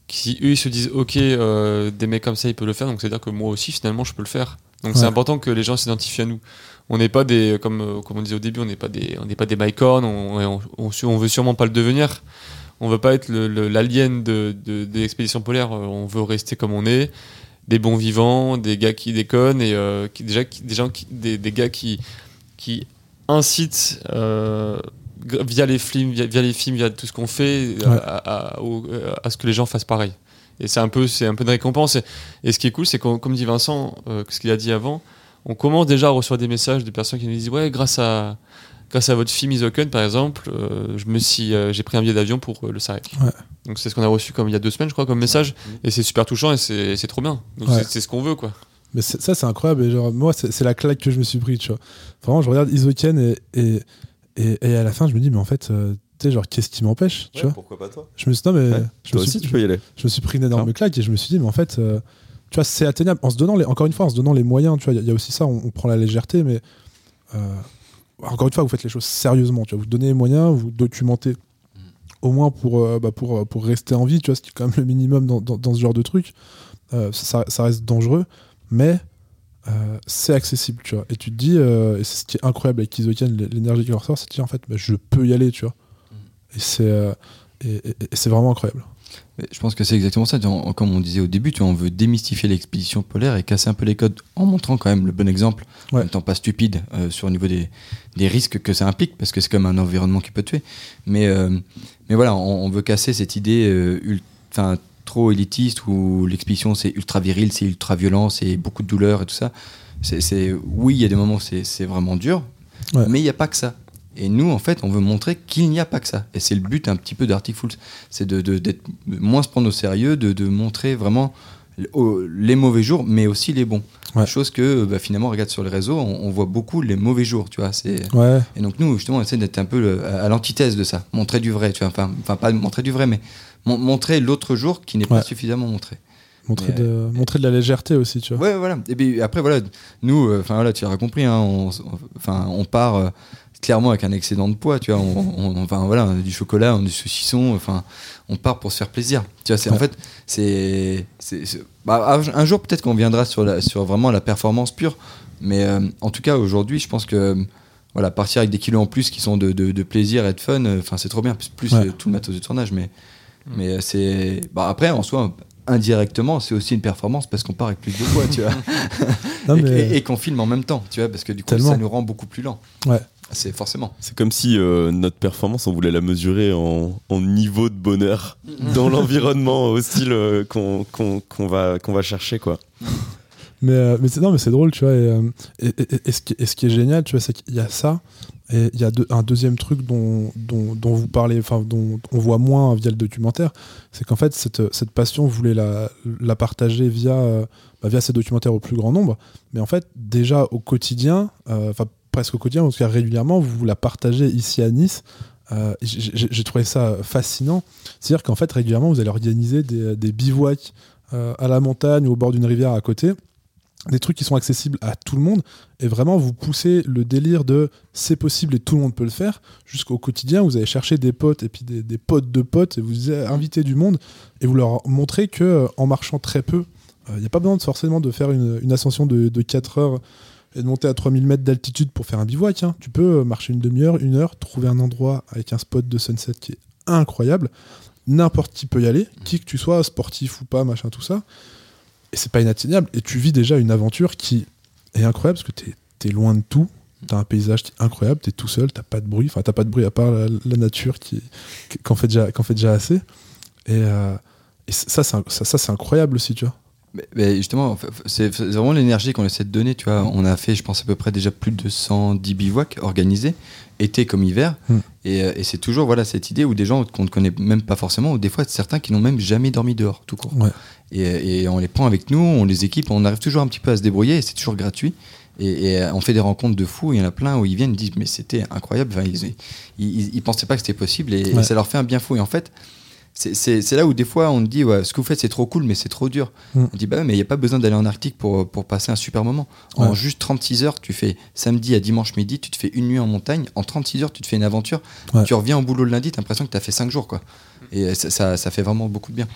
si eux ils se disent, ok, euh, des mecs comme ça ils peuvent le faire, donc c'est à dire que moi aussi finalement je peux le faire. Donc c'est important que les gens s'identifient à nous. On n'est pas des, comme, euh, comme on disait au début, on n'est pas des, on n'est pas des on, on, on, veut sûrement pas le devenir. On veut pas être l'alien de, de, des expéditions polaires. euh, On veut rester comme on est, des bons vivants, des gars qui déconnent et euh, qui, déjà qui- des gens qui, des, des gars qui qui incitent euh, via les films, via, via les films, via tout ce qu'on fait, à, à- au- à ce que les gens fassent pareil. Et c'est un peu, c'est un peu de récompense. Et, et ce qui est cool, c'est qu'on- comme dit Vincent, euh, ce qu'il a dit avant, on commence déjà à recevoir des messages de personnes qui nous disent ouais, grâce à grâce à votre film Isoken par exemple, euh, je me suis, euh, j'ai pris un billet d'avion pour euh, le Sarek. Ouais. Donc c'est ce qu'on a reçu comme il y a deux semaines, je crois, comme message. Et c'est super touchant et c'est c'est trop bien. Donc Ouais. c'est- c'est ce qu'on veut quoi. Mais c'est- ça, c'est incroyable. Et genre, moi, c'est c'est la claque que je me suis pris, tu vois. Vraiment, je regarde Isoken et, et, et, et à la fin, je me dis, mais en fait, euh, tu sais, genre, qu'est-ce qui m'empêche, tu vois pourquoi pas toi Je me suis, non, mais Ouais, je, toi me aussi suis, tu peux y aller je me suis pris une énorme Clairement. claque et je me suis dit, mais en fait, euh, tu vois, c'est atteignable. En se donnant, les, encore une fois, en se donnant les moyens, tu vois, il y a- il y, a aussi ça, on, on prend la légèreté, mais euh, encore une fois, vous faites les choses sérieusement, tu vois. Vous donnez les moyens, vous documentez au moins pour, euh, bah, pour, pour rester en vie, tu vois, ce qui est quand même le minimum dans, dans, dans ce genre de truc. Euh, ça, ça, reste dangereux, mais euh, c'est accessible, tu vois. Et tu te dis, euh, et c'est ce qui est incroyable avec Isoken, l'énergie qui leur sort, c'est de dire en fait, bah, je peux y aller, tu vois. Et c'est euh, et, et- et c'est vraiment incroyable. Je pense que c'est exactement ça. Comme on disait au début, tu vois, on veut démystifier l'expédition polaire et casser un peu les codes en montrant quand même le bon exemple, en Ouais. n'étant pas stupide euh, sur le niveau des, des risques que ça implique, parce que c'est comme un environnement qui peut tuer. Mais, euh, mais voilà, on, on veut casser cette idée euh, trop élitiste où l'expédition c'est ultra viril, c'est ultra violent, c'est beaucoup de douleur et tout ça. C'est, oui, il y a des moments où c'est, c'est vraiment dur, Ouais. mais il n'y a pas que ça. Et nous, en fait, on veut montrer qu'il n'y a pas que ça. Et c'est le but un petit peu d'Arctic Fools. C'est de, de- d'être moins se prendre au sérieux, de, de montrer vraiment les mauvais jours, mais aussi les bons. Ouais. Chose que bah, finalement, regarde sur les réseaux, on, on voit beaucoup les mauvais jours, tu vois. C'est... Ouais, Et donc nous, justement, on essaie d'être un peu le- à l'antithèse de ça, montrer du vrai, tu vois. Enfin, enfin pas montrer du vrai, mais mon- montrer l'autre jour qui n'est pas suffisamment montré. montrer, de, montrer de la légèreté aussi, tu vois. Ouais, voilà. Et puis après, voilà, nous, euh, enfin voilà, tu l'as compris, hein, on, on- enfin, on part euh, clairement avec un excédent de poids, tu vois. On, on- enfin voilà, on a du chocolat, on a du saucisson, enfin, on part pour se faire plaisir. Tu vois, c'est en fait, c'est, c'est, c'est- bah, un jour peut-être qu'on viendra sur la, sur vraiment la performance pure, mais euh, en tout cas aujourd'hui, je pense que voilà, partir avec des kilos en plus qui sont de, de, de plaisir et de fun, euh, enfin c'est trop bien, plus, Ouais. euh, tout le matos de tournage, mais mais euh, c'est bah après en soi indirectement c'est aussi une performance parce qu'on part avec plus de poids tu vois Non, et, mais- et- et qu'on filme en même temps, tu vois, parce que du coup, Tellement. ça nous rend beaucoup plus lent. Ouais. C'est forcément. C'est comme si euh, notre performance, on voulait la mesurer en, en niveau de bonheur dans l'environnement hostile euh, qu'on va, qu'on va chercher. quoi. Mais, euh, mais c'est, non, mais c'est drôle, tu vois. Et, euh, et, et- et ce qui, et ce qui est génial, tu vois, c'est qu'il y a ça. Et il y a un deuxième truc dont, dont, dont vous parlez, enfin, dont on voit moins via le documentaire, c'est qu'en fait, cette, cette passion, vous voulez la, la partager via, euh, bah, via ces documentaires au plus grand nombre. Mais en fait, déjà au quotidien, euh, enfin, presque au quotidien, en tout cas régulièrement, vous la partagez ici à Nice. Euh, j'ai, trouvé ça fascinant. C'est-à-dire qu'en fait, régulièrement, vous allez organiser des, bivouacs euh, à la montagne ou au bord d'une rivière à côté des trucs qui sont accessibles à tout le monde et vraiment vous poussez le délire de c'est possible et tout le monde peut le faire jusqu'au quotidien vous allez chercher des potes et puis des, potes de potes et vous invitez du monde et vous leur montrez que euh, en marchant très peu il n'y a pas besoin de, forcément de faire une, une ascension de, de 4 heures et de monter à 3000 mètres d'altitude pour faire un bivouac hein. tu peux euh, marcher une demi-heure une heure trouver un endroit avec un spot de sunset qui est incroyable n'importe qui peut y aller qui que tu sois sportif ou pas machin tout ça et c'est pas inatteignable. Et tu vis déjà une aventure qui est incroyable parce que t'es es loin de tout. T'as un paysage qui est incroyable, t'es tout seul, t'as pas de bruit. Enfin, t'as pas de bruit à part la, nature qui qu'en fait déjà assez. Et, euh, ça, c'est incroyable aussi, tu vois. Mais, mais justement, c'est vraiment l'énergie qu'on essaie de donner. Tu vois, on a fait, je pense, à peu près déjà plus de 110 bivouacs organisés, été comme hiver. Hmm. Et, euh, et c'est toujours voilà, cette idée où des gens qu'on ne connaît même pas forcément, ou des fois certains qui n'ont même jamais dormi dehors, tout court. Ouais. Et, et on les prend avec nous, on les équipe, on arrive toujours un petit peu à se débrouiller, et c'est toujours gratuit. Et, et, euh, on fait des rencontres de fous, il y en a plein où ils viennent, ils disent mais c'était incroyable, Enfin, ils, ils, ils pensaient pas que c'était possible, et, et Ouais. ça leur fait un bien fou. Et en fait, c'est- là où des fois on te dit ouais, ce que vous faites c'est trop cool, mais c'est trop dur. Mm. On dit bah ouais, mais il n'y a pas besoin d'aller en Arctique pour, pour passer un super moment. En Ouais. juste 36 heures, tu fais samedi à dimanche midi, tu te fais une nuit en montagne, en 36 heures tu te fais une aventure, Ouais. tu reviens au boulot le lundi, t'as l'impression que t'as fait 5 jours quoi. Et ça, ça, ça fait vraiment beaucoup de bien.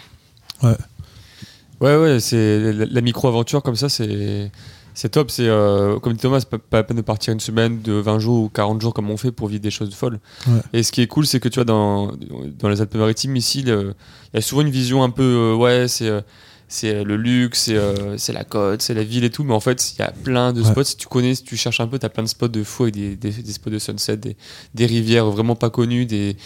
Ouais, ouais, c'est la, la micro-aventure comme ça, c'est. C'est top, c'est euh, comme dit Thomas, pas, pas la peine de partir une semaine de 20 jours ou 40 jours comme on fait pour vivre des choses folles. Ouais. Et ce qui est cool, c'est que tu vois, dans, dans les Alpes-Maritimes, ici, il y a souvent une vision un peu, euh, ouais, c'est euh, c'est le luxe, c'est euh, la côte, c'est la ville et tout, mais en fait, il y a plein de Ouais. spots. Si tu connais, si tu cherches un peu, tu as plein de spots de fou avec des, des, des spots de sunset, des, des rivières vraiment pas connues, des,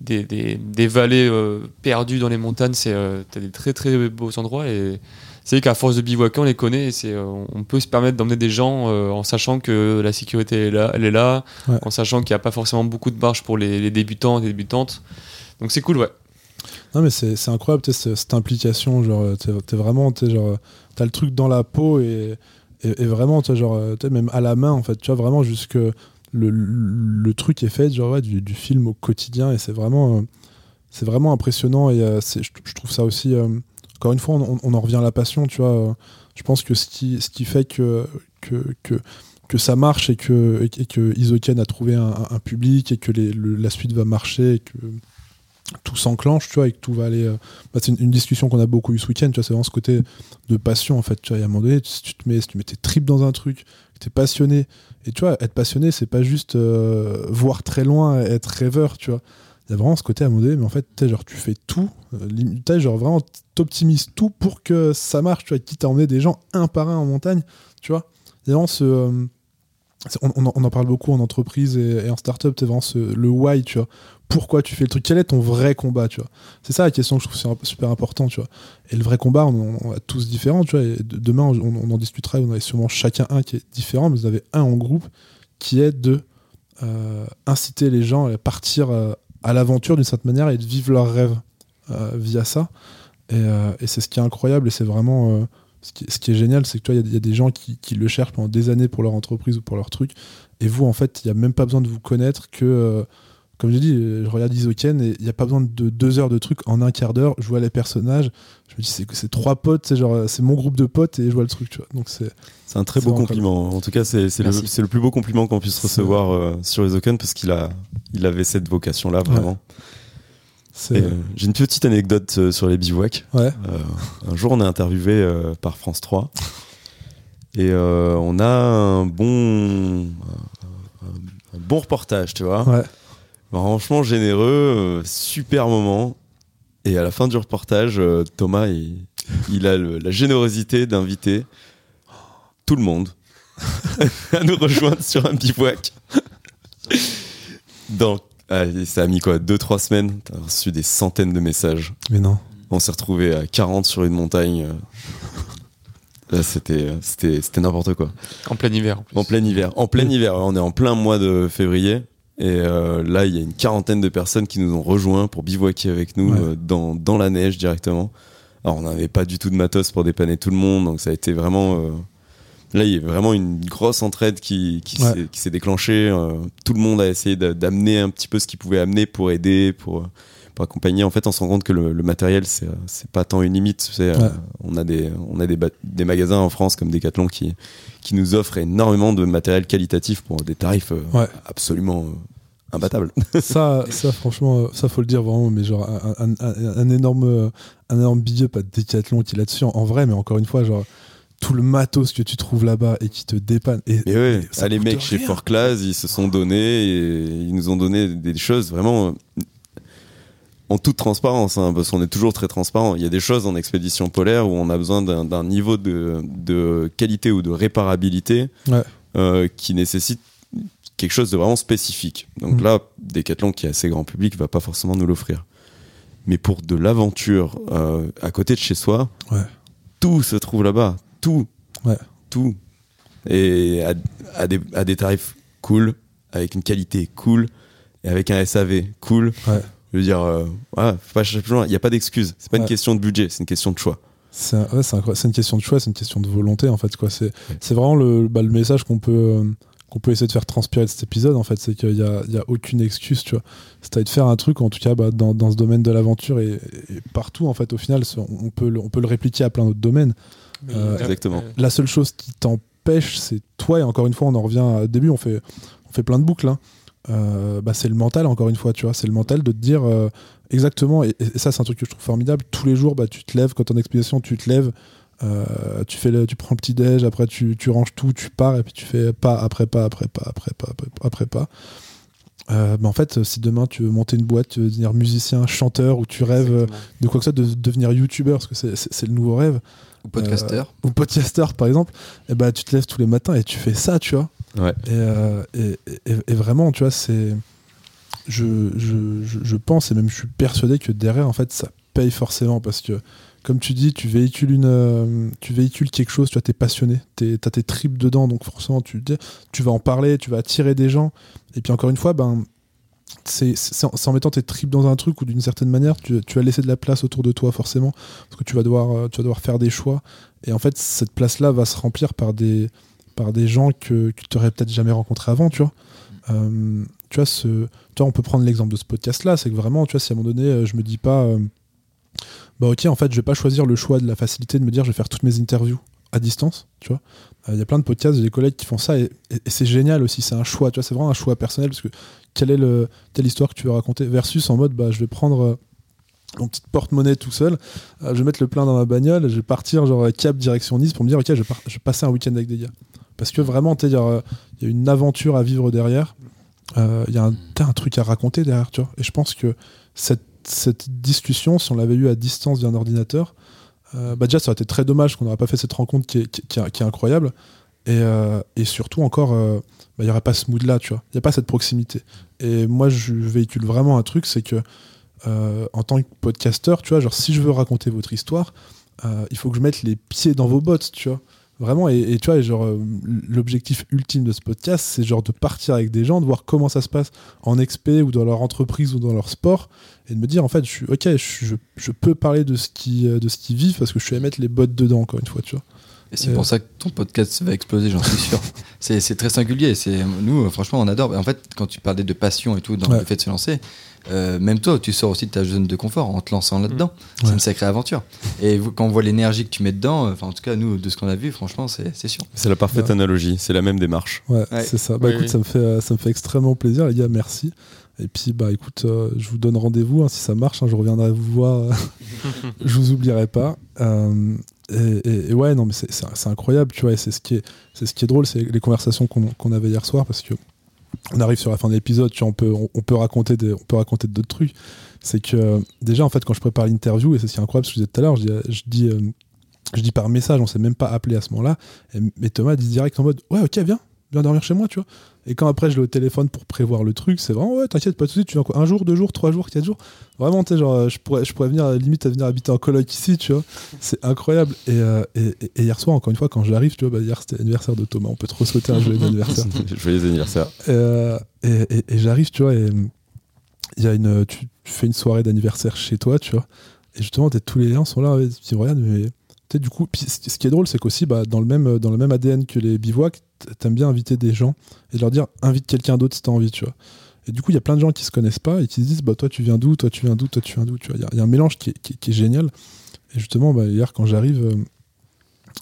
des, des, des vallées euh, perdues dans les montagnes. C'est euh, t'as des très très beaux endroits et c'est qu'à force de bivouaquer, on les connaît et euh, on peut se permettre d'emmener des gens euh, en sachant que la sécurité est là, elle est là, Ouais. en sachant qu'il n'y a pas forcément beaucoup de marches pour les, les débutants et débutantes. Donc c'est cool, ouais. Non, mais c'est incroyable, cette, implication. Genre, euh, t'es t'es vraiment, tu sais, genre, t'as le truc dans la peau et, et, et vraiment, tu genre, même à la main, en fait, tu vois, vraiment, jusque le, le, truc est fait, genre, ouais, du, du film au quotidien et c'est vraiment, euh, c'est vraiment impressionnant et euh, je, je trouve ça aussi, euh, encore une fois, on, en revient à la passion, tu vois. je pense que ce qui, fait que, ça marche et que, et Isoken a trouvé un, public et que la suite va marcher et que tout s'enclenche, tu vois, et que tout va aller. euh, bah, c'est une, discussion qu'on a beaucoup eu ce week-end, tu vois, c'est vraiment ce côté de passion, en fait. Tu vois, à un moment donné, si tu mets, si tu tes tripes dans un truc, que t'es passionné, et tu vois, être passionné, c'est pas juste euh, voir très loin, être rêveur, tu vois. Il y a vraiment ce côté à donné, mais en fait, tu genre, tu fais tout, euh, tu genre, vraiment, t'optimises tout pour que ça marche, tu vois, quitte à emmener des gens un par un en montagne, tu vois. Y a vraiment ce. euh, on, en- parle beaucoup en entreprise et, et en startup, c'est vraiment ce- le why, tu vois. Pourquoi tu fais le truc? Quel est ton vrai combat, tu vois? C'est ça la question que je trouve super important, tu vois. Et le vrai combat, on, a tous différents, tu vois. Demain, on, en discutera. On a sûrement chacun un qui est différent, mais vous avez un en groupe qui est de euh, inciter les gens à partir à l'aventure d'une certaine manière et de vivre leurs rêves euh, via ça. Et, euh, et c'est ce qui est incroyable et c'est vraiment euh, ce, qui, est génial, c'est que a- il y, a des gens qui, qui le cherchent pendant des années pour leur entreprise ou pour leur truc. Et vous, en fait, il n'y a même pas besoin de vous connaître que. Euh, comme j'ai dit, euh, je regarde Isoken et il n'y a pas besoin de deux heures de trucs en un quart d'heure. Je vois les personnages. Je me dis, c'est c'est trois potes, c'est genre, c'est mon groupe de potes et je vois le truc, tu vois. Donc c'est. C'est un très C'est beau vraiment compliment. En tout cas, c'est c'est le, le plus beau compliment qu'on puisse recevoir euh, sur les Open parce qu'il a, il avait cette vocation-là, vraiment. c'est Et, euh, J'ai une petite anecdote euh, sur les bivouacs. ouais. Euh, un jour, on est interviewé euh, par France 3 et euh, on a un bon, un, un bon reportage, tu vois. Ouais. Franchement généreux, euh, super moment. Et à la fin du reportage, euh, Thomas, il, il a le- la générosité d'inviter tout le monde à nous rejoindre sur un bivouac. Dans, ah, et ça a mis quoi, 2-3 semaines? T'as reçu des centaines de messages. Mais non. On s'est retrouvé à 40 sur une montagne. euh. Là, c'était, euh, c'était, c'était n'importe quoi. En plein hiver. En, plus. En plein hiver. En plein hiver. On est en plein mois de février. Et euh, là, il y a une quarantaine de personnes qui nous ont rejoints pour bivouaquer avec nous Ouais. euh, dans, dans la neige directement. Alors, on n'avait pas du tout de matos pour dépanner tout le monde. Donc, ça a été vraiment. euh, Là, il y a vraiment une grosse entraide qui, qui s'est- déclenchée. Tout le monde a essayé d'a- d'amener un petit peu ce qu'il pouvait amener pour aider, pour, pour accompagner. En fait, on se rend compte que le, le matériel, c'est c'est pas tant une limite. tu sais, euh, Ouais. on a, des, on a des, ba- des magasins en France comme Decathlon qui, qui nous offrent énormément de matériel qualitatif pour des tarifs euh, Ouais. absolument euh, imbattables. ça, ça, franchement, euh, ça faut le dire vraiment, mais genre un, un- un- un énorme, un énorme up à Decathlon qui est là-dessus en, en vrai, mais encore une fois, genre tout le matos que tu trouves là-bas et qui te dépanne. Et, Mais ouais, ça ah, les mecs chez rien. Fort Class, ils se sont donnés et ils nous ont donné des choses vraiment en toute transparence, hein, parce qu'on est toujours très transparent. Il y a des choses en expédition polaire où on a besoin d'un niveau de, de qualité ou de réparabilité Ouais. euh, qui nécessite quelque chose de vraiment spécifique. Donc Mm. là, Decathlon, qui est assez grand public, va pas forcément nous l'offrir. Mais pour de l'aventure euh, à côté de chez soi, Ouais. tout se trouve là-bas. Tout. Ouais. Tout. Et à, à des, à des tarifs cool, avec une qualité cool, et avec un SAV cool. Je veux dire, euh, ouais, faut pas chercher plus loin. Il n'y a pas d'excuse. C'est pas Ouais. une question de budget, c'est une question de choix. C'est ouais, une question de choix, c'est une question de volonté en fait. C'est vraiment le, bah, le message qu'on peut, euh, qu'on peut essayer de faire transpirer de cet épisode en fait. C'est qu'il n'y a, y a aucune excuse, tu vois. C'est à de faire un truc, en tout cas bah, dans, dans ce domaine de l'aventure et, et partout en fait. Au final, on peut, le- on peut le répliquer à plein d'autres domaines. Euh, Exactement. La seule chose qui t'empêche, c'est toi. Et encore une fois, on en revient au début, on fait, on fait plein de boucles. hein. Euh, bah, c'est le mental, encore une fois, tu vois. C'est le mental de te dire euh, exactement. Et, et ça, c'est un truc que je trouve formidable. Tous les jours, bah, tu te lèves, quand t'es en expédition, tu te lèves. euh, tu, fais le, tu prends le petit déj, après tu, tu ranges tout, tu pars et puis tu fais pas après pas après pas après pas après pas. Après pas. Bah, en fait, si demain tu veux monter une boîte, tu veux devenir musicien, chanteur, ou tu rêves Exactement. de quoi que ce soit, de devenir youtubeur, parce que c'est- le nouveau rêve, Ou podcaster. ou podcaster par exemple, et bah tu te lèves tous les matins et tu fais ça, tu vois. Euh, et, vraiment, tu vois, c'est. Je, je, je, pense et même je suis persuadé que derrière, en fait, ça paye forcément parce que, comme tu dis, tu véhicules, une, euh, tu véhicules quelque chose, tu vois, t'es passionné, t'es- t'as tes tripes dedans, donc forcément, tu, tu vas en parler, tu vas attirer des gens. Et puis encore une fois, ben. C'est c'est en, c'est en mettant tes tripes dans un truc ou d'une certaine manière, tu, tu vas laisser de la place autour de toi forcément, parce que tu vas devoir, euh, tu vas devoir faire des choix. Et en fait, cette place-là va se remplir par des, par des gens que, que tu n'aurais peut-être jamais rencontrés avant, tu vois. Euh, tu vois, ce, tu vois, on peut prendre l'exemple de ce podcast-là, c'est que vraiment, tu vois, si à un moment donné, euh, je me dis pas, euh, bah ok, en fait, je vais pas choisir le choix de la facilité de me dire, je vais faire toutes mes interviews à distance, tu vois. Euh, Il y a plein de podcasts, j'ai des collègues qui font ça et, et- et c'est génial aussi. C'est un choix, tu vois. C'est vraiment un choix personnel parce que quelle est le, telle histoire que tu veux raconter versus en mode, bah, je vais prendre mon petite porte-monnaie tout seul, euh, je vais mettre le plein dans ma bagnole, je vais partir genre cap direction Nice pour me dire, ok, je je vais passer un week-end avec des gars. Parce que vraiment, il y, a il y a une aventure à vivre derrière. Euh, Il y a un, t'as un truc à raconter derrière, tu vois. Et je pense que cette, cette discussion, si on l'avait eu à distance via un ordinateur, euh, bah déjà, ça aurait été très dommage qu'on n'aurait pas fait cette rencontre qui est, qui, qui est- qui est incroyable. Et, euh, et surtout, encore, bah, il n'y aurait pas ce mood-là, tu vois. Il n'y a pas cette proximité. Et moi, je véhicule vraiment un truc, c'est que en tant que podcasteur, tu vois, genre, si je veux raconter votre histoire, il faut que je mette les pieds dans vos bottes, tu vois. Vraiment, et, et tu vois, genre, euh, l'objectif ultime de ce podcast, c'est genre de partir avec des gens, de voir comment ça se passe en expé ou dans leur entreprise ou dans leur sport, et de me dire, en fait, je suis, ok, je, je, peux parler de ce qui, euh, qu'ils vivent parce que je suis à mettre les bottes dedans, encore une fois, tu vois. Et c'est Euh. pour ça que ton podcast va exploser, j'en suis sûr. c'est très singulier. Nous, euh, franchement, on adore. En fait, quand tu parlais de passion et tout dans Ouais. le fait de se lancer, euh, même toi, tu sors aussi de ta zone de confort en te lançant là-dedans. C'est Ouais. une sacrée aventure. Et quand on voit l'énergie que tu mets dedans, euh, enfin, en tout cas, nous, de ce qu'on a vu, franchement, c'est c'est sûr. C'est la parfaite Ouais. analogie, c'est la même démarche. Ouais, Ouais. c'est ça. Bah Oui, écoute, oui. ça me fait euh, ça me fait extrêmement plaisir, les gars. Merci. Et puis bah écoute, euh, je vous donne rendez-vous hein, si ça marche. hein, je reviendrai vous voir. je vous oublierai pas. Euh, et, et- et ouais, non, mais c'est- c'est c'est incroyable, tu vois. Et c'est ce qui est c'est ce qui est drôle, c'est les conversations qu'on qu'on avait hier soir parce que on arrive sur la fin de l'épisode, on peut on, peut raconter on peut raconter d'autres trucs. C'est que euh, déjà en fait quand je prépare l'interview et c'est ce incroyable, ce que je disais tout à l'heure, je dis je dis euh, par message, on s'est même pas appelé à ce moment-là. Mais Thomas dit direct en mode Ouais, ok, viens, viens dormir chez moi, tu vois. Et quand après je l'ai au téléphone pour prévoir le truc, c'est vraiment Ouais, t'inquiète, pas de soucis, tu viens quoi Un jour, deux jours, trois jours, quatre jours Vraiment, tu sais, genre, euh, je pourrais, je pourrais venir, limite, à venir habiter en coloc ici, tu vois. C'est incroyable. Et, euh, et, et- hier soir, encore une fois, quand j'arrive, tu vois, bah, hier c'était l'anniversaire de Thomas, on peut trop souhaiter un joyeux anniversaire. Joyeux anniversaire. Euh, et, et- j'arrive, tu vois, et il y a une, tu, tu fais une soirée d'anniversaire chez toi, tu vois, et justement, tous les liens sont là, et tu regardes, mais sais, du coup, ce qui est drôle, c'est qu'aussi, bah, dans, le même, dans le même ADN que les bivouacs, t'aimes bien inviter des gens et leur dire, invite quelqu'un d'autre si t'as envie, tu vois. Et du coup, il y a plein de gens qui se connaissent pas et qui se disent, bah, toi, tu viens d'où, toi, tu viens d'où, toi, tu viens d'où, tu vois. Il y a- il y, a un mélange qui est, qui est- qui est génial. Et justement, bah, hier, quand j'arrive, euh,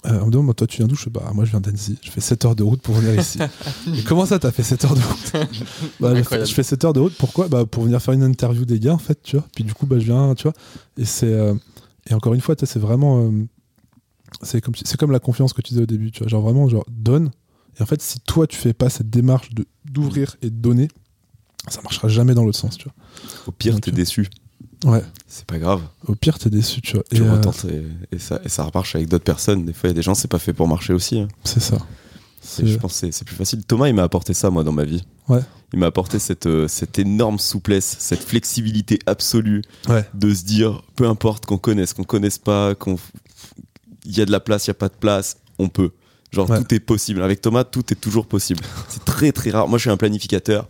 euh, on me demande, bah, toi, tu viens d'où? Je fais, bah, moi, je viens d'Annecy. Je fais 7 heures de route pour venir ici. Et comment ça, t'as fait 7 heures de route? Bah, je, fais, Incroyable. je fais 7 heures de route. Pourquoi? Bah, Pour venir faire une interview des gars, en fait, tu vois. Puis du coup, bah, je viens, tu vois. Et c'est. euh, et encore une fois, tu sais, c'est vraiment. euh, c'est comme, c'est comme la confiance que tu disais au début, tu vois. Genre vraiment, genre, donne. Et en fait, si toi, tu fais pas cette démarche de d'ouvrir et de donner, ça marchera jamais dans l'autre sens, tu Au pire, Donc, t'es euh, déçu. vois. Ouais. C'est pas grave. Au pire, t'es déçu, tu vois. Tu et euh, retentes et, et ça, et ça remarche avec d'autres personnes. Des fois, il y a des gens, c'est pas fait pour marcher aussi. hein. c'est ça. C'est- je pense que c'est- c'est plus facile. Thomas, il m'a apporté ça, moi, dans ma vie. Ouais. Il m'a apporté cette, euh, cette énorme souplesse, cette flexibilité absolue Ouais. de se dire, peu importe qu'on connaisse, qu'on connaisse pas, qu'on il y a de la place, il y a pas de place, on peut. Genre Ouais. tout est possible. Avec Thomas, tout est toujours possible. C'est très très rare. Moi, je suis un planificateur.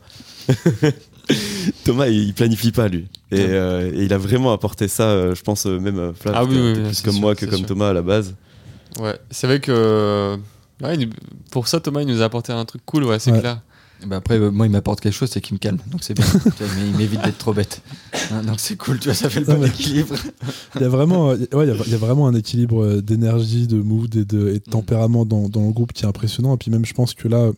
Thomas, il planifie pas lui. Et, euh, et il a vraiment apporté ça. euh, je pense euh, même Flav, Ah oui, oui, plus comme sûr, moi que comme sûr. Thomas à la base. Ouais, c'est vrai que. ouais, pour ça, Thomas, il nous a apporté un truc cool, ouais, c'est Ouais. clair. Bah après, euh, moi, il m'apporte quelque chose, c'est qu'il me calme. Donc c'est bien. Tu vois, mais il m'évite d'être trop bête. Hein, donc c'est cool, tu vois, ça fait le bon mais- équilibre. Il y a vraiment, euh, ouais, il y a- il y, a vraiment un équilibre euh, d'énergie, de mood et de, et de Mm. tempérament dans, dans le groupe qui est impressionnant. Et puis même, je pense que là,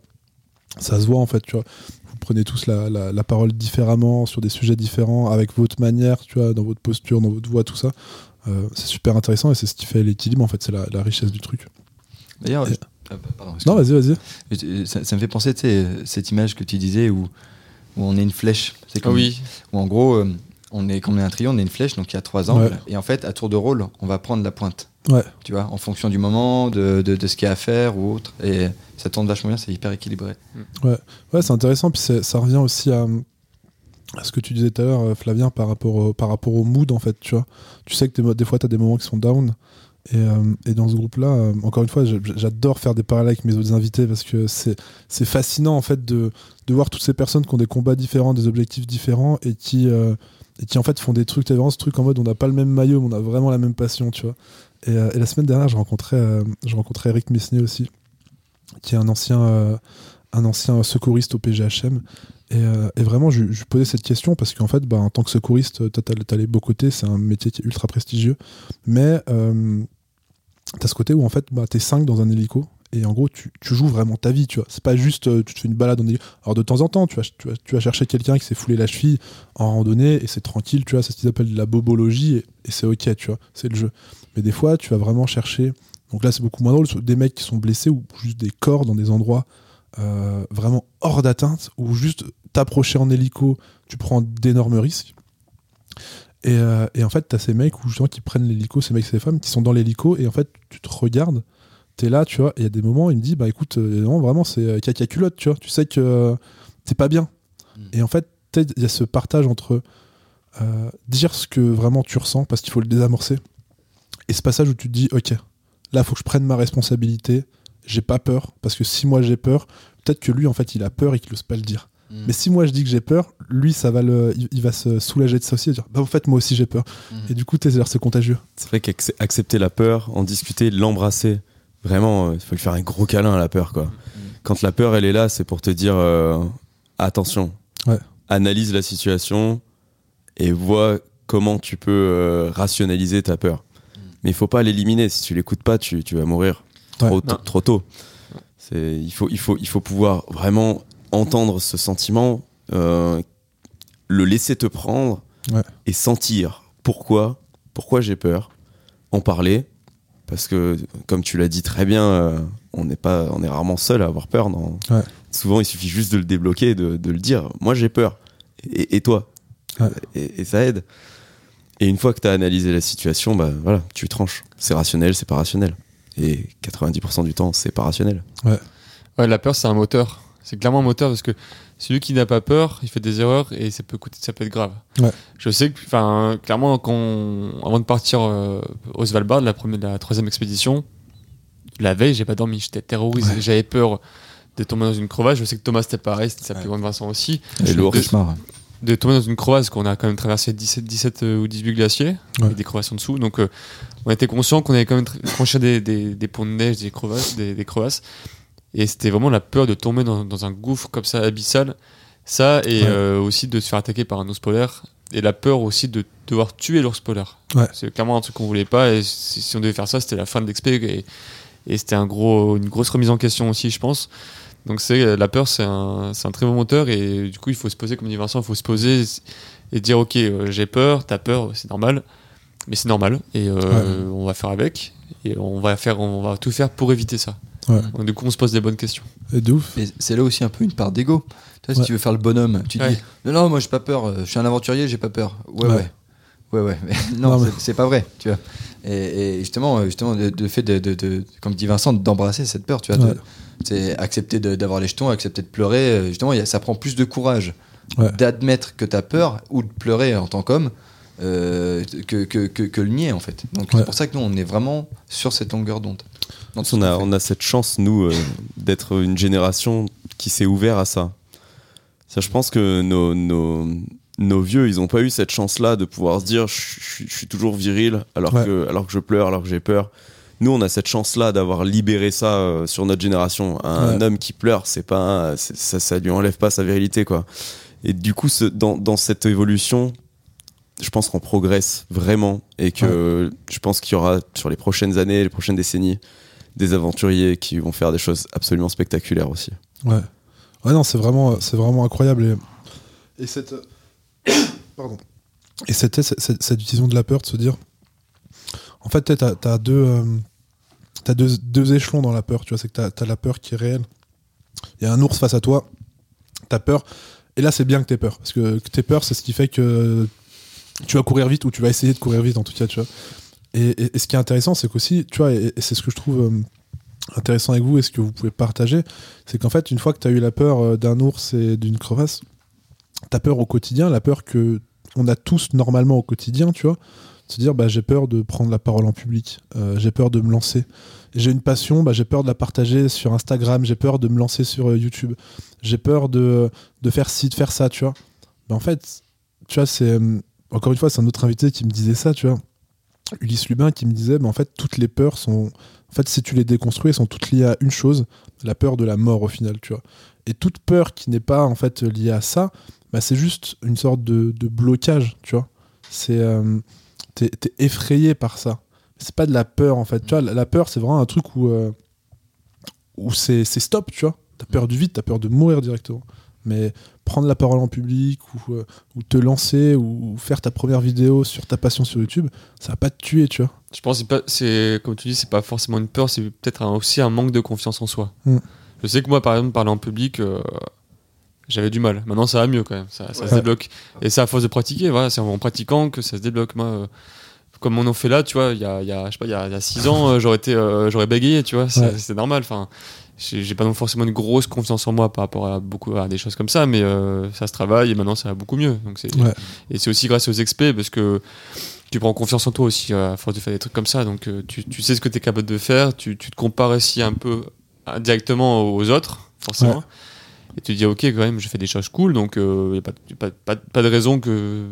ça se voit en fait. Tu vois, vous prenez tous la, la, la parole différemment sur des sujets différents, avec votre manière, tu vois, dans votre posture, dans votre voix, tout ça. Euh, c'est super intéressant et c'est ce qui fait l'équilibre. En fait, c'est la, la richesse du truc. D'ailleurs, pardon, Non, excuse-moi. vas-y, vas-y. Ça, ça me fait penser, tu cette image que tu disais où, où on est une flèche. C'est Ah comme, oui, Où en gros, euh, on est, comme on est un trio, on est une flèche, donc il y a trois angles. Ouais. Et en fait, à tour de rôle, on va prendre la pointe. Ouais. Tu vois, en fonction du moment, de, de, de ce qu'il y a à faire ou autre. Et ça tourne vachement bien, c'est hyper équilibré. Ouais, c'est intéressant. Puis ça revient aussi à, à ce que tu disais tout à l'heure, euh, Flavien, par rapport, au, par rapport au mood, en fait. Tu vois, tu sais que des fois, tu as des moments qui sont down. Et, euh, et dans ce groupe-là, euh, encore une fois, j'adore faire des parallèles avec mes autres invités parce que c'est fascinant, en fait, de, de voir toutes ces personnes qui ont des combats différents, des objectifs différents et qui, euh, et qui en fait, font des trucs. Tu vraiment ce truc en mode on n'a pas le même maillot, mais on a vraiment la même passion, tu vois. Et, la semaine dernière, je rencontrais, je rencontrais Eric Mesnier aussi, qui est un ancien, un ancien secouriste au PGHM. Et, vraiment, je, lui posais cette question parce qu'en fait, bah, en tant que secouriste, tu as, les beaux côtés, c'est un métier qui est ultra prestigieux. Mais t'as ce côté où en fait, bah, t'es 5 dans un hélico. Et en gros, tu, joues vraiment ta vie, tu vois. C'est pas juste, euh, tu te fais une balade en hélico. Alors de temps en temps, tu vas, chercher quelqu'un qui s'est foulé la cheville en randonnée et c'est tranquille, tu vois. C'est ce qu'ils appellent la bobologie et, et c'est ok, tu vois. C'est le jeu. Mais des fois, tu vas vraiment chercher. Donc là, c'est beaucoup moins drôle. Des mecs qui sont blessés ou juste des corps dans des endroits euh, vraiment hors d'atteinte ou juste t'approcher en hélico, tu prends d'énormes risques. Et, euh, et en fait, t'as ces mecs ou gens qui prennent l'hélico, ces mecs et ces femmes qui sont dans l'hélico et en fait, tu te regardes, t'es là, tu vois, et il y a des moments, il me dit, bah écoute, euh, non, vraiment, c'est euh, caca culotte, tu vois, tu sais que t'es pas bien. Mm. Et en fait, peut-être, il y a ce partage entre dire ce que vraiment tu ressens parce qu'il faut le désamorcer et ce passage où tu te dis, ok, là, faut que je prenne ma responsabilité, j'ai pas peur parce que si moi j'ai peur, peut-être que lui, en fait, il a peur et qu'il ose pas le dire. Mm. Mais si moi je dis que j'ai peur, lui, ça va le, il, va se soulager de ça aussi et dire, bah en fait, moi aussi j'ai peur. Mhm. Et du coup, t'es c'est contagieux. C'est vrai qu'accepter la peur, en discuter, l'embrasser, vraiment, il faut lui faire un gros câlin à la peur, quoi. Quand la peur, elle est là, c'est pour te dire euh, attention, Ouais. analyse la situation et vois comment tu peux euh, rationaliser ta peur. Mais il faut pas l'éliminer. Si tu l'écoutes pas, tu, tu vas mourir trop, Ouais. trop tôt. Il, faut, il, faut, il faut pouvoir vraiment entendre ce sentiment, euh, le laisser te prendre Ouais. et sentir pourquoi, pourquoi j'ai peur, en parler. Parce que, comme tu l'as dit très bien, euh, on n'est pas, on est rarement seul à avoir peur. Non. Ouais. Souvent, il suffit juste de le débloquer, de, de le dire. Moi, j'ai peur. Et, et toi Ouais. et, et ça aide. Et une fois que tu as analysé la situation, bah voilà, tu tranches. C'est rationnel, c'est pas rationnel. Et 90% du temps, c'est pas rationnel. Ouais, la peur, c'est un moteur. C'est clairement un moteur parce que celui qui n'a pas peur, il fait des erreurs et ça peut coûter, ça peut être grave. Ouais. Je sais que, enfin, clairement, quand on- avant de partir euh, au Svalbard, la première, la troisième expédition, la veille, j'ai pas dormi, j'étais terrorisé, Ouais. j'avais peur de tomber dans une crevasse. Je sais que Thomas c'était pareil, c'était sa Ouais. plus grande Vincent aussi. Et l'ours. Cauchemar. De tomber dans une crevasse qu'on a quand même traversé 17, 17 euh, ou 18 glaciers, avec des crevasses en dessous. Donc, euh, on était conscient qu'on allait quand même franchir des, des, des ponts de neige, des crevasses, des, des crevasses. Et c'était vraiment la peur de tomber dans, dans un gouffre comme ça, abyssal. Ça, et Ouais. euh, aussi de se faire attaquer par un ours polaire. Et la peur aussi de devoir tuer l'ours polaire. Ouais. C'est clairement un truc qu'on voulait pas. Et si, si on devait faire ça, c'était la fin de l'expé. Et, et c'était un gros, une grosse remise en question aussi, je pense. Donc c'est la peur, c'est un, un très bon moteur. Et du coup, il faut se poser, comme dit Vincent, il faut se poser et dire ok, euh, j'ai peur, t'as peur, c'est normal. Mais c'est normal. Et euh, on va faire avec. Et on va, faire, on va tout faire pour éviter ça. Ouais. Donc, du coup, on se pose des bonnes questions. Et de ouf. Et c'est là aussi un peu une part d'ego. Tu vois, si Ouais. tu veux faire le bonhomme, tu Ouais. dis non, non, moi j'ai pas peur, je suis un aventurier, j'ai pas peur. Ouais, Ouais. ouais. Ouais, ouais. Mais non, Non, mais- c'est- c'est pas vrai, tu vois. Et, et justement, euh, justement, le, le fait de, de- de- comme dit Vincent, d'embrasser cette peur, tu vois, c'est accepter de- d'avoir les jetons, accepter de pleurer. euh, Justement, il y a- ça prend plus de courage Ouais. d'admettre que t'as peur ou de pleurer en tant qu'homme euh, que, que, que, que le nier, en fait. Donc Ouais. c'est pour ça que nous, on est vraiment sur cette longueur d'onde. On a, on cette chance, nous, euh, d'être une génération qui s'est ouvert à ça. ça. Je pense que nos, nos, nos vieux, ils n'ont pas eu cette chance-là de pouvoir se dire je, suis- je suis toujours viril alors, Ouais. que, alors que je pleure, alors que j'ai peur. Nous, on a cette chance-là d'avoir libéré ça euh, sur notre génération. Un Ouais. homme qui pleure, c'est pas, un- ça, ça lui enlève pas sa virilité, quoi. Et du coup, ce- dans, dans cette évolution, je pense qu'on progresse vraiment et que je pense qu'il y aura sur les prochaines années, les prochaines décennies, des aventuriers qui vont faire des choses absolument spectaculaires aussi. Ouais. Ouais, non, c'est vraiment, c'est vraiment incroyable. Et, et cette. Pardon. Et cette, cette- vision de la peur de se dire. En fait, t'as as deux, euh, deux, deux échelons dans la peur. Tu vois, c'est que t'as as la peur qui est réelle. Il y a un ours face à toi. T'as peur. Et là, c'est bien que t'aies peur. Parce que, que t'aies peur, c'est ce qui fait que tu vas courir vite ou tu vas essayer de courir vite, en tout cas, tu vois. Et, ce qui est intéressant, c'est qu'aussi, tu vois, et, c'est ce que je trouve euh, intéressant avec vous et ce que vous pouvez partager, c'est qu'en fait, une fois que tu as eu la peur euh, d'un ours et d'une crevasse, ta peur au quotidien, la peur que on a tous normalement au quotidien, tu vois, se dire bah, j'ai peur de prendre la parole en public, euh, j'ai peur de me lancer. J'ai une passion, bah, j'ai peur de la partager sur Instagram, j'ai peur de me lancer sur YouTube, j'ai peur de, de faire ci, de faire ça, tu vois. Bah, en fait, tu vois, c'est. Encore une fois, c'est un autre invité qui me disait ça, tu vois. Ulysse Lubin qui me disait, bah, en fait, toutes les peurs sont. En fait, si tu les déconstruis, elles sont toutes liées à une chose, la peur de la mort au final, tu vois. Et toute peur qui n'est pas en fait liée à ça, bah, c'est juste une sorte de, blocage, tu vois. C'est euh, t'es, effrayé par ça. c'est pas de la peur en fait. Tu vois, la, la peur, c'est vraiment un truc où, euh, où c'est c'est stop, tu vois. T'as peur du vide, t'as peur de mourir directement. Mais prendre la parole en public ou, euh, ou te lancer ou, ou faire ta première vidéo sur ta passion sur YouTube, ça va pas te tuer, tu vois. Je pense que c'est comme tu dis, c'est pas forcément une peur, c'est peut-être aussi un manque de confiance en soi. Mm. Je sais que moi, par exemple, parler en public, euh, j'avais du mal. Maintenant, ça va mieux quand même, ça, ça se débloque. Et c'est à force de pratiquer, voilà, c'est en pratiquant que ça se débloque. Moi, euh, comme on en fait là, tu vois, il y a, y a, a, a six ans, euh, j'aurais été, euh, j'aurais bégayé, tu vois, c'est Ouais. normal. Enfin, j'ai pas non forcément une grosse confiance en moi par rapport à beaucoup à des choses comme ça, mais euh, ça se travaille et maintenant ça va beaucoup mieux. Donc c'est Ouais. et c'est aussi grâce aux experts parce que tu prends confiance en toi aussi euh, à force de faire des trucs comme ça. Donc euh, tu, tu sais ce que tu es capable de faire, tu, tu te compares aussi un peu indirectement aux autres, forcément. Et tu te dis, ok, quand même, je fais des choses cool, donc il n'y a pas, pas, pas, pas de raison que,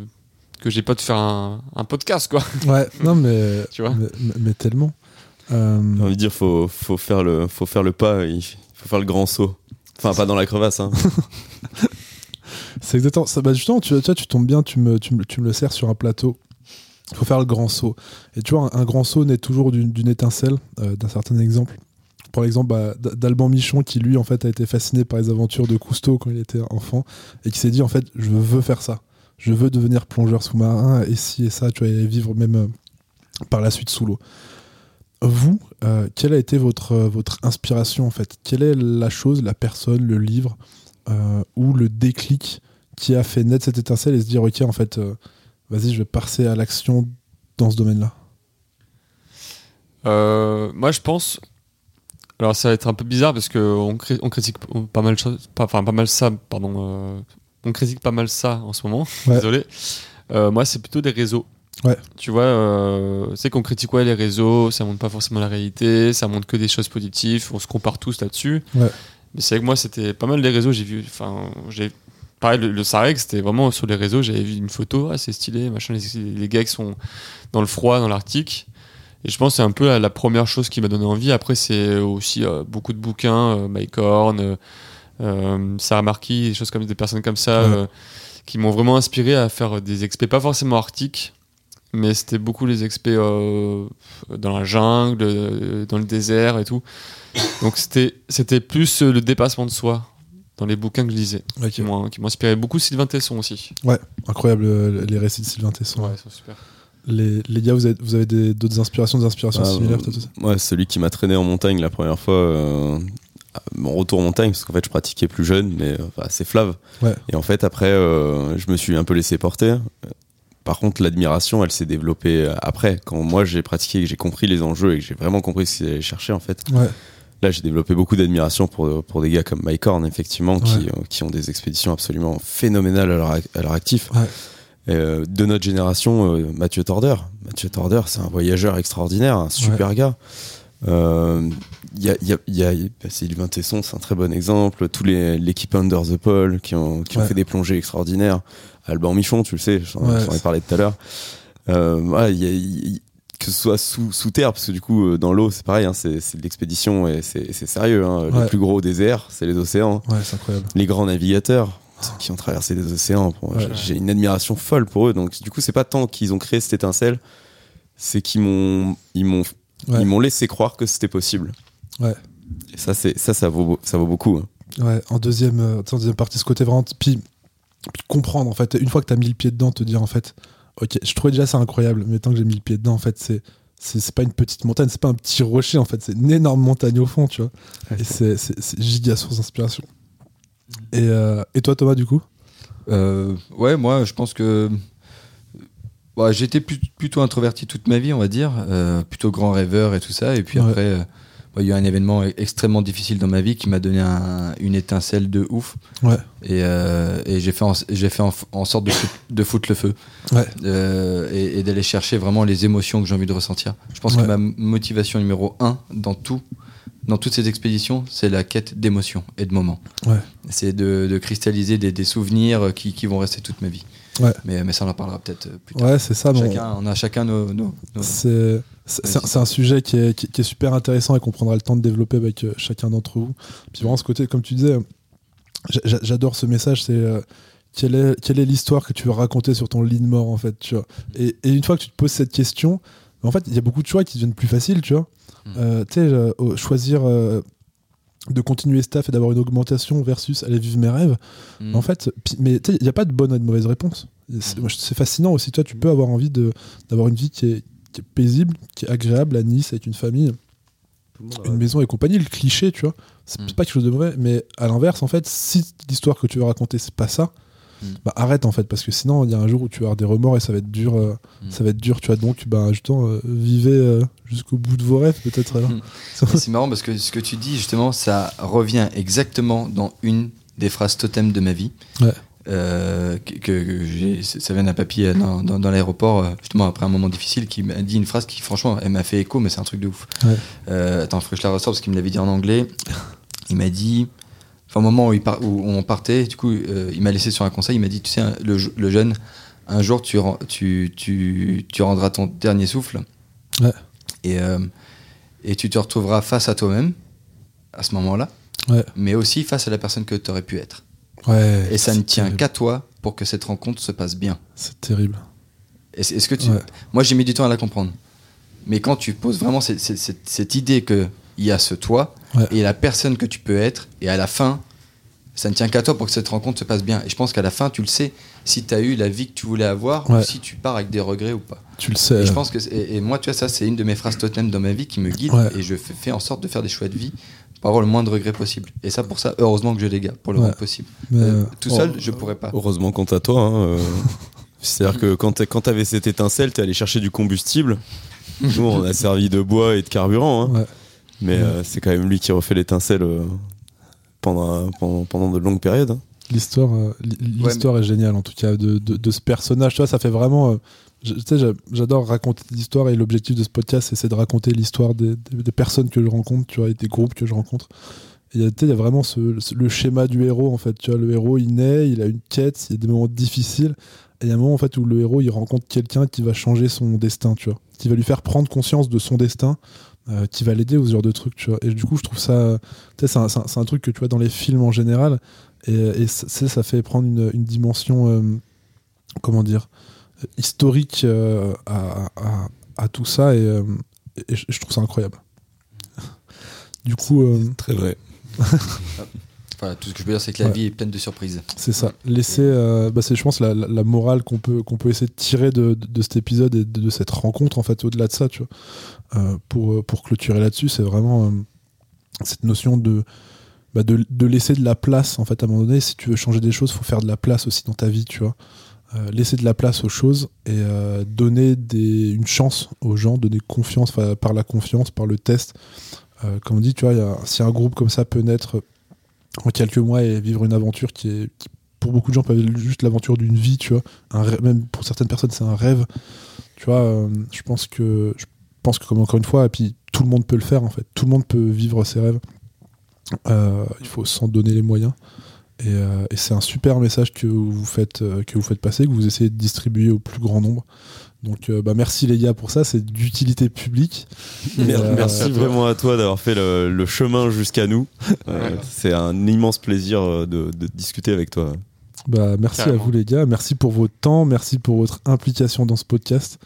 que j'ai pas de faire un, un podcast, quoi. Ouais, non, mais, Tu vois? mais tellement. Euh, J'ai envie de dire, faut, faut, faire le, faut faire le pas, il faut faire le grand saut. Enfin, pas dans la crevasse, hein. c'est exactement ça. Bah, justement, tu, tu, tombes bien, tu me, tu, me, tu me le sers sur un plateau. Il faut faire le grand saut. Et tu vois, un, un grand saut naît toujours d'une étincelle, euh, d'un certain exemple. Pour l'exemple bah, d'Alban Michon, qui lui, en fait, a été fasciné par les aventures de Cousteau quand il était enfant, et qui s'est dit, en fait, je veux faire ça. Je veux devenir plongeur sous-marin, et ci et ça, tu vois, et vivre même euh, par la suite sous l'eau. Vous, euh, quelle a été votre, euh, votre inspiration, en fait? Quelle est la chose, la personne, le livre, euh, ou le déclic qui a fait naître cette étincelle et se dire, ok, en fait, euh, vas-y, je vais passer à l'action dans ce domaine-là? Moi, je pense. Alors, ça va être un peu bizarre parce que on, cri- on critique pas mal, enfin, pas mal ça, pardon. on critique pas mal ça en ce moment. Ouais. Désolé. Moi, c'est plutôt des réseaux. Ouais. Tu vois, euh, c'est qu'on critique ouais, les réseaux, ça montre pas forcément la réalité, ça montre que des choses positives, on se compare tous là-dessus. Ouais. Mais c'est vrai que moi, c'était pas mal des réseaux. J'ai vu, enfin, j'ai pareil, le, le Sarek, c'était vraiment sur les réseaux. J'avais vu une photo, ah, c'est stylé, machin. Les, les gars qui sont dans le froid, dans l'Arctique. Et je pense que c'est un peu la, la première chose qui m'a donné envie. Après, c'est aussi euh, beaucoup de bouquins, euh, Mike Horn, euh, euh, Sarah Marquis, des choses comme des personnes comme ça, Ouais. qui m'ont vraiment inspiré à faire des expés, pas forcément arctiques, mais c'était beaucoup les expés euh, dans la jungle, euh, dans le désert et tout. Donc c'était c'était plus euh, le dépassement de soi dans les bouquins que je lisais, Ok. qui m'ont inspiré beaucoup Sylvain Tesson aussi. Incroyable, euh, les récits de Sylvain Tesson. Ouais, ils sont super. Les, les gars, vous avez, vous avez d'autres inspirations, des inspirations Ah, similaires toi, tout ça Ouais, celui qui m'a traîné en montagne la première fois, euh, mon retour en montagne, parce qu'en fait je pratiquais plus jeune, mais euh, enfin, assez flave. Ouais. Et en fait après, euh, je me suis un peu laissé porter. Par contre, l'admiration, elle s'est développée euh, après, quand moi j'ai pratiqué, que j'ai compris les enjeux et que j'ai vraiment compris ce qu'ils allaient chercher en fait. Ouais. Là, j'ai développé beaucoup d'admiration pour, pour des gars comme Mike Horn, effectivement, qui, Ouais. euh, qui ont des expéditions absolument phénoménales à leur, à leur actif. Ouais. Euh, de notre génération, euh, Mathieu Torder. Mathieu Torder, c'est un voyageur extraordinaire, un super gars. Euh, Il y a, y a, y a bah, Sylvain Tesson, c'est un très bon exemple. Tous les l'équipe Under the Pole qui ont, qui ont Ouais. fait des plongées extraordinaires. Alban Michon, tu le sais, j'en Ouais. ai parlé tout à l'heure. Euh, voilà, il y a- il- que ce soit sous, sous terre, parce que du coup, euh, dans l'eau, c'est pareil, hein, c'est de l'expédition et c'est sérieux. Hein. Ouais. Les plus gros déserts, c'est les océans. Ouais, c'est incroyable. Les grands navigateurs ceux qui ont traversé des océans, Ouais. j'ai- j'ai une admiration folle pour eux. Donc, du coup, c'est pas tant qu'ils ont créé cette étincelle, c'est qu'ils m'ont ils m'ont Ouais. ils m'ont laissé croire que c'était possible. Ouais. Et ça, c'est ça, ça vaut ça vaut beaucoup. hein. Ouais, en deuxième, euh, en deuxième partie, ce côté vraiment. Puis, puis comprendre, en fait, une fois que tu as mis le pied dedans, te dire, en fait, ok, je trouvais déjà ça incroyable, mais tant que j'ai mis le pied dedans, en fait, c'est. C'est c'est pas une petite montagne, c'est pas un petit rocher, en fait, c'est une énorme montagne au fond, tu vois. Et c'est c'est- c'est giga source d'inspiration. Et, euh, et toi, Thomas, du coup? Euh, ouais, moi, je pense que ouais, j'étais plutôt introverti toute ma vie, on va dire, euh, plutôt grand rêveur et tout ça. Et puis Ouais. après, euh, ouais, il y a eu un événement e- extrêmement difficile dans ma vie qui m'a donné un- une étincelle de ouf. Ouais. Et, euh, et j'ai fait, en, j'ai fait en, en sorte de, fout- de foutre le feu Ouais. Et, et d'aller chercher vraiment les émotions que j'ai envie de ressentir. Je pense que ma motivation numéro un dans tout, dans toutes ces expéditions, c'est la quête d'émotions et de moments. Ouais. C'est de, de cristalliser des, des souvenirs qui, qui vont rester toute ma vie. Ouais. Mais, mais ça, on en parlera peut-être euh, plus tard. Ouais, c'est ça. bon, Chacun, on a chacun nos. nos- nos- C'est un sujet qui est, qui, qui est super intéressant et qu'on prendra le temps de développer avec euh, chacun d'entre vous. Puis vraiment, ce côté, comme tu disais, j'a- j'a- j'adore ce message, c'est euh, quelle est quelle est l'histoire que tu veux raconter sur ton lit de mort, en fait, tu vois. Et, et une fois que tu te poses cette question, en fait, il y a beaucoup de choix qui deviennent plus faciles, tu vois. Mm. Euh, tu sais, euh, euh, choisir euh, de continuer staff et d'avoir une augmentation versus aller vivre mes rêves. Mm. En fait, mais tu sais, il n'y a pas de bonne et de mauvaise réponse. Et C'est fascinant aussi. Toi, tu peux avoir envie de- d'avoir une vie qui est, qui est paisible, qui est agréable à Nice avec une famille, une maison et compagnie. Le cliché, tu vois, c'est Mm. c'est pas quelque chose de mauvais. Mais à l'inverse, en fait, si l'histoire que tu veux raconter, c'est pas ça, Mm. bah arrête en fait, parce que sinon, il y a un jour où tu vas avoir des remords et ça va être dur. euh, Mm. Ça va être dur, tu vois. Donc, bah, justement, euh, vivez euh, jusqu'au bout de vos rêves, peut-être. Mm. C'est marrant parce que ce que tu dis, justement, ça revient exactement dans une des phrases totem de ma vie. Ouais. Euh, que, ça vient d'un papy euh, dans, dans- dans l'aéroport, euh, justement après un moment difficile, qui m'a dit une phrase qui, franchement, elle m'a fait écho, mais c'est un truc de ouf. Ouais. Euh, attends, faut que je la ressors parce qu'il me l'avait dit en anglais. Il m'a dit, au moment où, il par- où on partait, du coup, euh, il m'a laissé sur un conseil. Il m'a dit, tu sais, le, je- le jeune, un jour, tu, tu, tu, tu rendras ton dernier souffle. Ouais. Et, euh, et tu te retrouveras face à toi-même à ce moment-là, Ouais. mais aussi face à la personne que tu aurais pu être. Ouais, Et ça ne tient qu'à toi pour que cette rencontre se passe bien. C'est terrible. Est-ce que tu... Moi, j'ai mis du temps à la comprendre. Mais quand tu poses vraiment cette, cette- cette- cette idée qu'il y a ce toi Ouais. et la personne que tu peux être, et à la fin, ça ne tient qu'à toi pour que cette rencontre se passe bien. Et je pense qu'à la fin, tu le sais si tu as eu la vie que tu voulais avoir Ouais. ou si tu pars avec des regrets ou pas. Tu le sais. Et je pense que et, et moi, tu vois, ça, c'est une de mes phrases totem dans ma vie qui me guide Ouais. et je fais, fais en sorte de faire des choix de vie pour avoir le moins de regrets possible. Et ça, pour ça, heureusement que je les garde pour le Ouais. rendre possible. Mais, Euh, euh, tout seul, oh. je pourrais pas. Heureusement quant à toi. hein, euh, C'est-à-dire que quand t'avais cette étincelle, t'es allé chercher du combustible. Nous, on a servi de bois et de carburant. hein. Mais Ouais. euh, c'est quand même lui qui refait l'étincelle euh, pendant, pendant, pendant de longues périodes. hein. L'histoire, euh, l'histoire est géniale en tout cas de, de- de ce personnage. Tu vois, ça fait vraiment. euh, j'adore raconter l'histoire et l'objectif de ce podcast, c'est de raconter l'histoire des, des- des personnes que je rencontre, tu vois, et des groupes que je rencontre. Et il y a- tu sais, il y a vraiment ce, ce- le schéma du héros en fait. Tu vois, le héros, il naît, il a une quête, il y a des moments difficiles. Et il y a un moment en fait où le héros, il rencontre quelqu'un qui va changer son destin, tu vois, qui va lui faire prendre conscience de son destin. Euh, qui va l'aider ou ce genre de trucs, tu vois. Et du coup, je trouve ça, tu sais, c'est un, un- truc que tu vois dans les films en général, et, et ça, fait prendre une, une dimension, euh, comment dire, historique euh, à, à- à tout ça, et, euh, et je je trouve ça incroyable. Du coup, euh, Très vrai. Voilà, tout ce que je peux dire, c'est que la Ouais. vie est pleine de surprises. c'est ça. Laisser, euh, bah, c'est, je pense, la, la- la morale qu'on peut, qu'on peut essayer de tirer de, de- de cet épisode et de, de cette rencontre, en fait, au-delà de ça, tu vois, euh, pour, euh, pour clôturer là-dessus, c'est vraiment euh, cette notion de, bah, de, de laisser de la place, en fait, à un moment donné. Si tu veux changer des choses, faut faire de la place aussi dans ta vie, tu vois. Laisser de la place aux choses et donner des, une chance aux gens, donner confiance enfin, par la confiance, par le test. Comme on dit, tu vois, il y a- si un groupe comme ça peut naître en quelques mois et vivre une aventure qui est, pour beaucoup de gens, peut être juste l'aventure d'une vie, tu vois. Un rêve- même pour certaines personnes, c'est un rêve. Tu vois, euh, je pense que, je pense que, comme encore une fois, et puis tout le monde peut le faire, en fait. Tout le monde peut vivre ses rêves. Euh, il faut s'en donner les moyens. Et, euh, c'est un super message que vous faites passer, que vous essayez de distribuer au plus grand nombre. Donc, euh, bah, merci les gars pour ça, c'est d'utilité publique. Euh, Merci vraiment à toi d'avoir fait le, le chemin jusqu'à nous. Euh, Ouais. C'est un immense plaisir de, de discuter avec toi. Bah, merci Carrément. à vous les gars, merci pour votre temps, merci pour votre implication dans ce podcast.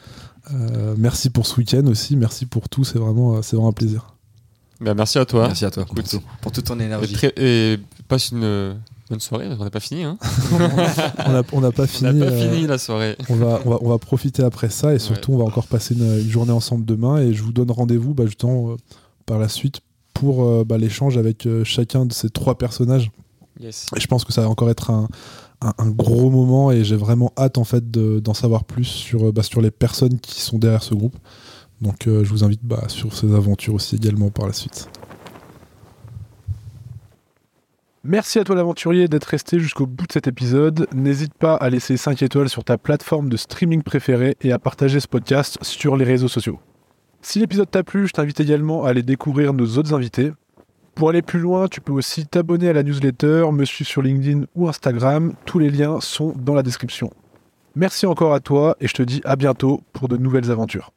Euh, merci pour ce week-end aussi, merci pour tout, c'est vraiment, c'est vraiment un plaisir. Bah, merci à toi. Merci à toi pour, Écoute. tout- pour toute ton énergie. et passe une bonne soirée. On n'a pas fini. Hein. On n'a on pas On euh, fini la soirée. on, va, on, va, on va profiter après ça et surtout on va encore passer une, une journée ensemble demain et je vous donne rendez-vous bah, justement euh, par la suite pour euh, bah, l'échange avec chacun de ces trois personnages. Yes. Et je pense que ça va encore être un, un- un gros moment et j'ai vraiment hâte en fait de- d'en savoir plus sur, bah, sur les personnes qui sont derrière ce groupe. Donc je vous invite sur ces aventures aussi également par la suite. Merci à toi l'aventurier d'être resté jusqu'au bout de cet épisode. N'hésite pas à laisser 5 étoiles sur ta plateforme de streaming préférée et à partager ce podcast sur les réseaux sociaux. Si l'épisode t'a plu, je t'invite également à aller découvrir nos autres invités. Pour aller plus loin, tu peux aussi t'abonner à la newsletter, me suivre sur LinkedIn ou Instagram. Tous les liens sont dans la description. Merci encore à toi et je te dis à bientôt pour de nouvelles aventures.